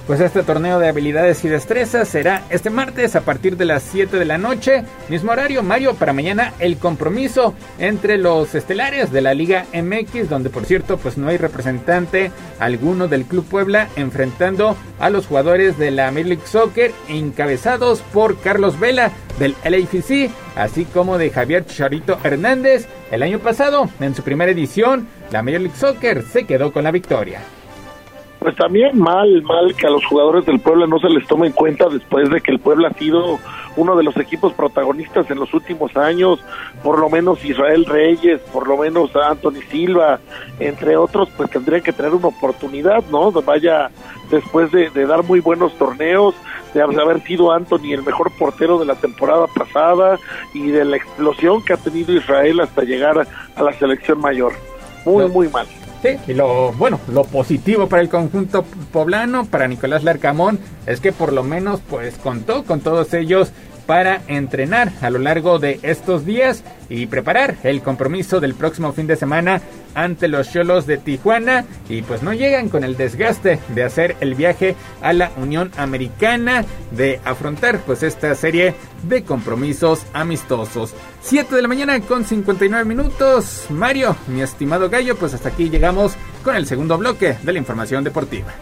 Speaker 21: Pues este torneo de habilidades y destrezas será este martes a partir de las 7 de la noche. Mismo horario, Mario, para mañana el compromiso entre los estelares de la Liga MX, donde por cierto pues no hay representante alguno del Club Puebla enfrentando a los jugadores de la Major League Soccer encabezados por Carlos Vela del LAFC así como de Javier Chicharito Hernández. El año pasado, en su primera edición, la Major League Soccer se quedó con la victoria.
Speaker 30: Pues también mal, mal que a los jugadores del Puebla no se les tome en cuenta después de que el Puebla ha sido uno de los equipos protagonistas en los últimos años, por lo menos Israel Reyes, por lo menos Anthony Silva, entre otros, pues tendrían que tener una oportunidad, ¿no? Vaya, después de, de dar muy buenos torneos, de haber sido Anthony el mejor portero de la temporada pasada y de la explosión que ha tenido Israel hasta llegar a la selección mayor. Muy, muy mal.
Speaker 21: Y lo bueno, lo positivo para el conjunto poblano, para Nicolás Larcamón, es que por lo menos pues contó con todos ellos para entrenar a lo largo de estos días y preparar el compromiso del próximo fin de semana ante los Cholos de Tijuana y pues no llegan con el desgaste de hacer el viaje a la Unión Americana de afrontar pues esta serie de compromisos amistosos. 7 de la mañana con 59 minutos. Mario, mi estimado gallo, pues hasta aquí llegamos con el segundo bloque de la información deportiva.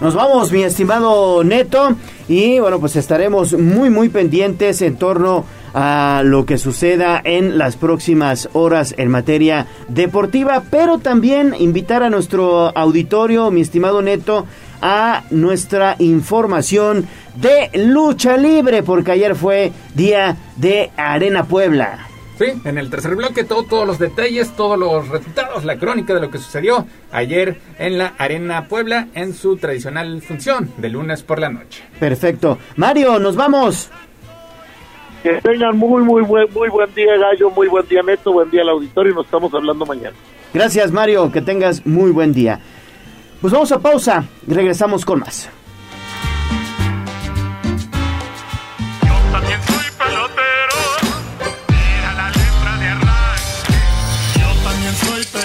Speaker 2: Nos vamos, mi estimado Neto, y bueno, pues estaremos muy, muy pendientes en torno a lo que suceda en las próximas horas en materia deportiva, pero también invitar a nuestro auditorio, mi estimado Neto, a nuestra información de lucha libre, porque ayer fue día de Arena Puebla.
Speaker 21: Sí, en el tercer bloque todo, todos los detalles, todos los resultados, la crónica de lo que sucedió ayer en la Arena Puebla en su tradicional función de lunes por la noche.
Speaker 2: Perfecto. Mario, nos vamos.
Speaker 30: Que tengan muy, muy buen, muy buen día, Gallo, muy buen día, Neto, buen día al auditorio y nos estamos hablando mañana.
Speaker 2: Gracias, Mario, que tengas muy buen día. Pues vamos a pausa y regresamos con más.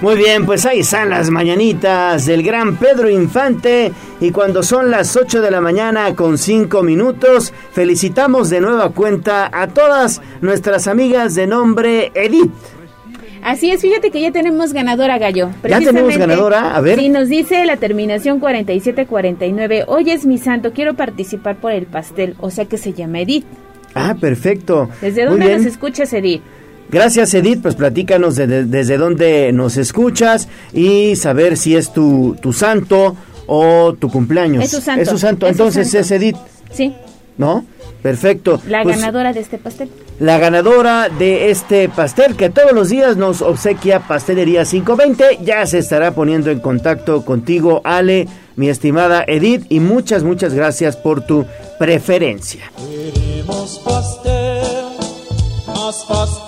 Speaker 2: Muy bien, pues ahí están las mañanitas del gran Pedro Infante y cuando son las 8 de la mañana con 5 minutos, felicitamos de nueva cuenta a todas nuestras amigas de nombre Edith.
Speaker 9: Así es, fíjate que ya tenemos ganadora, Gallo.
Speaker 2: ¿Ya tenemos ganadora? A ver.
Speaker 9: Sí, nos dice la terminación 4749. Oye, es mi santo, quiero participar por el pastel, o sea que se llama Edith.
Speaker 2: Ah, perfecto.
Speaker 9: ¿Desde dónde nos escuchas, Edith?
Speaker 2: Gracias Edith, pues platícanos de- de- desde dónde nos escuchas y saber si es tu, tu santo o tu cumpleaños.
Speaker 9: Es su santo,
Speaker 2: Es su santo,
Speaker 9: es su
Speaker 2: entonces
Speaker 9: santo.
Speaker 2: es Edith,
Speaker 9: Sí,
Speaker 2: ¿no? Perfecto.
Speaker 9: la
Speaker 2: Pues,
Speaker 9: ganadora de este pastel.
Speaker 2: La ganadora de este pastel que todos los días nos obsequia Pastelería 520 ya se estará poniendo en contacto contigo, Ale, mi estimada Edith, y muchas, muchas gracias por tu preferencia.
Speaker 3: Queremos pastel, más pastel,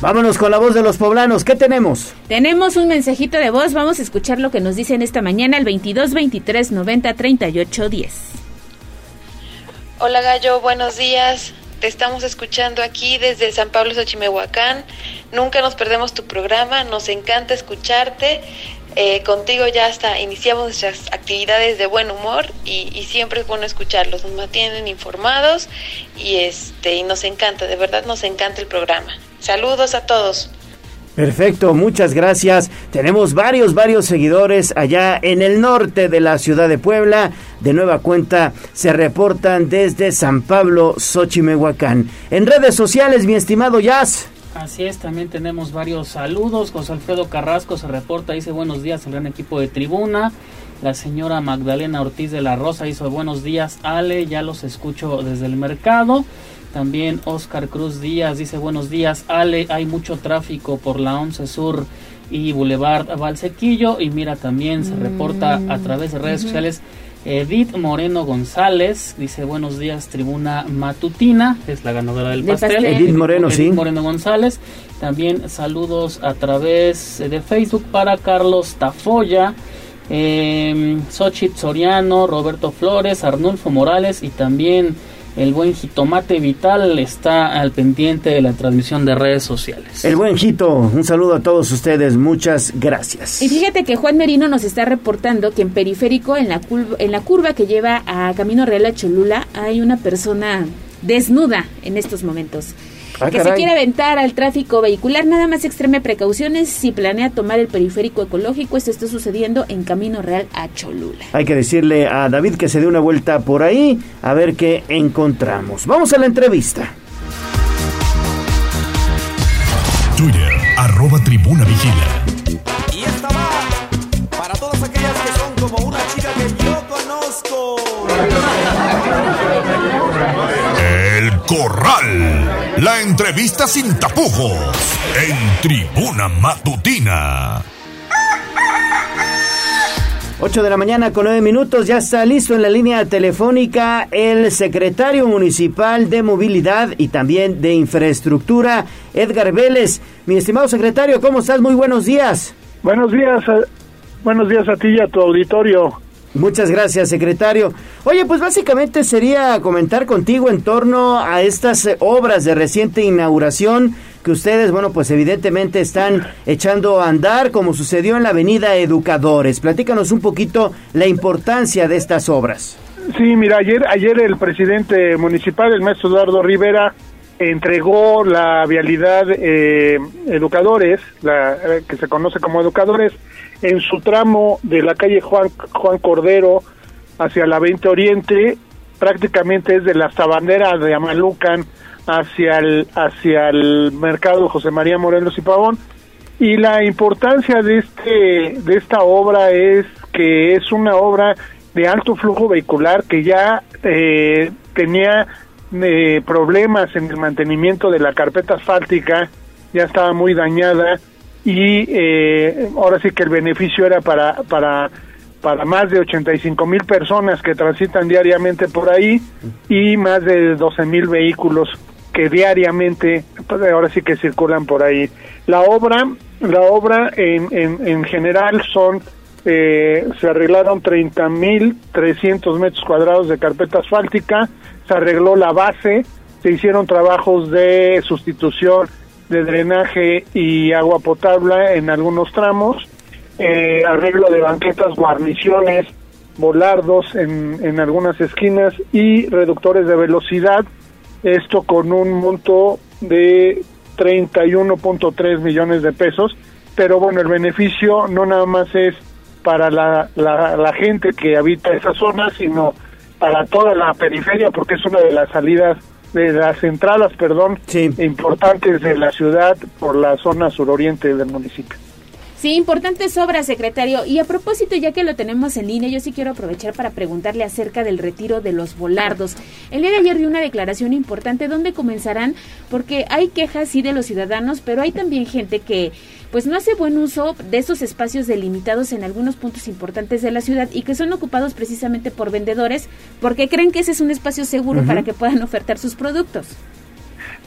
Speaker 2: Vámonos con la voz de los poblanos, ¿qué tenemos?
Speaker 9: Tenemos un mensajito de voz, vamos a escuchar lo que nos dicen esta mañana al 22 23 90 38 10.
Speaker 32: Hola Gallo, buenos días. Te estamos escuchando aquí desde San Pablo Xochimehuacán. Nunca nos perdemos tu programa, nos encanta escucharte. Eh, contigo ya hasta iniciamos nuestras actividades de buen humor y, y siempre es bueno escucharlos. Nos mantienen informados y este y nos encanta, de verdad nos encanta el programa. Saludos a todos.
Speaker 2: Perfecto, muchas gracias. Tenemos varios, varios seguidores allá en el norte de la ciudad de Puebla. De nueva cuenta, se reportan desde San Pablo, Xochimehuacán. En redes sociales, mi estimado Jazz.
Speaker 33: Así es, también tenemos varios saludos. José Alfredo Carrasco se reporta, dice buenos días al gran equipo de tribuna. La señora Magdalena Ortiz de la Rosa hizo buenos días, Ale, ya los escucho desde el mercado. También Oscar Cruz Díaz dice buenos días, Ale, hay mucho tráfico por la 11 Sur y Boulevard Valsequillo. Y mira, también se reporta a través de redes sociales Edith Moreno González dice buenos días tribuna matutina, es la ganadora del pastel.
Speaker 2: Edith Moreno, sí.
Speaker 33: Moreno González. También saludos a través de Facebook para Carlos Tafoya, eh, Xochitl Soriano, Roberto Flores, Arnulfo Morales y también el buen Jitomate Vital está al pendiente de la transmisión de redes sociales.
Speaker 2: El buen Jito, un saludo a todos ustedes, muchas gracias.
Speaker 9: Y fíjate que Juan Merino nos está reportando que en periférico, en la, curva, en la curva que lleva a Camino Real a Cholula, hay una persona desnuda en estos momentos.
Speaker 2: Ah,
Speaker 9: que se quiere aventar al tráfico vehicular, nada más extreme precauciones si planea tomar el periférico ecológico. Esto está sucediendo en Camino Real a Cholula.
Speaker 2: Hay que decirle a David que se dé una vuelta por ahí a ver qué encontramos. Vamos a la entrevista.
Speaker 1: Twitter, arroba tribuna vigila. Corral. La entrevista sin tapujos. En tribuna matutina.
Speaker 2: 8 de la mañana con 9 minutos, ya está listo en la línea telefónica el secretario municipal de movilidad y también de infraestructura, Edgar Vélez. Mi estimado secretario, ¿cómo estás? Muy buenos días.
Speaker 34: Buenos días, eh, buenos días a ti y a tu auditorio.
Speaker 2: Muchas gracias, secretario. Oye, pues básicamente sería comentar contigo en torno a estas eh, obras de reciente inauguración que ustedes, bueno, pues evidentemente están echando a andar, como sucedió en la avenida Educadores. Platícanos un poquito la importancia de estas obras.
Speaker 34: Sí, mira, ayer, ayer el presidente municipal, el maestro Eduardo Rivera, entregó la vialidad eh, Educadores, la, eh, que se conoce como Educadores, en su tramo de la calle Juan, Juan Cordero hacia la 20 Oriente, prácticamente es de la Sabandera de Amalucan hacia el, hacia el mercado José María Morelos y Pavón. Y la importancia de, este, de esta obra es que es una obra de alto flujo vehicular que ya eh, tenía eh, problemas en el mantenimiento de la carpeta asfáltica, ya estaba muy dañada y eh, ahora sí que el beneficio era para, para, para más de 85 mil personas que transitan diariamente por ahí y más de 12 mil vehículos que diariamente pues, ahora sí que circulan por ahí. La obra, la obra en, en, en general son eh, se arreglaron 30 mil 300 metros cuadrados de carpeta asfáltica, se arregló la base, se hicieron trabajos de sustitución de drenaje y agua potable en algunos tramos, eh, arreglo de banquetas, guarniciones, volardos en, en algunas esquinas y reductores de velocidad, esto con un monto de 31.3 millones de pesos, pero bueno, el beneficio no nada más es para la, la, la gente que habita esa zona, sino para toda la periferia, porque es una de las salidas, de las entradas, perdón, importantes de la ciudad por la zona suroriente del municipio.
Speaker 9: Sí, importantes obras, secretario. Y a propósito, ya que lo tenemos en línea, yo sí quiero aprovechar para preguntarle acerca del retiro de los volardos. El día de ayer dio una declaración importante. ¿Dónde comenzarán? Porque hay quejas, sí, de los ciudadanos, pero hay también gente que pues no hace buen uso de esos espacios delimitados en algunos puntos importantes de la ciudad y que son ocupados precisamente por vendedores porque creen que ese es un espacio seguro para que puedan ofertar sus productos.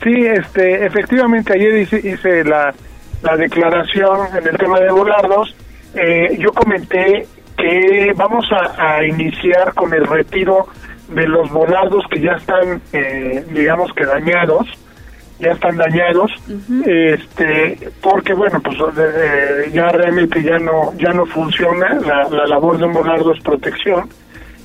Speaker 34: Sí, este, efectivamente ayer hice, hice la, la declaración en el tema de volardos. Eh, yo comenté que vamos a, a iniciar con el retiro de los volardos que ya están, eh, digamos que dañados, ya están dañados, este, porque bueno, pues eh, ya realmente ya no, ya no funciona la, la labor de un volardo es protección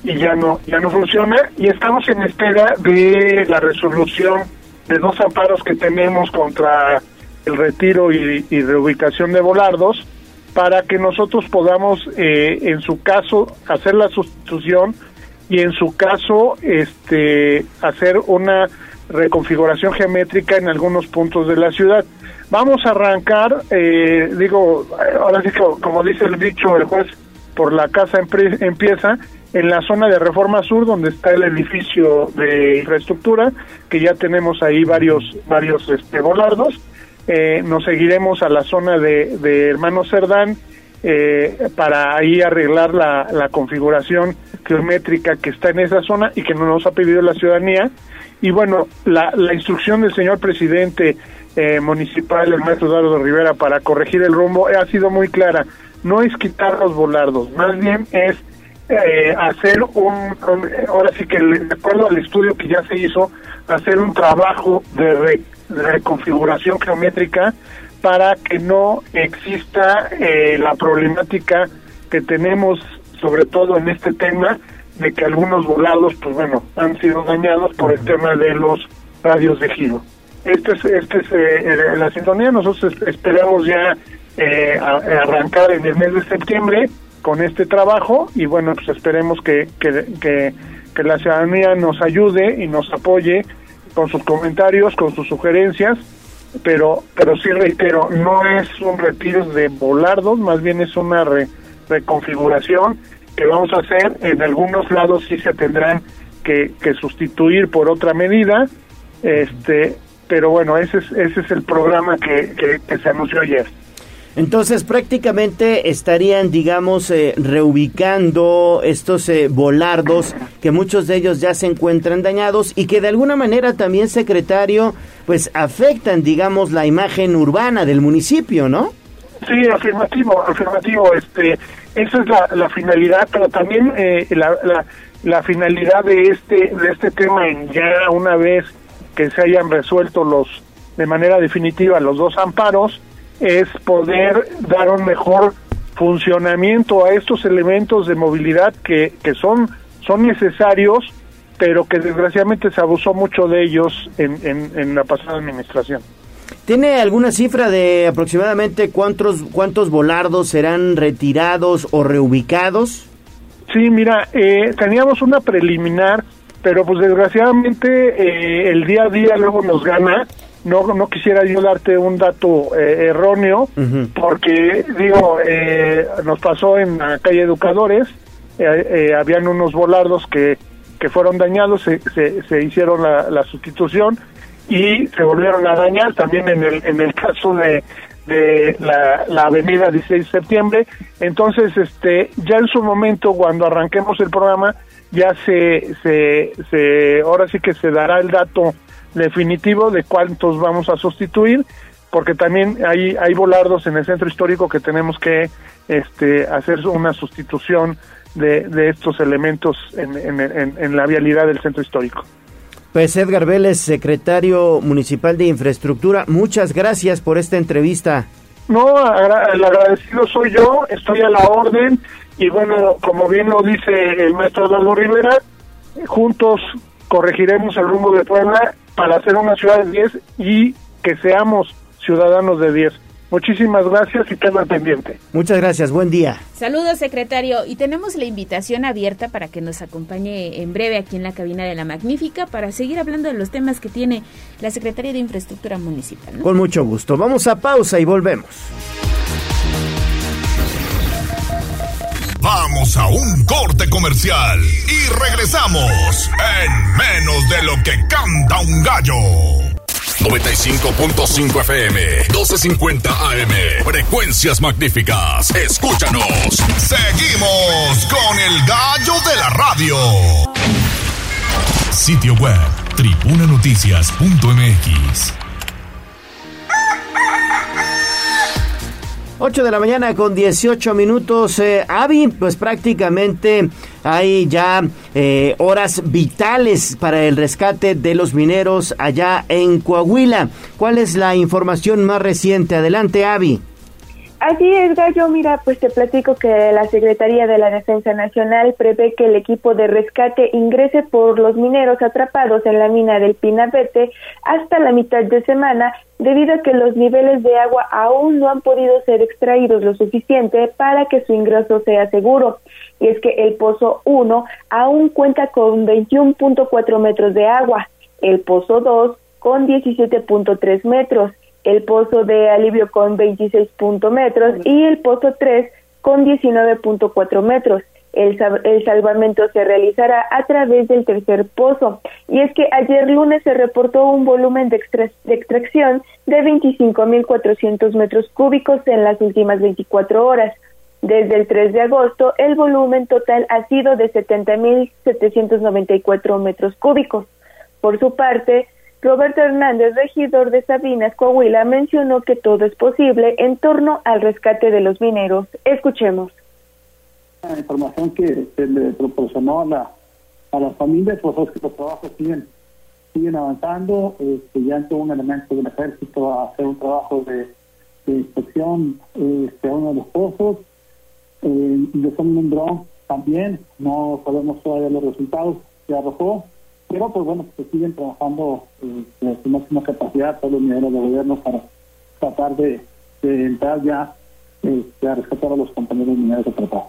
Speaker 34: y ya no, ya no funciona. Y estamos en espera de la resolución de dos amparos que tenemos contra el retiro y, y reubicación de volardos para que nosotros podamos, eh, en su caso, hacer la sustitución y en su caso, este, hacer una reconfiguración geométrica en algunos puntos de la ciudad. Vamos a arrancar, eh, digo, ahora sí, como, como dice el dicho, el juez por la casa empieza en la zona de Reforma Sur, donde está el edificio de infraestructura, que ya tenemos ahí varios, varios este, volardos. Eh, nos seguiremos a la zona de, Hermano Cerdán eh, para ahí arreglar la, la configuración geométrica que está en esa zona y que nos ha pedido la ciudadanía. Y bueno, la, la instrucción del señor presidente eh, municipal, el maestro Eduardo Rivera, para corregir el rumbo ha sido muy clara. No es quitar los volardos, más bien es eh, hacer un, un- ahora sí que de acuerdo al estudio que ya se hizo, hacer un trabajo de, re- de reconfiguración geométrica para que no exista eh, la problemática que tenemos, sobre todo en este tema, de que algunos volados, pues bueno, han sido dañados por el tema de los radios de giro. Este es, este es eh, la sintonía, nosotros es- esperamos ya eh, a- arrancar en el mes de septiembre con este trabajo y bueno, pues esperemos que, que, que, que la ciudadanía nos ayude y nos apoye con sus comentarios, con sus sugerencias, pero pero sí reitero, no es un retiro de volardos, más bien es una re- reconfiguración que vamos a hacer. En algunos lados sí se tendrán que, que sustituir por otra medida, este, pero bueno, ese es, ese es el programa que, que, que se anunció ayer.
Speaker 2: Entonces prácticamente estarían, digamos, eh, reubicando estos eh, volardos que muchos de ellos ya se encuentran dañados y que de alguna manera también, secretario, pues afectan, digamos, la imagen urbana del municipio, ¿no?
Speaker 34: Sí, afirmativo, afirmativo. Este, esa es la, la finalidad, pero también eh, la, la, la finalidad de este de este tema, en ya una vez que se hayan resuelto los de manera definitiva los dos amparos, es poder dar un mejor funcionamiento a estos elementos de movilidad que, que son son necesarios, pero que desgraciadamente se abusó mucho de ellos en, en, en la pasada administración.
Speaker 2: ¿Tiene alguna cifra de aproximadamente cuántos, cuántos volardos serán retirados o reubicados?
Speaker 34: Sí, mira, eh, teníamos una preliminar, pero pues desgraciadamente eh, el día a día luego nos gana. No, no quisiera yo darte un dato eh, erróneo, porque digo, eh, nos pasó en la calle Educadores, eh, habían unos volardos que, que fueron dañados, se, se, se hicieron la, la sustitución y se volvieron a dañar también en el, en el caso de, de la, la avenida 16 de septiembre. Entonces, este, ya en su momento, cuando arranquemos el programa, ya se, se, se, ahora sí que se dará el dato definitivo de cuántos vamos a sustituir, porque también hay, hay volardos en el centro histórico que tenemos que este, hacer una sustitución de, de estos elementos en, en, en, en la vialidad del centro histórico.
Speaker 2: Pues Edgar Vélez, secretario municipal de infraestructura, muchas gracias por esta entrevista.
Speaker 34: No, el agradecido soy yo, estoy a la orden y bueno, como bien lo dice el maestro Eduardo Rivera, juntos corregiremos el rumbo de Puebla para hacer una ciudad de 10 y que seamos ciudadanos de 10. Muchísimas gracias y quedo al pendiente.
Speaker 2: Muchas gracias, buen día.
Speaker 9: Saludos, secretario. Y tenemos la invitación abierta para que nos acompañe en breve aquí en la cabina de la Magnífica para seguir hablando de los temas que tiene la Secretaría de Infraestructura Municipal. ¿no?
Speaker 2: Con mucho gusto. Vamos a pausa y volvemos.
Speaker 1: Vamos a un corte comercial y regresamos en menos de lo que canta un gallo. 95.5 FM, 1250 AM, frecuencias magníficas. Escúchanos. Seguimos con el gallo de la radio. Sitio web, tribunanoticias.mx.
Speaker 2: 8 de la mañana con 18 minutos. Eh, Avi, pues prácticamente hay ya eh, horas vitales para el rescate de los mineros allá en Coahuila. ¿Cuál es la información más reciente? Adelante, Avi.
Speaker 24: Así es, Gallo. Mira, pues te platico que la Secretaría de la Defensa Nacional prevé que el equipo de rescate ingrese por los mineros atrapados en la mina del Pinabete hasta la mitad de semana, debido a que los niveles de agua aún no han podido ser extraídos lo suficiente para que su ingreso sea seguro. Y es que el Pozo 1 aún cuenta con 21.4 metros de agua, el Pozo 2 con 17.3 metros el pozo de alivio con 26 metros y el pozo 3 con 19.4 metros. El, el, salvamento se realizará a través del tercer pozo. Y es que ayer lunes se reportó un volumen de, de extracción de 25.400 metros cúbicos en las últimas 24 horas. Desde el 3 de agosto, el volumen total ha sido de 70.794 metros cúbicos. Por su parte, Roberto Hernández, regidor de Sabinas, Coahuila, mencionó que todo es posible en torno al rescate de los mineros. Escuchemos.
Speaker 35: La información que se le proporcionó a la, a las familias, pues es que los trabajos siguen, siguen avanzando. Este, ya entró un elemento del ejército a hacer un trabajo de, inspección este, uno de los pozos. Eh, de un dron también, no sabemos todavía los resultados que arrojó pero pues bueno, que siguen trabajando eh, su máxima capacidad todos los niveles de gobierno para tratar de, entrar ya este, a rescatar a los compañeros mineros atrapados.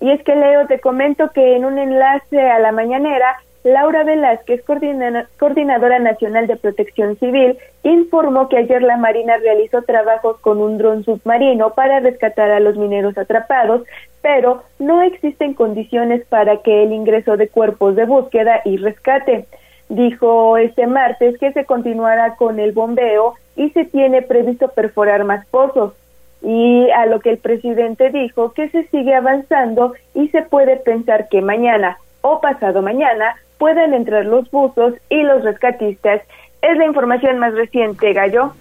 Speaker 24: Y es que Leo, te comento que en un enlace a la mañanera, Laura Velázquez, coordinadora nacional de protección civil, informó que ayer la Marina realizó trabajos con un dron submarino para rescatar a los mineros atrapados, pero no existen condiciones para que el ingreso de cuerpos de búsqueda y rescate. Dijo este martes que se continuará con el bombeo y se tiene previsto perforar más pozos. Y a lo que el presidente dijo que se sigue avanzando y se puede pensar que mañana o pasado mañana pueden entrar los buzos y los rescatistas. Es la información más reciente, Gallo.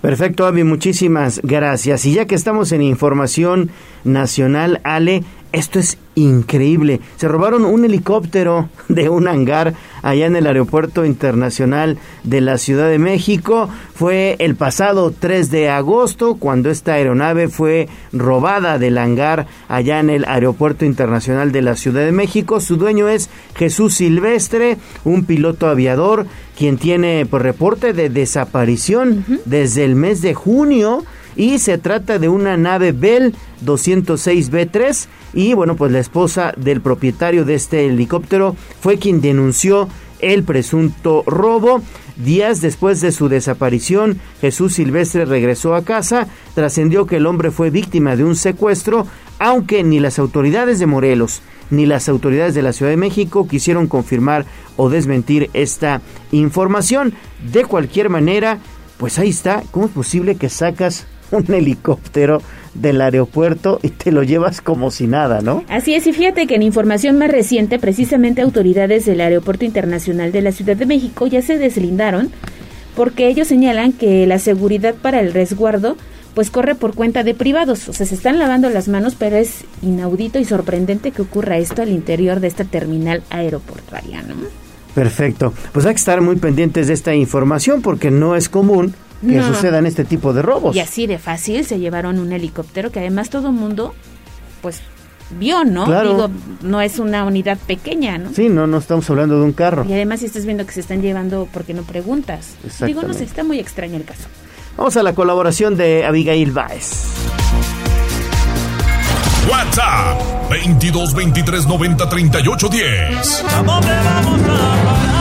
Speaker 2: Perfecto, Avi, muchísimas gracias. Y ya que estamos en información nacional, Ale, esto es increíble. Se robaron un helicóptero de un hangar allá en el Aeropuerto Internacional de la Ciudad de México. Fue el pasado 3 de agosto cuando esta aeronave fue robada del hangar allá en el Aeropuerto Internacional de la Ciudad de México. Su dueño es Jesús Silvestre, un piloto aviador quien tiene por reporte de desaparición desde el mes de junio y se trata de una nave Bell 206B3 y bueno pues la esposa del propietario de este helicóptero fue quien denunció el presunto robo. Días después de su desaparición, Jesús Silvestre regresó a casa, trascendió que el hombre fue víctima de un secuestro, aunque ni las autoridades de Morelos ni las autoridades de la Ciudad de México quisieron confirmar o desmentir esta información. De cualquier manera, pues ahí está, ¿cómo es posible que sacas un helicóptero del aeropuerto y te lo llevas como si nada, ¿no?
Speaker 9: Así es, y fíjate que en información más reciente, precisamente autoridades del Aeropuerto Internacional de la Ciudad de México ya se deslindaron porque ellos señalan que la seguridad para el resguardo pues corre por cuenta de privados, o sea, se están lavando las manos, pero es inaudito y sorprendente que ocurra esto al interior de esta terminal aeroportuaria, ¿no?
Speaker 2: Perfecto. Pues hay que estar muy pendientes de esta información porque no es común que sucedan este tipo de robos.
Speaker 9: Y así de fácil se llevaron un helicóptero que además todo mundo pues vio, ¿no? Digo, no es una unidad pequeña, ¿no?
Speaker 2: Sí, no, no estamos hablando de un carro.
Speaker 9: Y además si estás viendo que se están llevando porque no preguntas. Digo, no sé, está muy extraño el caso.
Speaker 2: Vamos a la colaboración de Abigail Baez.
Speaker 1: WhatsApp 22 23 90 38 10.
Speaker 3: ¿A dónde vamos a parar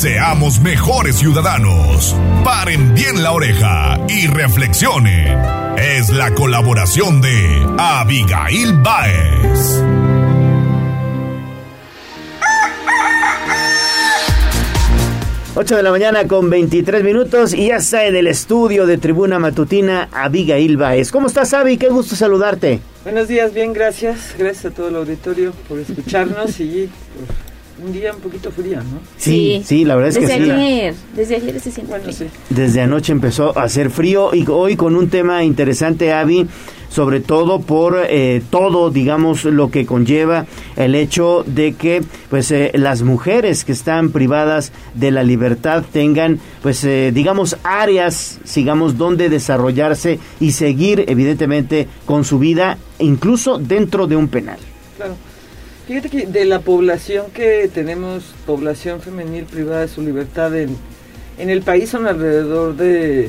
Speaker 1: Seamos mejores ciudadanos. Paren bien la oreja y reflexionen. Es la colaboración de Abigail Baez.
Speaker 2: 8 de la mañana con 23 minutos y ya está en el estudio de Tribuna Matutina Abigail Baez. ¿Cómo estás, Abi? Qué gusto saludarte.
Speaker 36: Buenos días, bien, gracias. Gracias a todo el auditorio por escucharnos y un día un poquito frío, ¿no?
Speaker 2: Sí, sí, la verdad es
Speaker 9: que
Speaker 2: sí.
Speaker 9: Desde ayer, desde ayer se siente
Speaker 2: Desde anoche empezó a hacer frío y hoy con un tema interesante, Avi, sobre todo por eh, todo, digamos, lo que conlleva el hecho de que pues eh, las mujeres que están privadas de la libertad tengan pues eh, digamos áreas, digamos, donde desarrollarse y seguir evidentemente con su vida incluso dentro de un penal.
Speaker 36: Claro. Fíjate que de la población que tenemos, población femenil privada de su libertad en, en el país son alrededor de,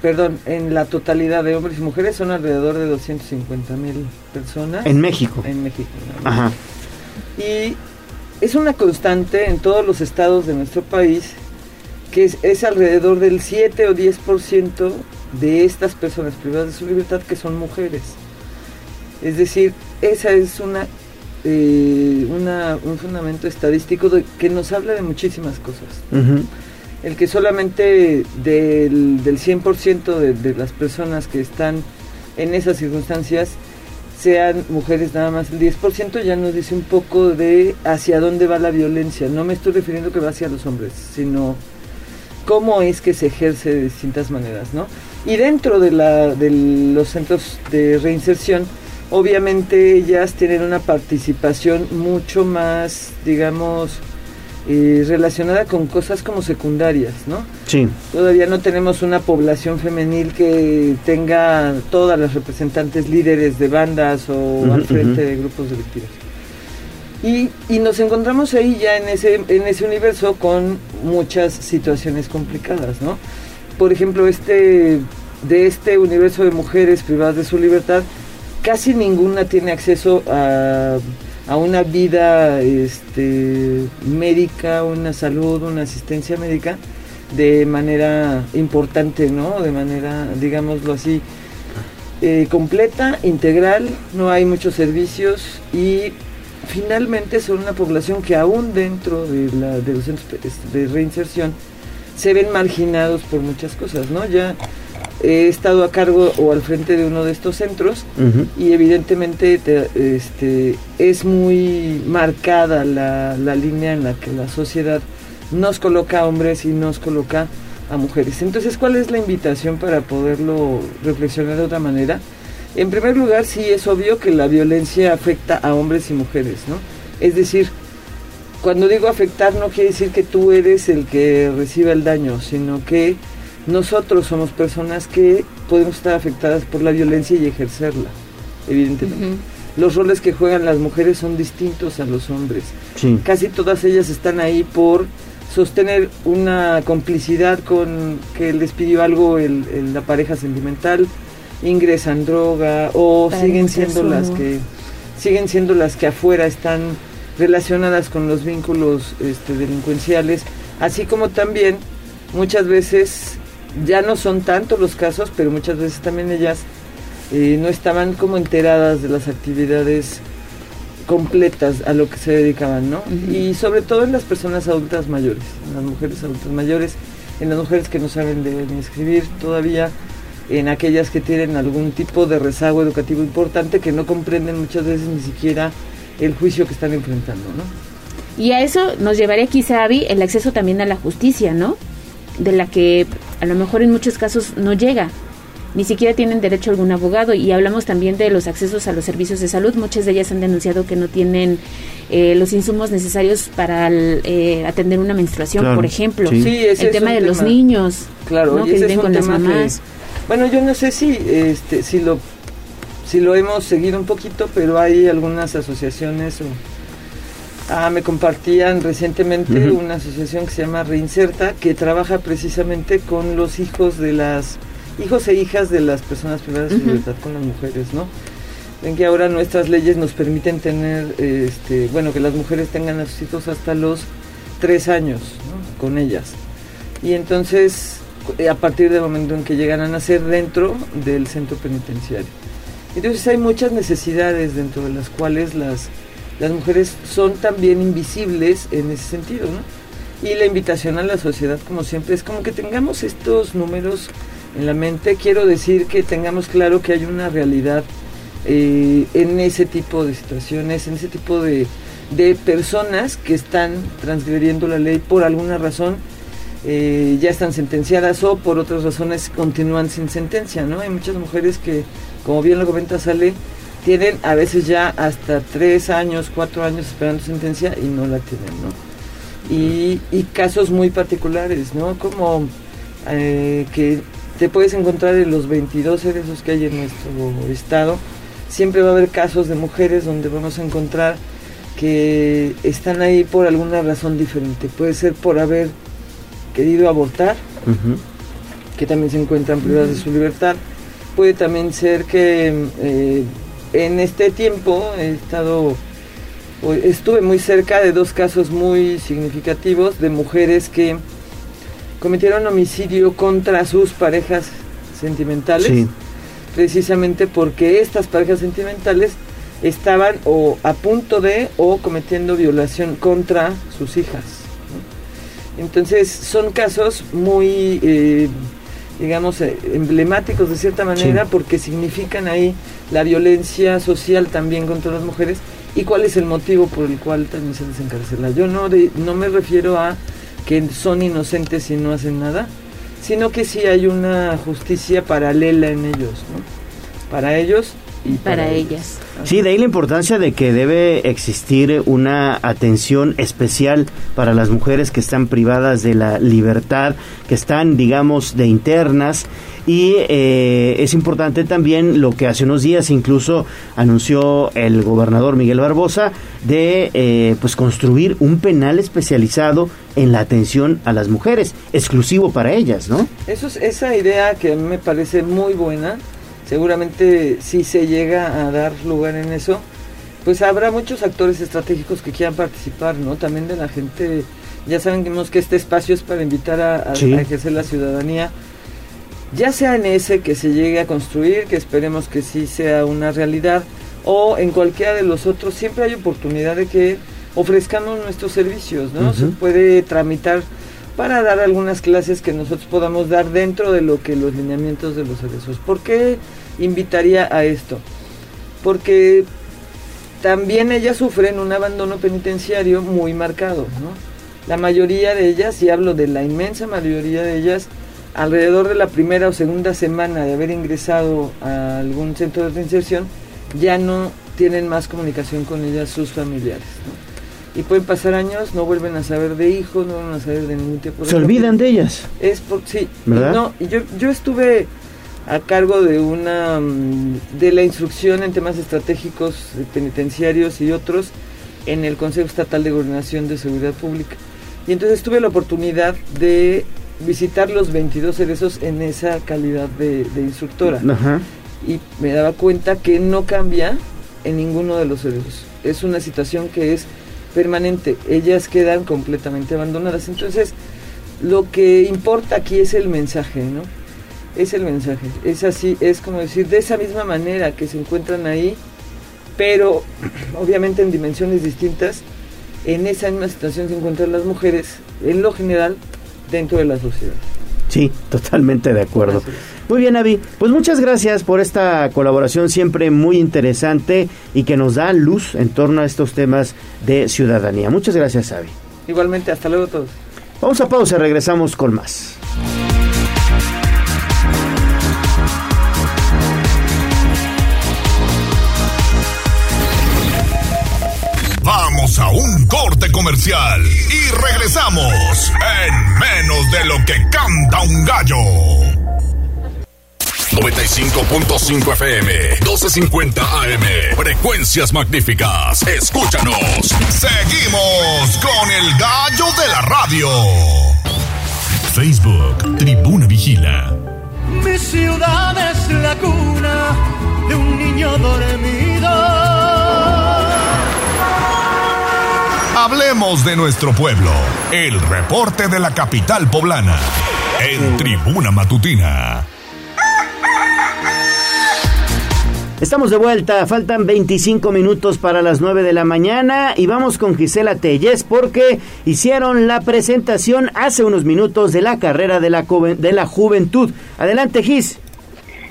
Speaker 36: perdón, en la totalidad de hombres y mujeres son alrededor de 250 mil personas.
Speaker 2: En México.
Speaker 36: En México. ¿no?
Speaker 2: Ajá.
Speaker 36: Y es una constante en todos los estados de nuestro país que es, es alrededor del 7 o 10% de estas personas privadas de su libertad que son mujeres. Es decir, esa es una, eh, una un fundamento estadístico de- que nos habla de muchísimas cosas. El que solamente del, del 100% de, de las personas que están en esas circunstancias sean mujeres nada más el 10% ya nos dice un poco de hacia dónde va la violencia. No me estoy refiriendo que va hacia los hombres, sino cómo es que se ejerce de distintas maneras, ¿no? Y dentro de, la, de los centros de reinserción, obviamente ellas tienen una participación mucho más, digamos, eh, relacionada con cosas como secundarias, ¿no?
Speaker 2: Sí.
Speaker 36: Todavía no tenemos una población femenil que tenga todas las representantes líderes de bandas o al frente de grupos delictivos. Y, y nos encontramos ahí ya en ese, en ese universo con muchas situaciones complicadas, ¿no? Por ejemplo, este, de este universo de mujeres privadas de su libertad, casi ninguna tiene acceso a, a una vida este, médica, una salud, una asistencia médica de manera importante, ¿no? De manera, digámoslo así, eh, completa, integral, no hay muchos servicios y finalmente son una población que aún dentro de, la, de los centros de reinserción se ven marginados por muchas cosas, ¿no? Ya he estado a cargo o al frente de uno de estos centros y evidentemente te- este, es muy marcada la, la línea en la que la sociedad nos coloca a hombres y nos coloca a mujeres. Entonces, ¿cuál es la invitación para poderlo reflexionar de otra manera? En primer lugar, sí es obvio que la violencia afecta a hombres y mujeres, ¿no? Es decir, cuando digo afectar no quiere decir que tú eres el que reciba el daño, sino que nosotros somos personas que podemos estar afectadas por la violencia y ejercerla, evidentemente. Los roles que juegan las mujeres son distintos a los hombres.
Speaker 2: Sí.
Speaker 36: Casi todas ellas están ahí por sostener una complicidad con que les pidió algo el, el- la pareja sentimental, ingresan droga o
Speaker 9: Para
Speaker 36: siguen siendo las que siguen siendo las que afuera están relacionadas con los vínculos este, delincuenciales, así como también muchas veces ya no son tantos los casos, pero muchas veces también ellas eh, no estaban como enteradas de las actividades completas a lo que se dedicaban, ¿no? Y sobre todo en las personas adultas mayores, en las mujeres adultas mayores, en las mujeres que no saben leer ni escribir todavía, en aquellas que tienen algún tipo de rezago educativo importante que no comprenden muchas veces ni siquiera el juicio que están enfrentando, ¿no?
Speaker 9: Y a eso nos llevaría quizá, Abby, el acceso también a la justicia, ¿no? De la que a lo mejor en muchos casos no llega. Ni siquiera tienen derecho a algún abogado. Y hablamos también de los accesos a los servicios de salud. Muchas de ellas han denunciado que no tienen eh, los insumos necesarios para el, eh, atender una menstruación,
Speaker 36: Claro,
Speaker 9: por ejemplo.
Speaker 36: sí.
Speaker 9: El
Speaker 36: es
Speaker 9: tema de los niños,
Speaker 36: Claro,
Speaker 9: ¿no?
Speaker 36: y
Speaker 9: que
Speaker 36: ese es
Speaker 9: viven
Speaker 36: un
Speaker 9: con las
Speaker 36: que-
Speaker 9: mamás.
Speaker 36: bueno, yo no sé si, este, si lo, si lo hemos seguido un poquito, pero hay algunas asociaciones o ah, me compartían recientemente una asociación que se llama Reinserta que trabaja precisamente con los hijos de las hijos e hijas de las personas privadas de libertad con las mujeres, ¿no? Ven que ahora nuestras leyes nos permiten tener, este, bueno, que las mujeres tengan a sus hijos hasta los tres años ¿no? con ellas. Y entonces, eh, a partir del momento en que llegan a nacer dentro del centro penitenciario. Entonces hay muchas necesidades dentro de las cuales las, las mujeres son también invisibles en ese sentido, ¿no? Y la invitación a la sociedad, como siempre, es como que tengamos estos números en la mente. Quiero decir que tengamos claro que hay una realidad eh, en ese tipo de situaciones, en ese tipo de, de personas que están transgrediendo la ley por alguna razón, eh, ya están sentenciadas o por otras razones continúan sin sentencia, ¿no? Hay muchas mujeres que como bien lo comenta Sale, tienen a veces ya hasta tres años, cuatro años esperando sentencia y no la tienen, ¿no? Y, y casos muy particulares, ¿no? Como eh, que te puedes encontrar en los 22 esos que hay en nuestro estado, siempre va a haber casos de mujeres donde vamos a encontrar que están ahí por alguna razón diferente. Puede ser por haber querido abortar, que también se encuentran privadas de su libertad. Puede también ser que eh, en este tiempo he estado, estuve muy cerca de dos casos muy significativos de mujeres que cometieron homicidio contra sus parejas sentimentales,
Speaker 2: Sí.
Speaker 36: precisamente porque estas parejas sentimentales estaban o a punto de o cometiendo violación contra sus hijas. ¿no? Entonces son casos muy, eh, digamos, eh, emblemáticos de cierta manera
Speaker 2: Sí.
Speaker 36: porque significan ahí la violencia social también contra las mujeres y cuál es el motivo por el cual también se les encarcela. Yo no, de- no me refiero a que son inocentes y no hacen nada, sino que sí hay una justicia paralela en ellos, ¿no? Para ellos y para,
Speaker 9: Para
Speaker 36: ellas.
Speaker 9: ellas.
Speaker 2: Sí, de ahí la importancia de que debe existir una atención especial para las mujeres que están privadas de la libertad, que están, digamos, de internas. Y eh, es importante también lo que hace unos días incluso anunció el gobernador Miguel Barbosa de eh, pues construir un penal especializado en la atención a las mujeres, exclusivo para ellas, ¿no?
Speaker 36: Eso es, esa idea que a mí me parece muy buena, seguramente si se llega a dar lugar en eso, pues habrá muchos actores estratégicos que quieran participar, ¿no? También de la gente, ya saben que este espacio es para invitar a, a-
Speaker 2: Sí.
Speaker 36: a ejercer la ciudadanía, ya sea en ese que se llegue a construir, que esperemos que sí sea una realidad, o en cualquiera de los otros, siempre hay oportunidad de que ofrezcamos nuestros servicios, ¿no? Se puede tramitar para dar algunas clases que nosotros podamos dar dentro de lo que los lineamientos de los egresos. ¿Por qué invitaría a esto? Porque también ellas sufren un abandono penitenciario muy marcado, ¿no? La mayoría de ellas, y hablo de la inmensa mayoría de ellas, alrededor de la primera o segunda semana de haber ingresado a algún centro de reinserción, ya no tienen más comunicación con ellas sus familiares. ¿no? Y pueden pasar años, no vuelven a saber de hijos, no vuelven a saber de ningún tipo de...
Speaker 2: Se olvidan de ellas.
Speaker 36: Es por, sí,
Speaker 2: ¿Verdad?
Speaker 36: no, y yo, yo estuve a cargo de una mm, de la instrucción en temas estratégicos eh, penitenciarios y otros en el Consejo Estatal de Gobernación de Seguridad Pública. Y entonces tuve la oportunidad de visitar los 22 egresos en esa calidad de, de instructora.
Speaker 2: Ajá.
Speaker 36: Y me daba cuenta que no cambia en ninguno de los egresos. Es una situación que es permanente. Ellas quedan completamente abandonadas. Entonces, lo que importa aquí es el mensaje, ¿no? Es el mensaje. Es así, es como decir, de esa misma manera que se encuentran ahí, pero obviamente en dimensiones distintas, en esa misma situación se encuentran las mujeres, en lo general, dentro de la sociedad.
Speaker 2: Sí, totalmente de acuerdo. Muy bien, Avi. Pues muchas gracias por esta colaboración siempre muy interesante y que nos da luz en torno a estos temas de ciudadanía. Muchas gracias, Avi.
Speaker 36: Igualmente, hasta luego todos.
Speaker 2: Vamos a pausa, regresamos con más.
Speaker 1: Comercial y regresamos en menos de lo que canta un gallo. 95.5 FM, 1250 AM, frecuencias magníficas. Escúchanos. Seguimos con el gallo de la radio. Facebook, Tribuna Vigila.
Speaker 3: Mi ciudad es la cuna de un niño dormido.
Speaker 1: Hablemos de nuestro pueblo. El reporte de la capital poblana. En Tribuna Matutina.
Speaker 2: Estamos de vuelta, faltan 25 minutos para las 9 de la mañana y vamos con Gisela Telles porque hicieron la presentación hace unos minutos de la carrera de la, de la juventud. Adelante, Gis.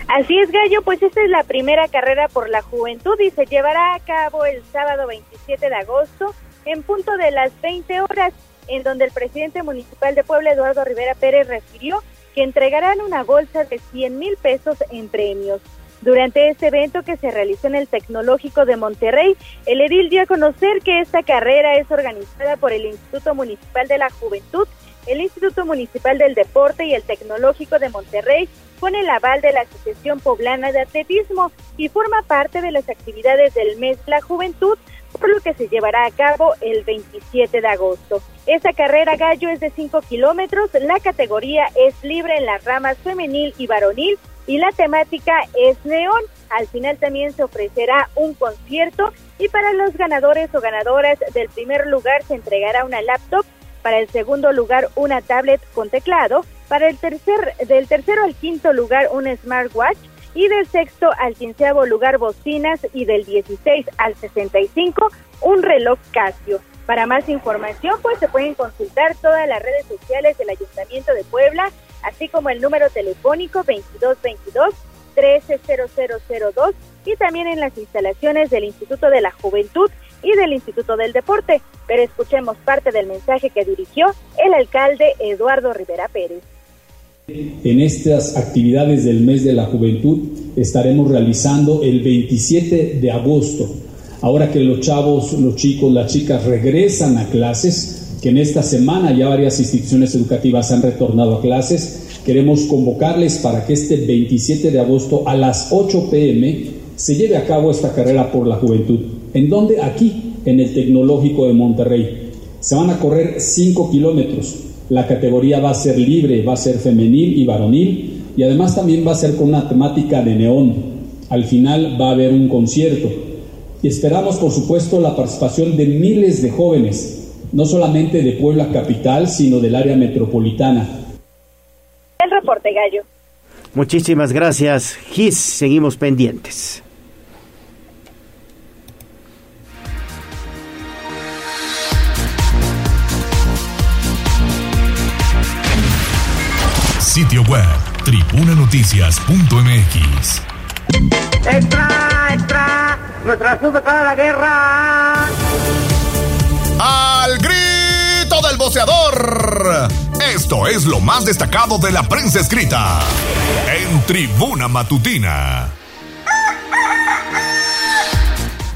Speaker 37: Así es, Gallo, pues esta es la primera carrera por la juventud y se llevará a cabo el sábado 27 de agosto en punto de las 20 horas, en donde el presidente municipal de Puebla, Eduardo Rivera Pérez, refirió que entregarán una bolsa de 100 mil pesos en premios. Durante este evento que se realizó en el Tecnológico de Monterrey, el edil dio a conocer que esta carrera es organizada por el Instituto Municipal de la Juventud, el Instituto Municipal del Deporte y el Tecnológico de Monterrey con el aval de la Asociación Poblana de Atletismo y forma parte de las actividades del mes la Juventud, por lo que se llevará a cabo el 27 de agosto. Esta carrera gallo es de 5 kilómetros, la categoría es libre en las ramas femenil y varonil y la temática es neón. Al final también se ofrecerá un concierto y para los ganadores o ganadoras del primer lugar se entregará una laptop, para el segundo lugar una tablet con teclado, para el tercer del tercero al quinto lugar un smartwatch y del sexto al quinceavo lugar bocinas y del 16 al 65 un reloj Casio. Para más información, pues se pueden consultar todas las redes sociales del Ayuntamiento de Puebla así como el número telefónico 2222 130002 y también en las instalaciones del Instituto de la Juventud y del Instituto del Deporte. Pero escuchemos parte del mensaje que dirigió el alcalde Eduardo Rivera Pérez.
Speaker 14: En estas actividades del mes de la juventud estaremos realizando el 27 de agosto. Ahora que los chavos, los chicos, las chicas regresan a clases, que en esta semana ya varias instituciones educativas han retornado a clases. Queremos convocarles para que este 27 de agosto a las 8 pm se lleve a cabo esta carrera por la juventud. ¿En dónde? Aquí, en el Tecnológico de Monterrey. Se van a correr 5 kilómetros. La categoría va a ser libre, va a ser femenil y varonil y además también va a ser con una temática de neón. Al final va a haber un concierto. Y esperamos, por supuesto, la participación de miles de jóvenes no solamente de Puebla capital, sino del área metropolitana.
Speaker 37: El reporte gallo.
Speaker 2: Muchísimas gracias, Gis. Seguimos pendientes.
Speaker 1: Sitio web tribunanoticias.mx.
Speaker 38: ¡Extra, extra! ¡Nuestra para la guerra!
Speaker 1: al grito del boceador. Esto es lo más destacado de la prensa escrita en Tribuna Matutina.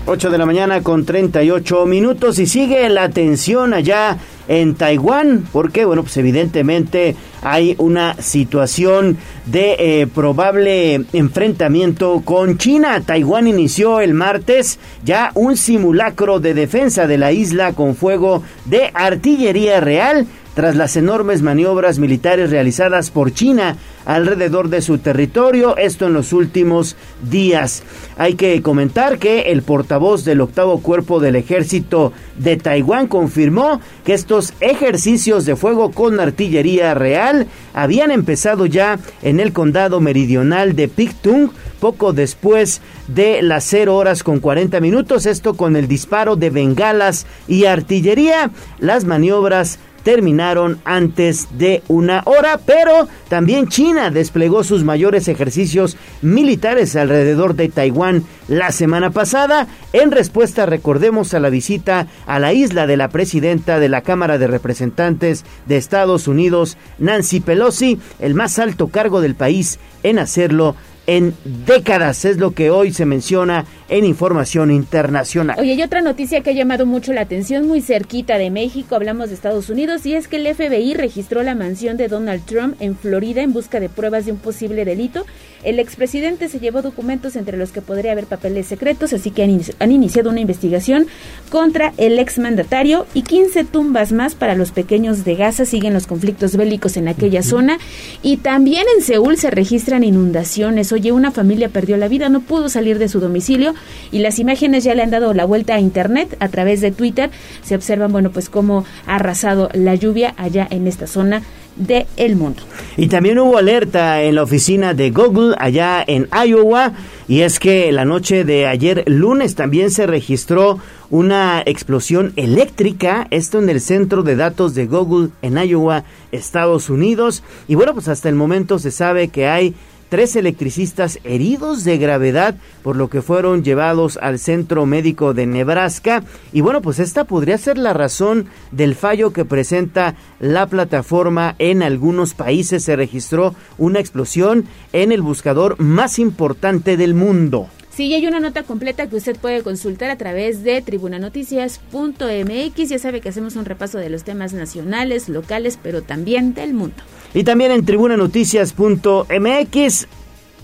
Speaker 2: 8 de la mañana con 38 minutos y sigue la tensión allá en Taiwán, porque bueno, pues evidentemente hay una situación de eh, probable enfrentamiento con China. Taiwán inició el martes ya un simulacro de defensa de la isla con fuego de artillería real tras las enormes maniobras militares realizadas por China alrededor de su territorio, esto en los últimos días. Hay que comentar que el portavoz del octavo cuerpo del ejército de Taiwán confirmó que estos ejercicios de fuego con artillería real habían empezado ya en el condado meridional de Pictung poco después de las 0 horas con 40 minutos, esto con el disparo de bengalas y artillería. Las maniobras terminaron antes de una hora, pero también China desplegó sus mayores ejercicios militares alrededor de Taiwán la semana pasada, en respuesta, recordemos, a la visita a la isla de la presidenta de la Cámara de Representantes de Estados Unidos, Nancy Pelosi, el más alto cargo del país en hacerlo en décadas, es lo que hoy se menciona en información internacional.
Speaker 9: Oye, hay otra noticia que ha llamado mucho la atención, muy cerquita de México, hablamos de Estados Unidos, y es que el FBI registró la mansión de Donald Trump en Florida en busca de pruebas de un posible delito. El expresidente se llevó documentos entre los que podría haber papeles secretos, así que han, iniciado una investigación contra el exmandatario y 15 tumbas más para los pequeños de Gaza. Siguen los conflictos bélicos en aquella zona y también en Seúl se registran inundaciones oye, una familia perdió la vida, no pudo salir de su domicilio y las imágenes ya le han dado la vuelta a internet a través de Twitter. Se observan, bueno, pues cómo ha arrasado la lluvia allá en esta zona del el mundo.
Speaker 2: Y también hubo alerta en la oficina de Google allá en Iowa y es que la noche de ayer lunes también se registró una explosión eléctrica, esto en el centro de datos de Google en Iowa, Estados Unidos. Y bueno, pues hasta el momento se sabe que hay tres electricistas heridos de gravedad, por lo que fueron llevados al centro médico de Nebraska. Y bueno, pues esta podría ser la razón del fallo que presenta la plataforma en algunos países. Se registró una explosión en el buscador más importante del mundo.
Speaker 9: Sí, hay una nota completa que usted puede consultar a través de tribunanoticias.mx. Ya sabe que hacemos un repaso de los temas nacionales, locales, pero también del mundo.
Speaker 2: Y también en tribunanoticias.mx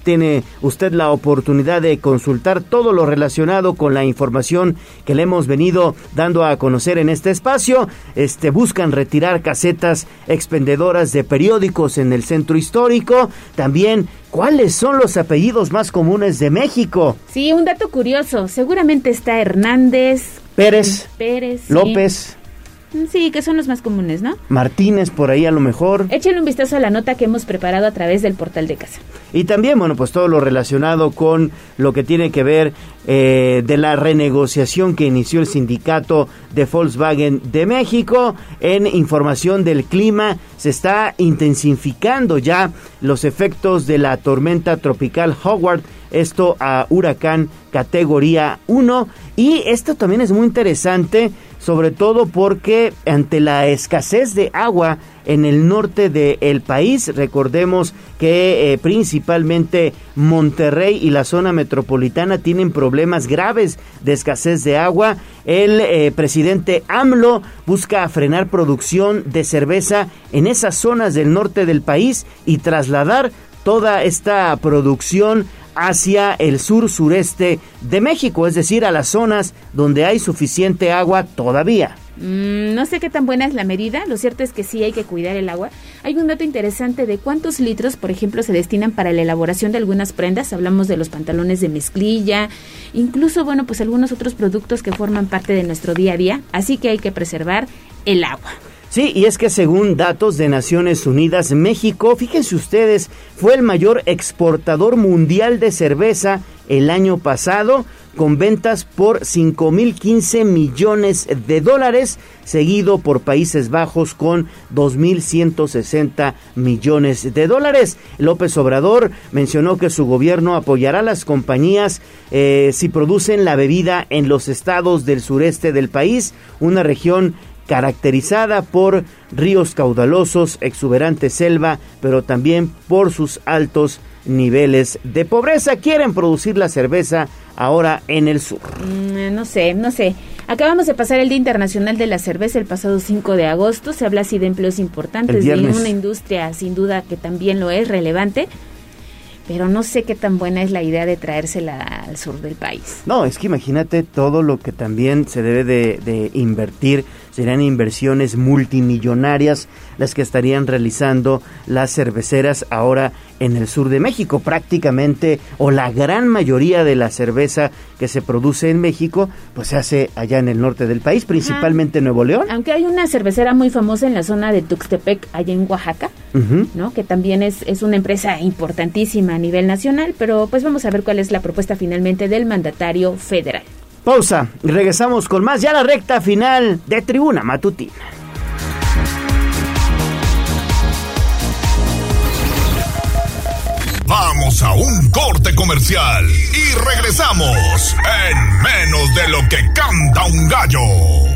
Speaker 2: tiene usted la oportunidad de consultar todo lo relacionado con la información que le hemos venido dando a conocer en este espacio. Este buscan retirar casetas expendedoras de periódicos en el centro histórico. También ¿Cuáles son los apellidos más comunes de México?
Speaker 9: Sí, un dato curioso. Seguramente está Hernández,
Speaker 2: Pérez,
Speaker 9: Pérez.
Speaker 2: López,
Speaker 9: Sí, que son los más comunes, ¿no?
Speaker 2: Martínez por ahí a lo mejor.
Speaker 9: Échenle un vistazo a la nota que hemos preparado a través del portal de casa.
Speaker 2: Y también, bueno, pues todo lo relacionado con lo que tiene que ver eh, de la renegociación que inició el sindicato de Volkswagen de México. En información del clima, se está intensificando ya los efectos de la tormenta tropical Howard esto a huracán categoría 1 y esto también es muy interesante sobre todo porque ante la escasez de agua en el norte del país, recordemos que eh, principalmente Monterrey y la zona metropolitana tienen problemas graves de escasez de agua. El eh, presidente AMLO busca frenar producción de cerveza en esas zonas del norte del país y trasladar toda esta producción hacia el sur sureste de México, es decir, a las zonas donde hay suficiente agua todavía.
Speaker 9: Mm, no sé qué tan buena es la medida, lo cierto es que sí hay que cuidar el agua. Hay un dato interesante de cuántos litros, por ejemplo, se destinan para la elaboración de algunas prendas, hablamos de los pantalones de mezclilla, incluso, bueno, pues algunos otros productos que forman parte de nuestro día a día, así que hay que preservar el agua.
Speaker 2: Sí, y es que según datos de Naciones Unidas, México, fíjense ustedes, fue el mayor exportador mundial de cerveza el año pasado, con ventas por 5.015 millones de dólares, seguido por Países Bajos con 2.160 millones de dólares. López Obrador mencionó que su gobierno apoyará a las compañías eh, si producen la bebida en los estados del sureste del país, una región caracterizada por ríos caudalosos, exuberante selva, pero también por sus altos niveles de pobreza. Quieren producir la cerveza ahora en el sur.
Speaker 9: Mm, no sé, no sé. Acabamos de pasar el Día Internacional de la Cerveza el pasado 5 de agosto. Se habla así de empleos importantes, de una industria sin duda que también lo es relevante pero no sé qué tan buena es la idea de traérsela al sur del país.
Speaker 2: No, es que imagínate todo lo que también se debe de, de, invertir, serían inversiones multimillonarias las que estarían realizando las cerveceras ahora en el sur de México. Prácticamente, o la gran mayoría de la cerveza que se produce en México, pues se hace allá en el norte del país, principalmente
Speaker 9: Ajá.
Speaker 2: Nuevo León.
Speaker 9: Aunque hay una cervecera muy famosa en la zona de Tuxtepec, allá en Oaxaca, uh -huh. ¿no? Que también es, es una empresa importantísima a nivel nacional, pero pues vamos a ver cuál es la propuesta finalmente del mandatario federal.
Speaker 2: Pausa y regresamos con más ya la recta final de Tribuna Matutina.
Speaker 1: Vamos a un corte comercial y regresamos en menos de lo que canta un gallo.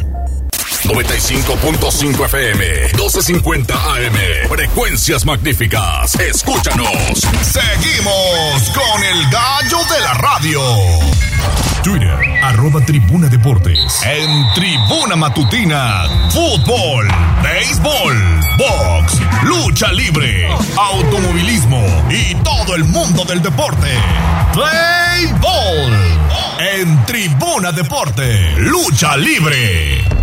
Speaker 1: 95.5 FM, 1250 AM, frecuencias magníficas. Escúchanos. Seguimos con el gallo de la radio. Twitter, arroba Tribuna Deportes. En Tribuna Matutina, fútbol, béisbol, box, lucha libre, automovilismo y todo el mundo del deporte. Play. En Tribuna Deporte, lucha libre.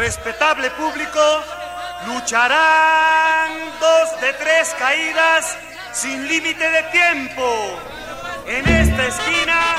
Speaker 39: Respetable público, lucharán dos de tres caídas sin límite de tiempo. En esta esquina,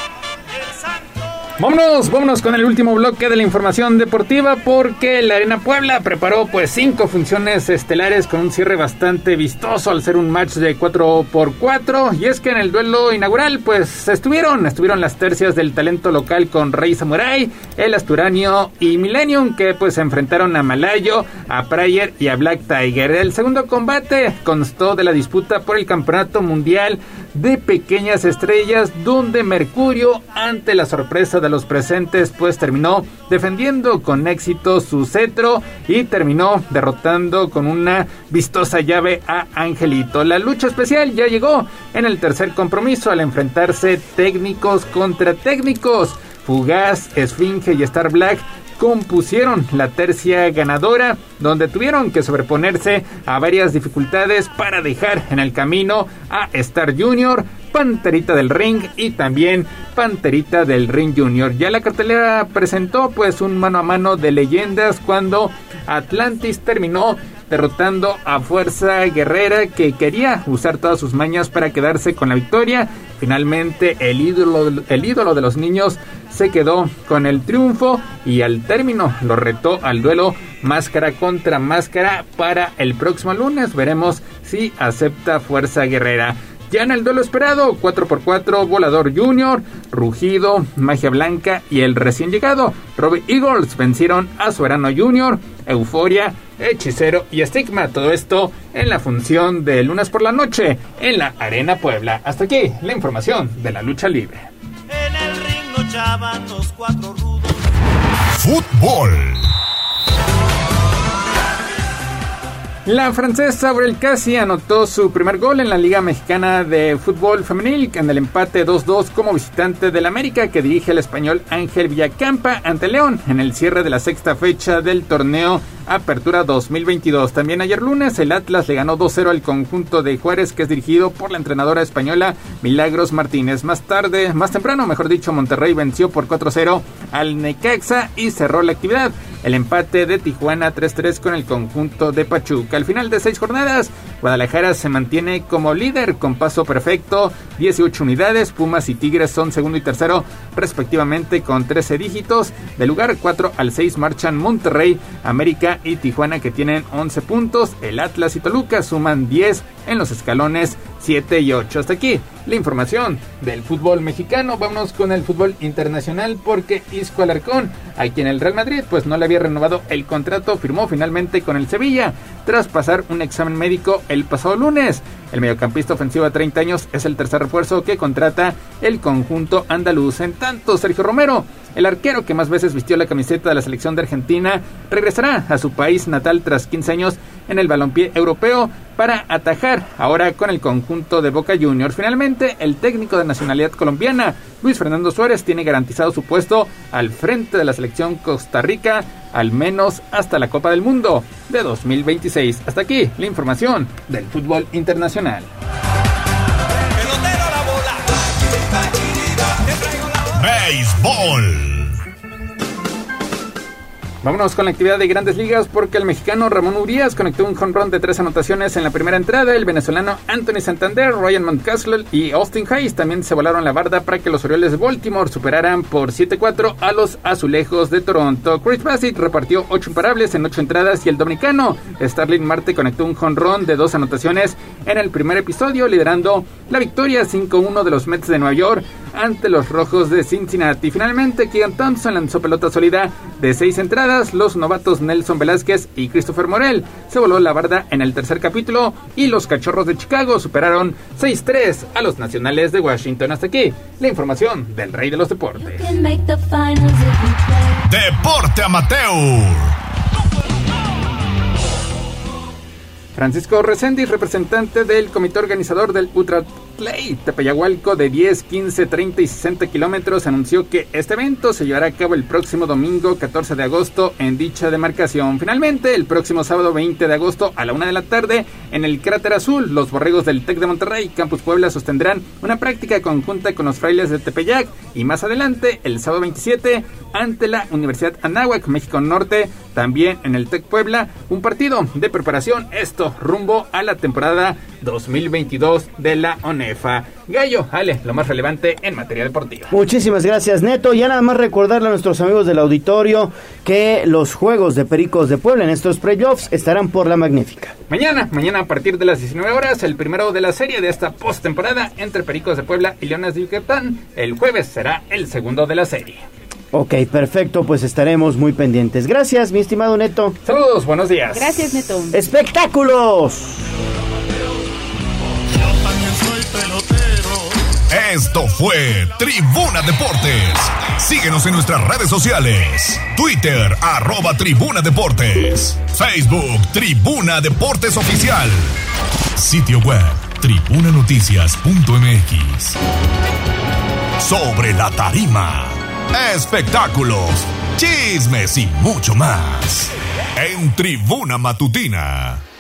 Speaker 39: el Santo.
Speaker 21: Vámonos, vámonos con el último bloque de la información deportiva porque la Arena Puebla preparó pues cinco funciones estelares con un cierre bastante vistoso al ser un match de 4 por 4 y es que en el duelo inaugural pues estuvieron, estuvieron las tercias del talento local con Rey Samurai, el Asturanio y Millennium que pues se enfrentaron a Malayo, a Prayer y a Black Tiger. El segundo combate constó de la disputa por el campeonato mundial de pequeñas estrellas donde Mercurio, ante la sorpresa de los presentes, pues terminó defendiendo con éxito su cetro y terminó derrotando con una vistosa llave a Angelito. La lucha especial ya llegó en el tercer compromiso al enfrentarse técnicos contra técnicos. Fugaz, Esfinge y Star Black compusieron la tercia ganadora, donde tuvieron que sobreponerse a varias dificultades para dejar en el camino a Star Junior, Panterita del Ring y también Panterita del Ring Junior. Ya la cartelera presentó pues un mano a mano de leyendas cuando Atlantis terminó derrotando a Fuerza Guerrera que quería usar todas sus mañas para quedarse con la victoria. Finalmente el ídolo, el ídolo de los niños se quedó con el triunfo y al término lo retó al duelo máscara contra máscara para el próximo lunes. Veremos si acepta Fuerza Guerrera. Ya en el duelo esperado, 4x4, Volador Junior, Rugido, Magia Blanca y el recién llegado, Robbie Eagles vencieron a Soberano Junior, Euforia, Hechicero y Estigma. Todo esto en la función de lunes por la noche en la Arena Puebla. Hasta aquí la información de la lucha libre.
Speaker 3: Echaban los cuatro rudos.
Speaker 1: Fútbol.
Speaker 21: La francesa Aurel Casi anotó su primer gol en la Liga Mexicana de Fútbol Femenil en el empate 2-2 como visitante del América que dirige el español Ángel Villacampa ante León en el cierre de la sexta fecha del torneo Apertura 2022. También ayer lunes el Atlas le ganó 2-0 al conjunto de Juárez que es dirigido por la entrenadora española Milagros Martínez. Más tarde, más temprano, mejor dicho, Monterrey venció por 4-0 al Necaxa y cerró la actividad. El empate de Tijuana 3-3 con el conjunto de Pachuca. Al final de seis jornadas, Guadalajara se mantiene como líder con paso perfecto, 18 unidades. Pumas y Tigres son segundo y tercero, respectivamente, con 13 dígitos. De lugar 4 al 6 marchan Monterrey, América y Tijuana, que tienen 11 puntos. El Atlas y Toluca suman 10 en los escalones 7 y 8. Hasta aquí la información del fútbol mexicano. Vámonos con el fútbol internacional porque Isco Alarcón, a quien el Real Madrid pues no le renovado el contrato, firmó finalmente con el Sevilla tras pasar un examen médico el pasado lunes. El mediocampista ofensivo de 30 años es el tercer refuerzo que contrata el conjunto andaluz. En tanto, Sergio Romero, el arquero que más veces vistió la camiseta de la selección de Argentina, regresará a su país natal tras 15 años en el balompié europeo para atajar ahora con el conjunto de Boca Juniors. Finalmente, el técnico de nacionalidad colombiana, Luis Fernando Suárez, tiene garantizado su puesto al frente de la selección Costa Rica, al menos hasta la Copa del Mundo de 2026. Hasta aquí la información del fútbol internacional.
Speaker 1: Béisbol.
Speaker 21: Vámonos con la actividad de grandes ligas porque el mexicano Ramón Urias conectó un home run de tres anotaciones en la primera entrada. El venezolano Anthony Santander, Ryan Mountcastle y Austin Hayes también se volaron la barda para que los Orioles de Baltimore superaran por 7-4 a los azulejos de Toronto. Chris Bassett repartió ocho imparables en ocho entradas y el dominicano Starling Marte conectó un home run de dos anotaciones en el primer episodio, liderando la victoria 5-1 de los Mets de Nueva York ante los Rojos de Cincinnati. Finalmente, Keegan Thompson lanzó pelota sólida de seis entradas. Los novatos Nelson Velázquez y Christopher Morel se voló la barda en el tercer capítulo y los Cachorros de Chicago superaron 6-3 a los Nacionales de Washington. Hasta aquí la información del Rey de los Deportes.
Speaker 1: Deporte Amateur.
Speaker 21: Francisco Reséndiz, representante del comité organizador del Ultra Play. Tepeyahualco de 10, 15, 30 y 60 kilómetros, anunció que este evento se llevará a cabo el próximo domingo 14 de agosto en dicha demarcación. Finalmente, el próximo sábado 20 de agosto a la una de la tarde, en el Cráter Azul, los borregos del TEC de Monterrey, Campus Puebla, sostendrán una práctica conjunta con los frailes de Tepeyac. Y más adelante, el sábado 27, ante la Universidad Anáhuac, México Norte, también en el TEC Puebla, un partido de preparación, esto rumbo a la temporada 2022 de la ONEFA. Gallo, Ale, lo más relevante en materia deportiva.
Speaker 2: Muchísimas gracias, Neto. Ya nada más recordarle a nuestros amigos del auditorio que los Juegos de Pericos de Puebla en estos playoffs estarán por la magnífica.
Speaker 21: Mañana, mañana a partir de las 19 horas, el primero de la serie de esta postemporada entre Pericos de Puebla y Leones de Yucatán. El jueves será el segundo de la serie.
Speaker 2: Ok, perfecto, pues estaremos muy pendientes. Gracias, mi estimado Neto.
Speaker 21: Saludos, buenos días.
Speaker 9: Gracias, Neto.
Speaker 2: ¡Espectáculos!
Speaker 1: Esto fue Tribuna Deportes. Síguenos en nuestras redes sociales. Twitter, arroba Tribuna Deportes. Facebook, Tribuna Deportes Oficial. Sitio web, tribunanoticias.mx. Sobre la tarima. Espectáculos, chismes y mucho más. En Tribuna Matutina.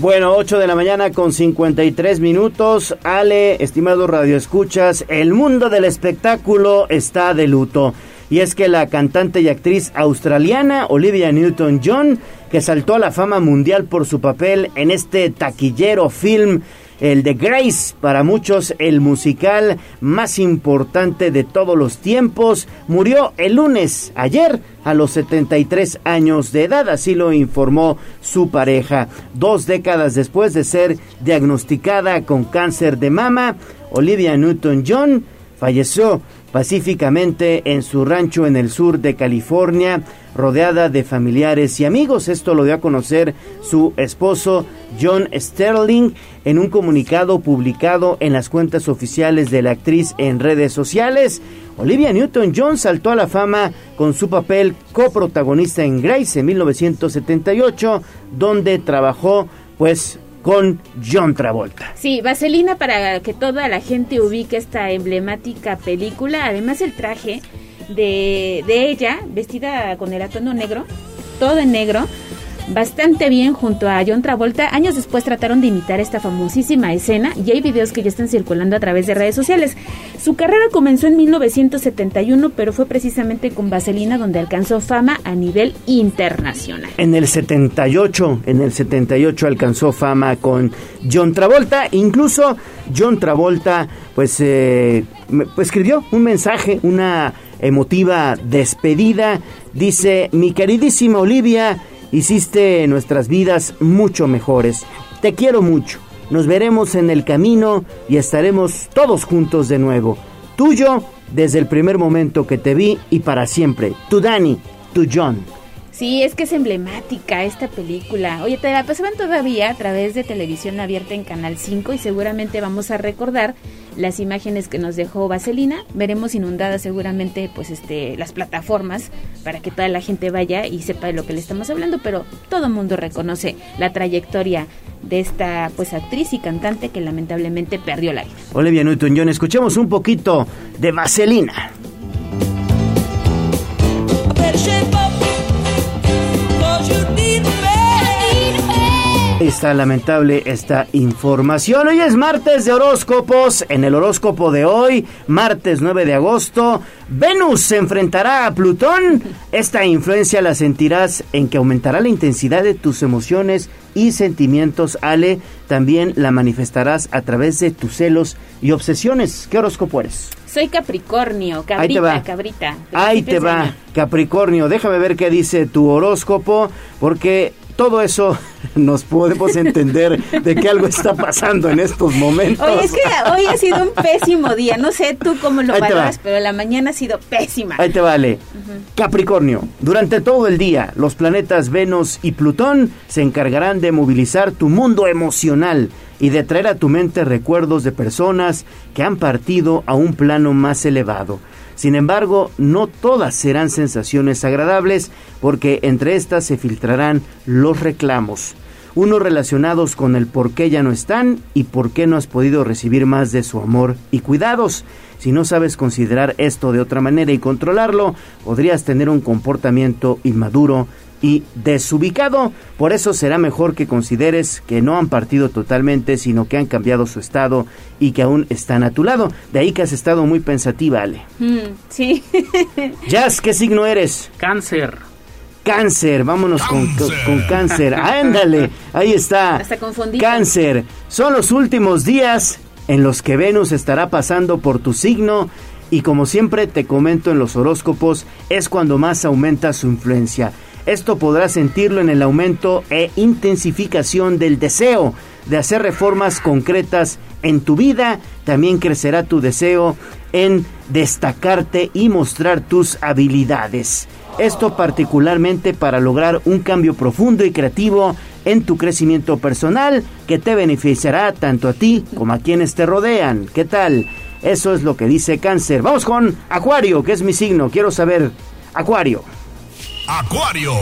Speaker 2: Bueno, 8 de la mañana con 53 minutos. Ale, estimado Radio Escuchas, el mundo del espectáculo está de luto. Y es que la cantante y actriz australiana Olivia Newton-John, que saltó a la fama mundial por su papel en este taquillero film el de Grace, para muchos el musical más importante de todos los tiempos, murió el lunes, ayer, a los 73 años de edad, así lo informó su pareja. Dos décadas después de ser diagnosticada con cáncer de mama, Olivia Newton-John falleció pacíficamente en su rancho en el sur de California, rodeada de familiares y amigos. Esto lo dio a conocer su esposo John Sterling en un comunicado publicado en las cuentas oficiales de la actriz en redes sociales. Olivia Newton-John saltó a la fama con su papel coprotagonista en Grace en 1978, donde trabajó pues con John Travolta.
Speaker 9: Sí, Vaselina para que toda la gente ubique esta emblemática película. Además el traje de, de ella, vestida con el atuendo negro, todo en negro, bastante bien junto a John Travolta. Años después trataron de imitar esta famosísima escena y hay videos que ya están circulando a través de redes sociales. Su carrera comenzó en 1971, pero fue precisamente con Vaselina donde alcanzó fama a nivel internacional.
Speaker 2: En el 78, en el 78 alcanzó fama con John Travolta, incluso John Travolta pues, eh, pues escribió un mensaje, una emotiva despedida. Dice, mi queridísima Olivia, hiciste nuestras vidas mucho mejores. Te quiero mucho. Nos veremos en el camino y estaremos todos juntos de nuevo. Tuyo desde el primer momento que te vi y para siempre. Tu Dani, tu John.
Speaker 9: Sí, es que es emblemática esta película. Oye, te la pasaban todavía a través de televisión abierta en Canal 5 y seguramente vamos a recordar las imágenes que nos dejó Vaselina. Veremos inundadas seguramente pues este las plataformas para que toda la gente vaya y sepa de lo que le estamos hablando, pero todo el mundo reconoce la trayectoria de esta pues actriz y cantante que lamentablemente perdió la vida.
Speaker 2: Olivia Newton-John, escuchemos un poquito de Vaselina. Está lamentable esta información. Hoy es martes de horóscopos. En el horóscopo de hoy, martes 9 de agosto, Venus se enfrentará a Plutón. Esta influencia la sentirás en que aumentará la intensidad de tus emociones y sentimientos. Ale, también la manifestarás a través de tus celos y obsesiones. ¿Qué horóscopo eres?
Speaker 9: Soy Capricornio, cabrita,
Speaker 2: Ahí te va.
Speaker 9: cabrita.
Speaker 2: Ahí te va, Capricornio. Déjame ver qué dice tu horóscopo, porque todo eso nos podemos entender de que algo está pasando en estos momentos.
Speaker 9: Oye, es que hoy ha sido un pésimo día. No sé tú cómo lo
Speaker 2: va.
Speaker 9: valoras, pero la mañana ha sido pésima.
Speaker 2: Ahí te vale. Capricornio, durante todo el día, los planetas Venus y Plutón se encargarán de movilizar tu mundo emocional y de traer a tu mente recuerdos de personas que han partido a un plano más elevado. Sin embargo, no todas serán sensaciones agradables porque entre estas se filtrarán los reclamos, unos relacionados con el por qué ya no están y por qué no has podido recibir más de su amor y cuidados. Si no sabes considerar esto de otra manera y controlarlo, podrías tener un comportamiento inmaduro y desubicado. Por eso será mejor que consideres que no han partido totalmente, sino que han cambiado su estado y que aún están a tu lado. De ahí que has estado muy pensativa, Ale.
Speaker 9: Mm, sí.
Speaker 2: Jazz, ¿qué signo eres?
Speaker 33: Cáncer.
Speaker 2: Cáncer, vámonos con, con, con cáncer. Ándale, ahí está.
Speaker 9: Hasta confundido.
Speaker 2: Cáncer, son los últimos días en los que Venus estará pasando por tu signo y como siempre te comento en los horóscopos, es cuando más aumenta su influencia. Esto podrás sentirlo en el aumento e intensificación del deseo de hacer reformas concretas en tu vida. También crecerá tu deseo en destacarte y mostrar tus habilidades. Esto particularmente para lograr un cambio profundo y creativo en tu crecimiento personal que te beneficiará tanto a ti como a quienes te rodean. ¿Qué tal? Eso es lo que dice cáncer. Vamos con Acuario, que es mi signo. Quiero saber, Acuario.
Speaker 1: Acuario.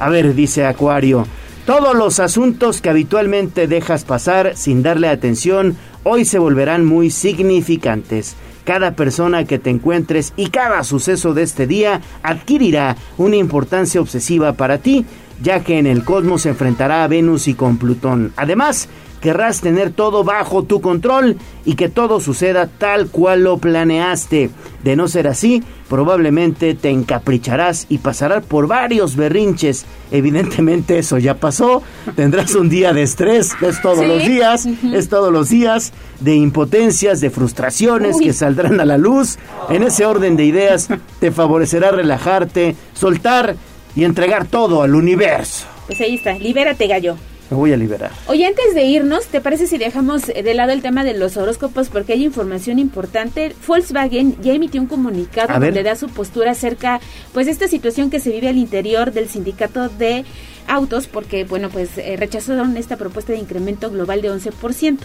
Speaker 2: A ver, dice Acuario. Todos los asuntos que habitualmente dejas pasar sin darle atención hoy se volverán muy significantes. Cada persona que te encuentres y cada suceso de este día adquirirá una importancia obsesiva para ti, ya que en el cosmos se enfrentará a Venus y con Plutón. Además, querrás tener todo bajo tu control y que todo suceda tal cual lo planeaste. De no ser así, probablemente te encapricharás y pasarás por varios berrinches. Evidentemente eso ya pasó. Tendrás un día de estrés, es todos
Speaker 9: Sí.
Speaker 2: los días, es todos los días, de impotencias, de frustraciones
Speaker 9: Uy.
Speaker 2: que saldrán a la luz. En ese orden de ideas te favorecerá relajarte, soltar y entregar todo al universo.
Speaker 9: Pues ahí está, libérate gallo.
Speaker 2: Me voy a liberar.
Speaker 9: Oye, antes de irnos, ¿te parece si dejamos de lado el tema de los horóscopos? Porque hay información importante. Volkswagen ya emitió un comunicado
Speaker 2: A ver.
Speaker 9: donde da su postura acerca pues de esta situación que se vive al interior del sindicato de autos, porque bueno, pues eh, rechazaron esta propuesta de incremento global de 11%.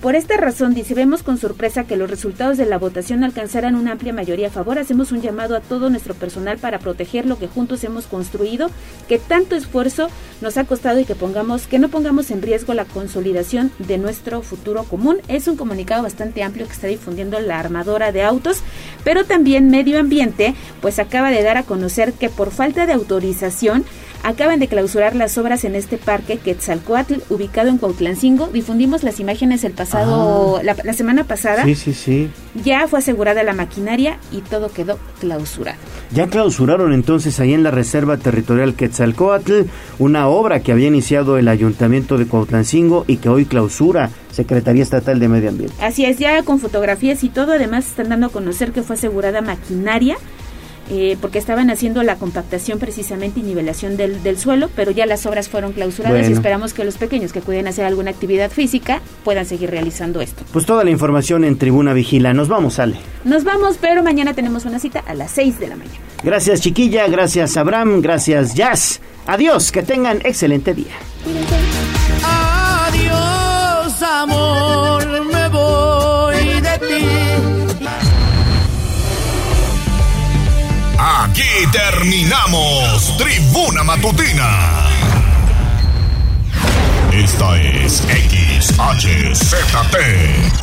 Speaker 9: Por esta razón, dice, vemos con sorpresa que los resultados de la votación alcanzaran una amplia mayoría a favor. Hacemos un llamado a todo nuestro personal para proteger lo que juntos hemos construido, que tanto esfuerzo nos ha costado y que pongamos, que no pongamos en riesgo la consolidación de nuestro futuro común. Es un comunicado bastante amplio que está difundiendo la armadora de autos, pero también Medio Ambiente, pues acaba de dar a conocer que por falta de autorización acaban de clausurar las obras en este parque Quetzalcoatl, ubicado en Cuautlancingo. Difundimos las imágenes el pasado,
Speaker 2: Ah.
Speaker 9: la, la semana pasada.
Speaker 2: Sí, sí, sí.
Speaker 9: Ya fue asegurada la maquinaria y todo quedó clausurado.
Speaker 2: Ya clausuraron entonces ahí en la Reserva Territorial Quetzalcoatl una obra que había iniciado el Ayuntamiento de Cuautlancingo y que hoy clausura Secretaría Estatal de Medio Ambiente.
Speaker 9: Así es, ya con fotografías y todo, además están dando a conocer que fue asegurada maquinaria. Eh, porque estaban haciendo la compactación precisamente y nivelación del, del suelo, pero ya las obras fueron clausuradas y esperamos que los pequeños que pueden hacer alguna actividad física puedan seguir realizando esto.
Speaker 2: Pues toda la información en Tribuna Vigila. Nos vamos, Ale.
Speaker 9: Nos vamos, pero mañana tenemos una cita a las 6 de la mañana.
Speaker 2: Gracias, chiquilla. Gracias, Abraham. Gracias, Jazz. Adiós. Que tengan excelente día.
Speaker 3: Adiós, amor, me voy de ti.
Speaker 1: Aquí terminamos Tribuna Matutina. Esta es XHZT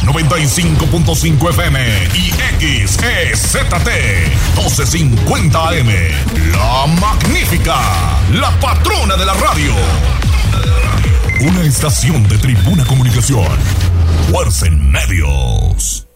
Speaker 1: 95.5 FM y XEZT 1250 AM. La magnífica, la patrona de la radio. Una estación de Tribuna Comunicación. Fuerza en medios.